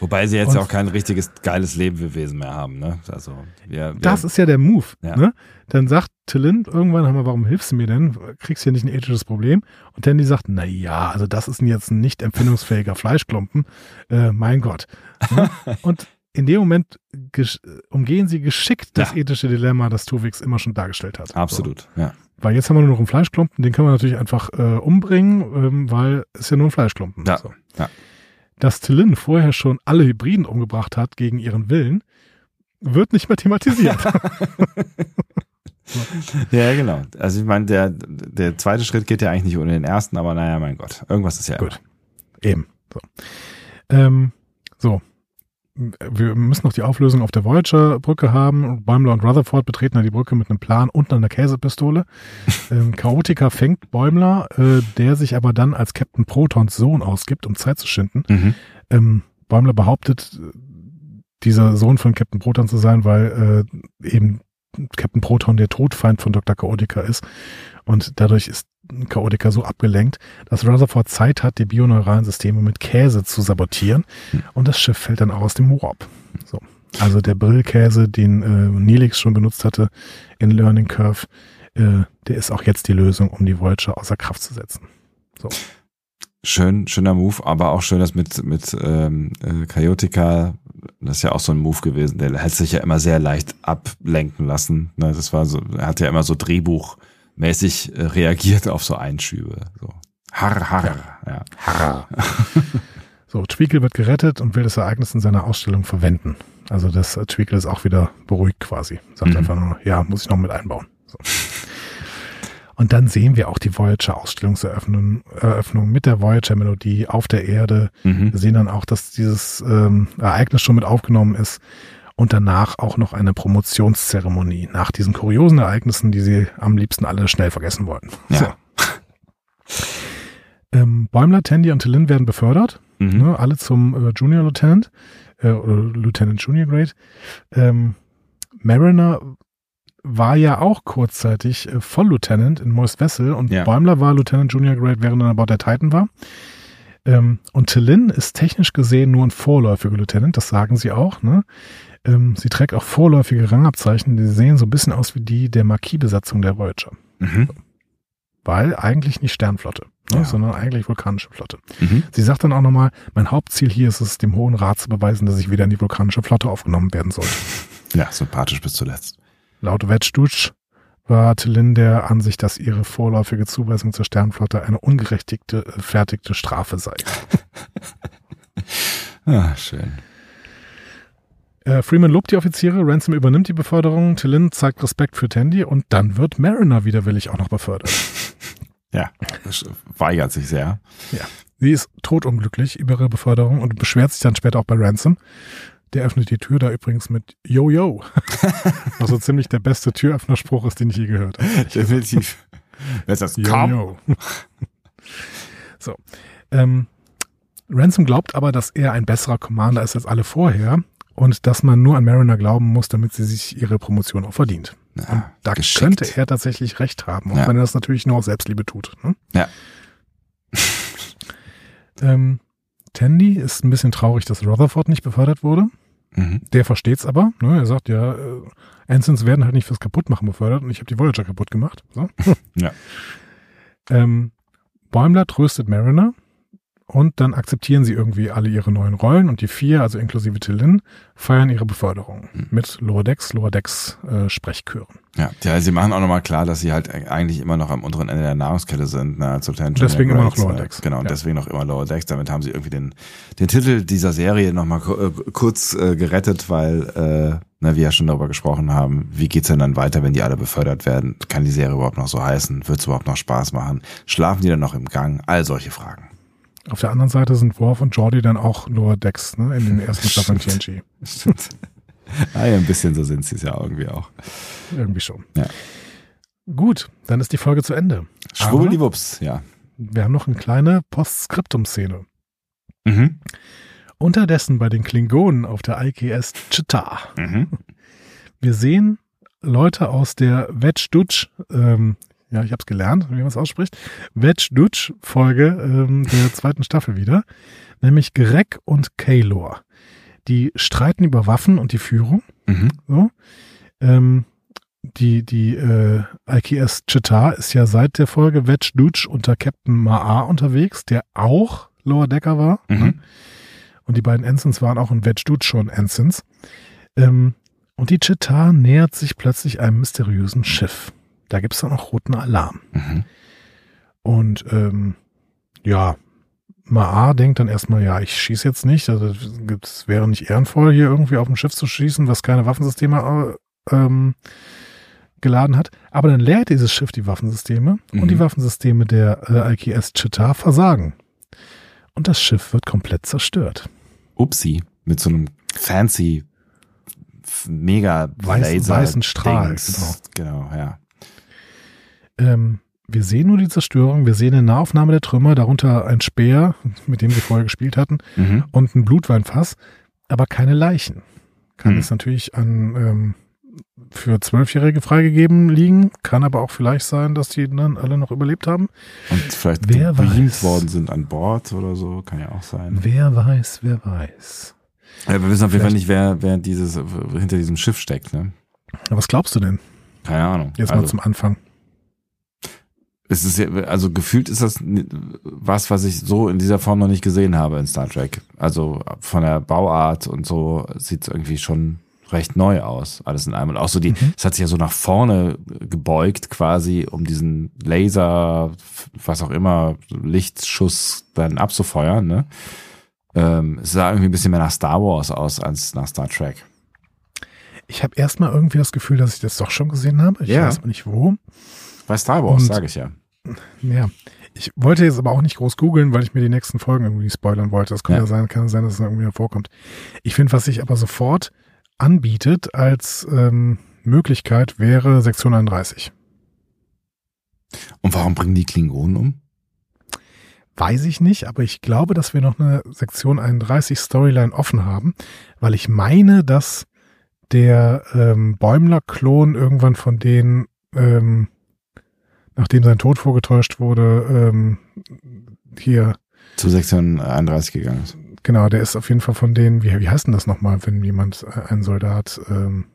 Wobei sie jetzt Und- ja auch kein richtiges geiles Lebewesen mehr haben, ne? Also, wir, Das ist ja der Move. Ja. Ne? Dann sagt Tillin irgendwann, hör mal, warum hilfst du mir denn? Kriegst hier nicht ein ethisches Problem? Und Tandy sagt, na ja, also das ist jetzt ein nicht empfindungsfähiger Fleischklumpen. Äh, mein Gott. Ne? Und in dem Moment umgehen sie geschickt das Ja. ethische Dilemma, das Tuvix immer schon dargestellt hat. absolut, ja. Weil jetzt haben wir nur noch einen Fleischklumpen, den können wir natürlich einfach äh, umbringen, ähm, weil es ja nur ein Fleischklumpen. Ja. So. Ja. Dass Tillin vorher schon alle Hybriden umgebracht hat gegen ihren Willen, wird nicht mehr thematisiert. Ja, genau. Also ich meine, der, der zweite Schritt geht ja eigentlich nicht ohne den ersten, aber naja, mein Gott. Irgendwas ist ja Gut. Eben. So. Ähm, so. Wir müssen noch die Auflösung auf der Voyager-Brücke haben. Bäumler und Rutherford betreten da die Brücke mit einem Plan und einer Käsepistole. ähm, Chaotica fängt Bäumler, äh, der sich aber dann als Captain Protons Sohn ausgibt, um Zeit zu schinden. Mhm. Ähm, Bäumler behauptet, dieser Sohn von Captain Proton zu sein, weil äh, eben Captain Proton der Todfeind von Dr. Chaotica ist. Und dadurch ist Chaotica so abgelenkt, dass Rutherford Zeit hat, die bioneuralen Systeme mit Käse zu sabotieren. Und das Schiff fällt dann auch aus dem Warp. So. Also der Brillkäse, den äh, Neelix schon benutzt hatte in Learning Curve, äh, der ist auch jetzt die Lösung, um die Voyager außer Kraft zu setzen. So. schön, schöner Move, aber auch schön, dass mit, mit ähm, äh, Chaotica, das ist ja auch so ein Move gewesen, der hat sich ja immer sehr leicht ablenken lassen. Ne? Das war so, er hat ja immer so drehbuchmäßig äh, reagiert auf so Einschübe. So. Harr, harr, ja. ja. Harr. so, Tweakle wird gerettet und will das Ereignis in seiner Ausstellung verwenden. Also das äh, Tweakle ist auch wieder beruhigt quasi. Sagt Mhm. einfach nur, ja, muss ich noch mit einbauen. So. Und dann sehen wir auch die Voyager-Ausstellungseröffnung Eröffnung mit der Voyager-Melodie auf der Erde. Mhm. Wir sehen dann auch, dass dieses ähm, Ereignis schon mit aufgenommen ist. Und danach auch noch eine Promotionszeremonie nach diesen kuriosen Ereignissen, die sie am liebsten alle schnell vergessen wollten. Ja. Ähm, Bäumler, Tandy und Tillin werden befördert, Mhm. ne, alle zum äh, Junior Lieutenant äh, oder Lieutenant Junior Grade. Ähm, Mariner war ja auch kurzzeitig äh, Volllieutenant in Moist Vessel und Ja. Bäumler war Lieutenant Junior Grade, während er an Bord der Titan war. Ähm, und Tillin ist technisch gesehen nur ein vorläufiger Lieutenant, das sagen sie auch. Ne? Ähm, sie trägt auch vorläufige Rangabzeichen, die sehen so ein bisschen aus wie die der Marquis-Besatzung der Voyager. Mhm. Weil eigentlich nicht Sternflotte, ne? Ja. sondern eigentlich vulkanische Flotte. Mhm. Sie sagt dann auch nochmal, mein Hauptziel hier ist es, dem Hohen Rat zu beweisen, dass ich wieder in die vulkanische Flotte aufgenommen werden sollte. Ja, sympathisch bis zuletzt. Laut Wedge war Tillin der Ansicht, dass ihre vorläufige Zuweisung zur Sternflotte eine ungerechtigte, äh, fertigte Strafe sei. Ah, schön. Äh, Freeman lobt die Offiziere, Ransom übernimmt die Beförderung, Tillin zeigt Respekt für Tandy und dann wird Mariner widerwillig auch noch befördert. Ja, das weigert sich sehr. Sie ist totunglücklich über ihre Beförderung und beschwert sich dann später auch bei Ransom. Der öffnet die Tür da übrigens mit Yo Yo. Was so ziemlich der beste Türöffnerspruch ist, den ich je gehört habe. Definitiv. Wer ist das? Yo, yo. so. Ähm, Ransom glaubt aber, dass er ein besserer Commander ist als alle vorher und dass man nur an Mariner glauben muss, damit sie sich ihre Promotion auch verdient. Ja, da geschickt. könnte er tatsächlich recht haben, auch Ja. wenn er das natürlich nur aus Selbstliebe tut. Ne? Ja. Ähm, Tandy ist ein bisschen traurig, dass Rutherford nicht befördert wurde. Mhm. Der versteht's aber. Ne? Er sagt ja, äh, Ensigns werden halt nicht fürs Kaputtmachen befördert und ich habe die Voyager kaputt gemacht. So. Ja. Ähm, Bäumler tröstet Mariner und dann akzeptieren sie irgendwie alle ihre neuen Rollen und die vier, also inklusive Tillin, feiern ihre Beförderung Mhm. mit Lower Decks, Lower Decks äh, Sprechchören. Ja, ja, sie machen auch nochmal klar, dass sie halt eigentlich immer noch am unteren Ende der Nahrungskette sind, ne, als Lieutenant Deswegen immer noch Lower äh, Decks. Genau, und Ja. deswegen noch immer Lower Decks. Damit haben sie irgendwie den, den Titel dieser Serie nochmal äh, kurz äh, gerettet, weil, äh, na, wir ja schon darüber gesprochen haben, wie geht's denn dann weiter, wenn die alle befördert werden? Kann die Serie überhaupt noch so heißen? Wird's überhaupt noch Spaß machen? Schlafen die dann noch im Gang? All solche Fragen. Auf der anderen Seite sind Worf und Jordi dann auch Lower Decks ne, in den ersten Staffeln. TNG. Stimmt. ah, ja, ein bisschen so sind sie es ja irgendwie auch. Irgendwie schon. Ja. Gut, dann ist die Folge zu Ende. Schwubbeliwups, ja. Wir haben noch eine kleine Postskriptum-Szene. Mhm. Unterdessen bei den Klingonen auf der IKS Chita. Mhm. Wir sehen Leute aus der Wedge Dutch, ähm, ja, ich habe es gelernt, wie man es ausspricht, Wedge Dutch Folge ähm, der zweiten Staffel wieder, nämlich Greg und Kaylor. Die streiten über Waffen und die Führung. Mhm. So. Ähm, die die äh, IKS Chita ist ja seit der Folge Wedge Dutch unter Captain Ma'a unterwegs, der auch Lower Decker war. Mhm. Ne? Und die beiden Ensigns waren auch in Wedge Dutch schon Ensigns. Ähm, und die Chita nähert sich plötzlich einem mysteriösen Schiff. Da gibt's dann auch roten Alarm. Mhm. Und ähm, ja, Ma'a denkt dann erstmal, ja, ich schieße jetzt nicht. Also es wäre nicht ehrenvoll, hier irgendwie auf ein Schiff zu schießen, was keine Waffensysteme äh, ähm, geladen hat. Aber dann leert dieses Schiff die Waffensysteme Mhm. und die Waffensysteme der äh, IKS Chita versagen. Und das Schiff wird komplett zerstört. Upsi, mit so einem fancy mega Weiß- Laser weißen Strahl, Dings. Genau, ja. Ähm, wir sehen nur die Zerstörung, wir sehen eine Nahaufnahme der Trümmer, darunter ein Speer, mit dem sie vorher gespielt hatten, Mhm. und ein Blutweinfass, aber keine Leichen. Kann Hm. es natürlich an ähm, für Zwölfjährige freigegeben liegen, kann aber auch vielleicht sein, dass die dann alle noch überlebt haben. Und vielleicht Wer beamt worden sind an Bord oder so, kann ja auch sein. Wer weiß, wer weiß. Ja, wir wissen auf jeden Fall nicht, wer, wer dieses, hinter diesem Schiff steckt, ne? Was glaubst du denn? Keine Ahnung. Jetzt mal Also, zum Anfang. Es ist ja, also gefühlt ist das was, was ich so in dieser Form noch nicht gesehen habe in Star Trek. Also von der Bauart und so sieht es irgendwie schon recht neu aus, alles in einem. Und auch so die, mhm. es hat sich ja so nach vorne gebeugt quasi, um diesen Laser, was auch immer, Lichtschuss dann abzufeuern, ne? Ähm, es sah irgendwie ein bisschen mehr nach Star Wars aus als nach Star Trek. Ich habe erstmal irgendwie das Gefühl, dass ich das doch schon gesehen habe. Ich ja. weiß aber nicht wo. Bei Star Wars, sage ich ja. Ja. Ich wollte jetzt aber auch nicht groß googeln, weil ich mir die nächsten Folgen irgendwie spoilern wollte. Das kann ja, ja sein, kann sein, dass es irgendwie vorkommt. Ich finde, was sich aber sofort anbietet als ähm, Möglichkeit, wäre Sektion 31. Und warum bringen die Klingonen um? Weiß ich nicht, aber ich glaube, dass wir noch eine Sektion 31 Storyline offen haben, weil ich meine, dass der ähm, Bäumler-Klon irgendwann von denen ähm, nachdem sein Tod vorgetäuscht wurde, ähm, hier. Zu Sektion 31 gegangen ist. Genau, der ist auf jeden Fall von denen, wie, wie heißt denn das nochmal, wenn jemand, äh, ein Soldat ähm,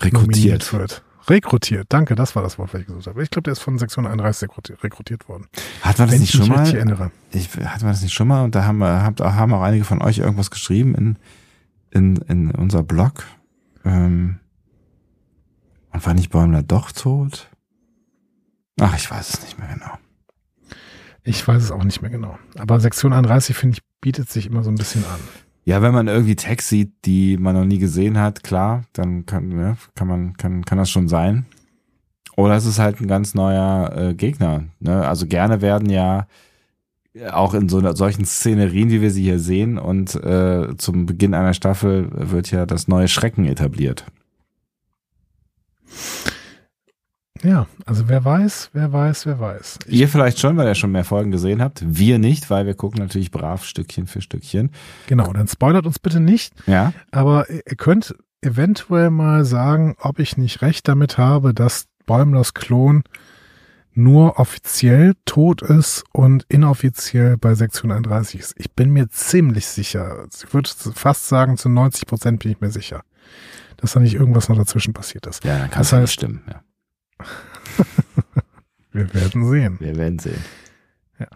rekrutiert wird? Rekrutiert, danke, das war das Wort, was ich gesucht habe. Ich glaube, der ist von Sektion 31 rekrutiert worden. Hat man das nicht schon mal? Ich erinnere. Ich, hat man das nicht schon mal? Und da haben, wir, haben auch einige von euch irgendwas geschrieben in, in, in unser Blog. Ähm, und war nicht Bäumler doch tot? Ach, ich weiß es nicht mehr genau. Ich weiß es auch nicht mehr genau. Aber Sektion 31, finde ich, bietet sich immer so ein bisschen an. Ja, wenn man irgendwie Text sieht, die man noch nie gesehen hat, klar, dann kann, ne, kann man, kann, kann das schon sein. Oder es ist halt ein ganz neuer äh, Gegner. Ne? Also gerne werden ja auch in so einer, solchen Szenerien, wie wir sie hier sehen, und äh, zum Beginn einer Staffel wird ja das neue Schrecken etabliert. Ja, also wer weiß, wer weiß, wer weiß. Ich Ihr vielleicht schon, weil ihr schon mehr Folgen gesehen habt. Wir nicht, weil wir gucken natürlich brav Stückchen für Stückchen. Genau, dann spoilert uns bitte nicht. Ja. Aber ihr könnt eventuell mal sagen, ob ich nicht recht damit habe, dass Bäumlers Klon nur offiziell tot ist und inoffiziell bei Sektion 31 ist. Ich bin mir ziemlich sicher. Ich würde fast sagen, zu 90 Prozent bin ich mir sicher, dass da nicht irgendwas noch dazwischen passiert ist. Ja, dann kann das heißt, stimmen. Ja. Wir werden sehen. Wir werden sehen. Ja.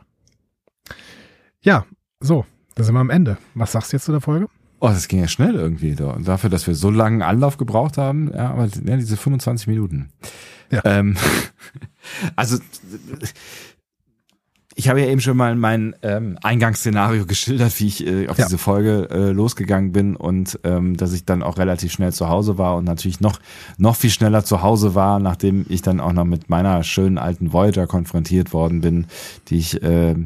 Ja, so, da sind wir am Ende. Was sagst du jetzt zu der Folge? Oh, das ging ja schnell irgendwie. Da. Und dafür, dass wir so langen Anlauf gebraucht haben, ja, aber ja, diese 25 Minuten. Ja. Ähm, also ich habe ja eben schon mal mein ähm, Eingangsszenario geschildert, wie ich äh, auf ja. diese Folge äh, losgegangen bin und ähm, dass ich dann auch relativ schnell zu Hause war und natürlich noch noch viel schneller zu Hause war, nachdem ich dann auch noch mit meiner schönen alten Voyager konfrontiert worden bin, die ich äh,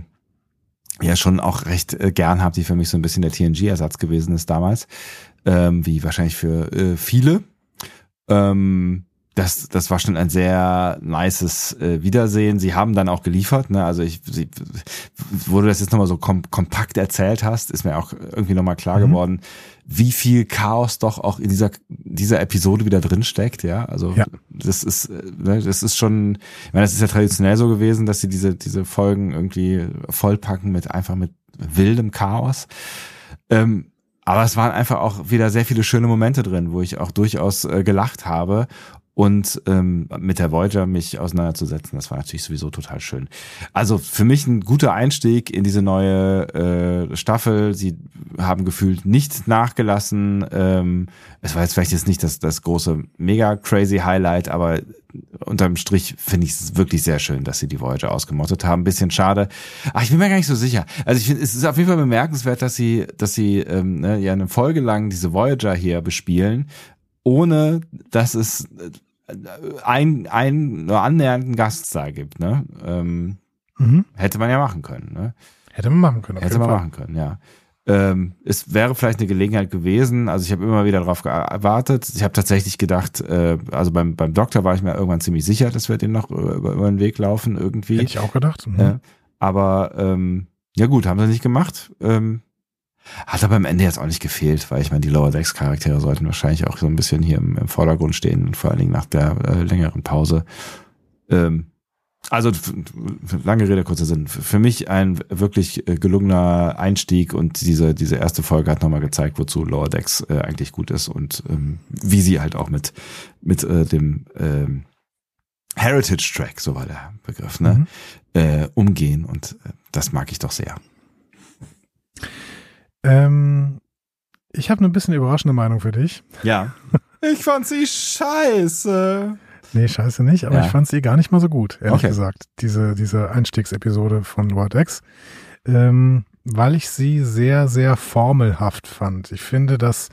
ja schon auch recht äh, gern habe, die für mich so ein bisschen der TNG-Ersatz gewesen ist damals, ähm, wie wahrscheinlich für äh, viele. Ähm, das, das war schon ein sehr nices äh, Wiedersehen. Sie haben dann auch geliefert. Ne? Also ich, sie, wo du das jetzt nochmal so kom kompakt erzählt hast, ist mir auch irgendwie nochmal klar mhm. geworden, wie viel Chaos doch auch in dieser dieser Episode wieder drin steckt. Ja, also ja. das ist, äh, ne, das ist schon. Ich meine, das ist ja traditionell so gewesen, dass sie diese diese Folgen irgendwie vollpacken mit einfach mit wildem Chaos. Ähm, aber es waren einfach auch wieder sehr viele schöne Momente drin, wo ich auch durchaus äh, gelacht habe und ähm, mit der Voyager mich auseinanderzusetzen. Das war natürlich sowieso total schön. Also für mich ein guter Einstieg in diese neue äh, Staffel. Sie haben gefühlt nicht nachgelassen. Ähm, es war jetzt vielleicht jetzt nicht das, das große mega crazy Highlight, aber unterm Strich finde ich es wirklich sehr schön, dass sie die Voyager ausgemottet haben. bisschen schade. Ach, ich bin mir gar nicht so sicher. Also ich finde, es ist auf jeden Fall bemerkenswert, dass sie, dass sie ähm, ne, ja eine Folge lang diese Voyager hier bespielen ohne dass es ein, ein nur annähernden Gaststar gibt, ne? Ähm, mhm. Hätte man ja machen können, ne? Hätte man machen können. Hätte man Fall. machen können, ja. Ähm, es wäre vielleicht eine Gelegenheit gewesen, also ich habe immer wieder darauf gewartet. Ich habe tatsächlich gedacht, äh, also beim, beim Doktor war ich mir irgendwann ziemlich sicher, dass wir den noch über, über den Weg laufen irgendwie. Hätte ich auch gedacht. Mhm. Äh, aber ähm, ja gut, haben sie nicht gemacht. Ähm, hat aber am Ende jetzt auch nicht gefehlt, weil ich meine, die Lower Decks Charaktere sollten wahrscheinlich auch so ein bisschen hier im, im Vordergrund stehen und vor allen Dingen nach der äh, längeren Pause. Ähm, also lange Rede, kurzer Sinn. Für mich ein wirklich äh, gelungener Einstieg und diese, diese erste Folge hat nochmal gezeigt, wozu Lower Decks äh, eigentlich gut ist und ähm, wie sie halt auch mit, mit äh, dem ähm, Heritage Track, so war der Begriff, ne? Mhm. Äh, umgehen und äh, das mag ich doch sehr. Ähm, ich habe eine bisschen überraschende Meinung für dich. Ja. Ich fand sie scheiße. Nee, scheiße nicht, aber Ja. ich fand sie gar nicht mal so gut, ehrlich Okay. gesagt, diese, diese Einstiegsepisode von Lord X. Ähm, weil ich sie sehr, sehr formelhaft fand. Ich finde, dass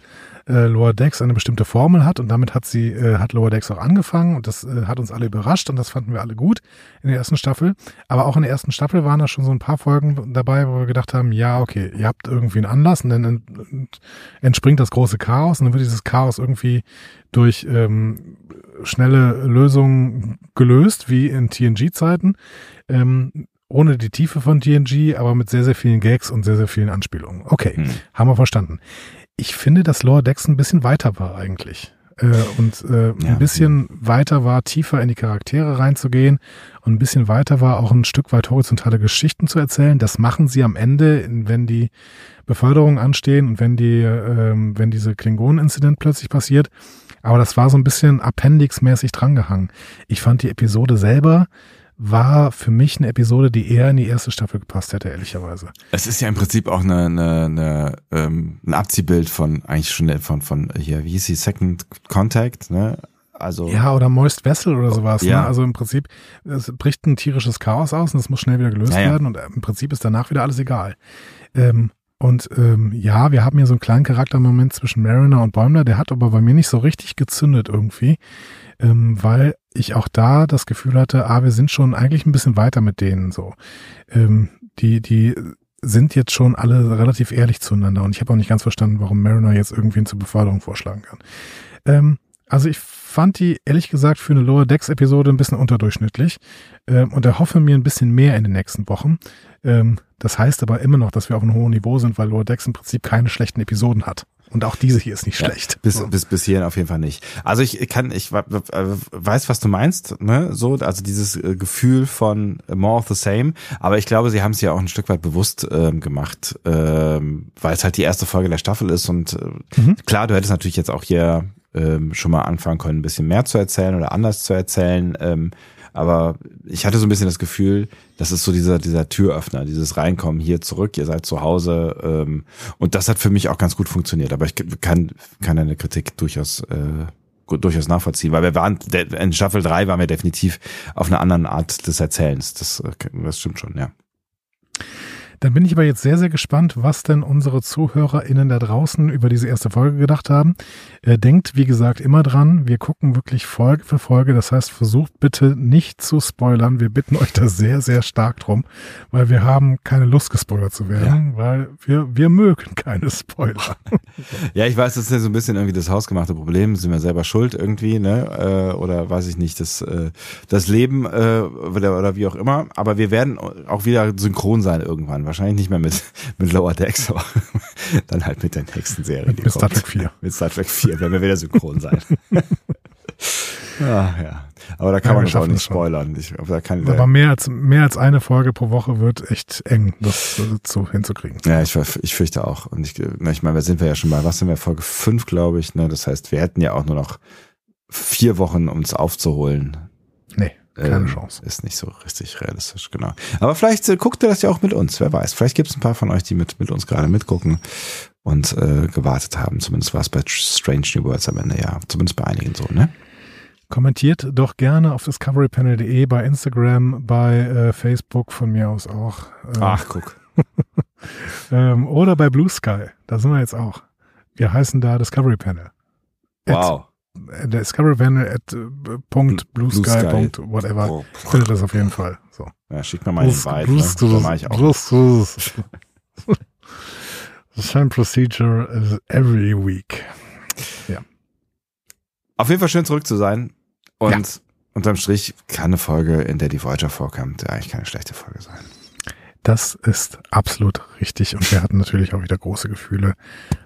äh, Lower Decks eine bestimmte Formel hat und damit hat sie, äh, hat Lower Decks auch angefangen und das äh, hat uns alle überrascht und das fanden wir alle gut in der ersten Staffel. Aber auch in der ersten Staffel waren da schon so ein paar Folgen dabei, wo wir gedacht haben, ja, okay, ihr habt irgendwie einen Anlass und dann ent- ent- entspringt das große Chaos und dann wird dieses Chaos irgendwie durch ähm, schnelle Lösungen gelöst, wie in TNG-Zeiten. Ähm, ohne die Tiefe von TNG, aber mit sehr, sehr vielen Gags und sehr, sehr vielen Anspielungen. Okay, Hm. haben wir verstanden. Ich finde, dass Lower Decks ein bisschen weiter war eigentlich. Äh, und äh, Ja. ein bisschen weiter war, tiefer in die Charaktere reinzugehen und ein bisschen weiter war, auch ein Stück weit horizontale Geschichten zu erzählen. Das machen sie am Ende, wenn die Beförderungen anstehen und wenn die, ähm, wenn diese Klingonen-Incident plötzlich passiert. Aber das war so ein bisschen appendixmäßig drangehangen. Ich fand die Episode selber war für mich eine Episode, die eher in die erste Staffel gepasst hätte, ehrlicherweise. Es ist ja im Prinzip auch eine, eine, eine, ähm, ein Abziehbild von eigentlich schon von von hier wie hieß sie Second Contact, ne? Also Ja, oder Moist Vessel oder sowas. Ja. Ne? Also im Prinzip, es bricht ein tierisches Chaos aus und es muss schnell wieder gelöst Ja, ja. werden und äh, im Prinzip ist danach wieder alles egal. Ähm, und ähm, ja, wir haben hier so einen kleinen Charaktermoment zwischen Mariner und Bäumler, der hat aber bei mir nicht so richtig gezündet irgendwie, ähm, weil ich auch da das Gefühl hatte, ah, wir sind schon eigentlich ein bisschen weiter mit denen so. Ähm, die, die sind jetzt schon alle relativ ehrlich zueinander und ich habe auch nicht ganz verstanden, warum Mariner jetzt irgendwen zur Beförderung vorschlagen kann. Ähm, also ich fand die ehrlich gesagt für eine Lower Decks Episode ein bisschen unterdurchschnittlich ähm, und erhoffe mir ein bisschen mehr in den nächsten Wochen. Ähm, das heißt aber immer noch, dass wir auf einem hohen Niveau sind, weil Lower Decks im Prinzip keine schlechten Episoden hat. Und auch diese hier ist nicht Ja, schlecht. Bis, bis, bis hierhin auf jeden Fall nicht. Also ich kann, ich äh, weiß, was du meinst, ne? So, also dieses äh, Gefühl von more of the same. Aber ich glaube, sie haben es ja auch ein Stück weit bewusst ähm, gemacht, ähm, weil es halt die erste Folge der Staffel ist. Und äh, Mhm. klar, du hättest natürlich jetzt auch hier ähm, schon mal anfangen können, ein bisschen mehr zu erzählen oder anders zu erzählen. Ähm, aber ich hatte so ein bisschen das Gefühl, das ist so dieser, dieser Türöffner, dieses Reinkommen hier zurück, ihr seid zu Hause. Ähm, und das hat für mich auch ganz gut funktioniert. Aber ich kann, kann eine Kritik durchaus, äh, durchaus nachvollziehen, weil wir waren, in Staffel 3 waren wir definitiv auf einer anderen Art des Erzählens. Das, äh, das stimmt schon, ja. Dann bin ich aber jetzt sehr, sehr gespannt, was denn unsere ZuhörerInnen da draußen über diese erste Folge gedacht haben. Äh, denkt, wie gesagt, immer dran, wir gucken wirklich Folge für Folge. Das heißt, versucht bitte nicht zu spoilern. Wir bitten euch da sehr, sehr stark drum, weil wir haben keine Lust, gespoilert zu werden, weil wir, wir mögen keine Spoiler. Ja, ich weiß, das ist ja so ein bisschen irgendwie das hausgemachte Problem, sind wir selber schuld irgendwie, ne? Äh, oder weiß ich nicht, das, äh, das Leben oder wie auch immer. Aber wir werden auch wieder synchron sein irgendwann. Wahrscheinlich nicht mehr mit, mit Lower Decks, aber dann halt mit der nächsten Serie. die Mit Star. Trek 4. Mit Star Trek 4 werden wir wieder synchron sein. ja, ja. Aber da kann Ja, man auch schaffen nicht es schon. spoilern. Ich, da kann, Aber mehr als, mehr als eine Folge pro Woche wird echt eng, das zu, hinzukriegen. Ja, ich, ich fürchte auch. Und ich, ich meine, wir sind wir ja schon mal, was sind wir, Folge 5, glaube ich, ne? Das heißt, wir hätten ja auch nur noch vier Wochen, um uns aufzuholen. Nee, keine Ähm, Chance. Ist nicht so richtig realistisch, genau. Aber vielleicht äh, guckt ihr das ja auch mit uns, wer weiß. Vielleicht gibt es ein paar von euch, die mit, mit uns gerade mitgucken und äh, gewartet haben. Zumindest war es bei Strange New Worlds am Ende, ja. Zumindest bei einigen so, ne? Kommentiert doch gerne auf discoverypanel.de, bei Instagram, bei äh, Facebook von mir aus auch. Ähm, Ach, guck. Ähm, oder bei Blue Sky, da sind wir jetzt auch. Wir heißen da Discovery Panel. Wow. Äh, Discovery Panel at äh. Oh. Findet das auf jeden Fall. So. Ja, schickt mir mal den Vibe, ne? So mach ich auch. The same procedure as every week. Auf jeden Fall schön zurück zu sein. Und unterm Strich kann eine Folge, in der die Voyager vorkommt, eigentlich keine schlechte Folge sein. Das ist absolut richtig und wir hatten natürlich auch wieder große Gefühle,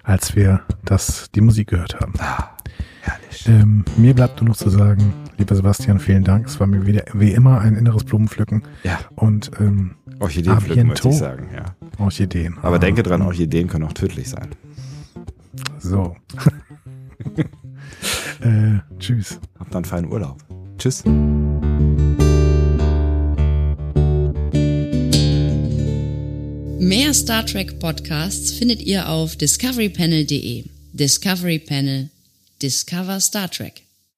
als wir das, die Musik gehört haben. Ah, Herrlich. Ähm, mir bleibt nur noch zu sagen, lieber Sebastian, vielen Dank. Es war mir wieder, wie immer ein inneres Blumenpflücken. Ja. Und ähm, Orchideen Aviento. pflücken, möchte ich sagen, ja. Orchideen. Aber ah. denke dran, Orchideen können auch tödlich sein. So. äh, tschüss. Habt dann feinen Urlaub. Tschüss. Mehr Star Trek Podcasts findet ihr auf discoverypanel.de. Discovery Panel Discover Star Trek.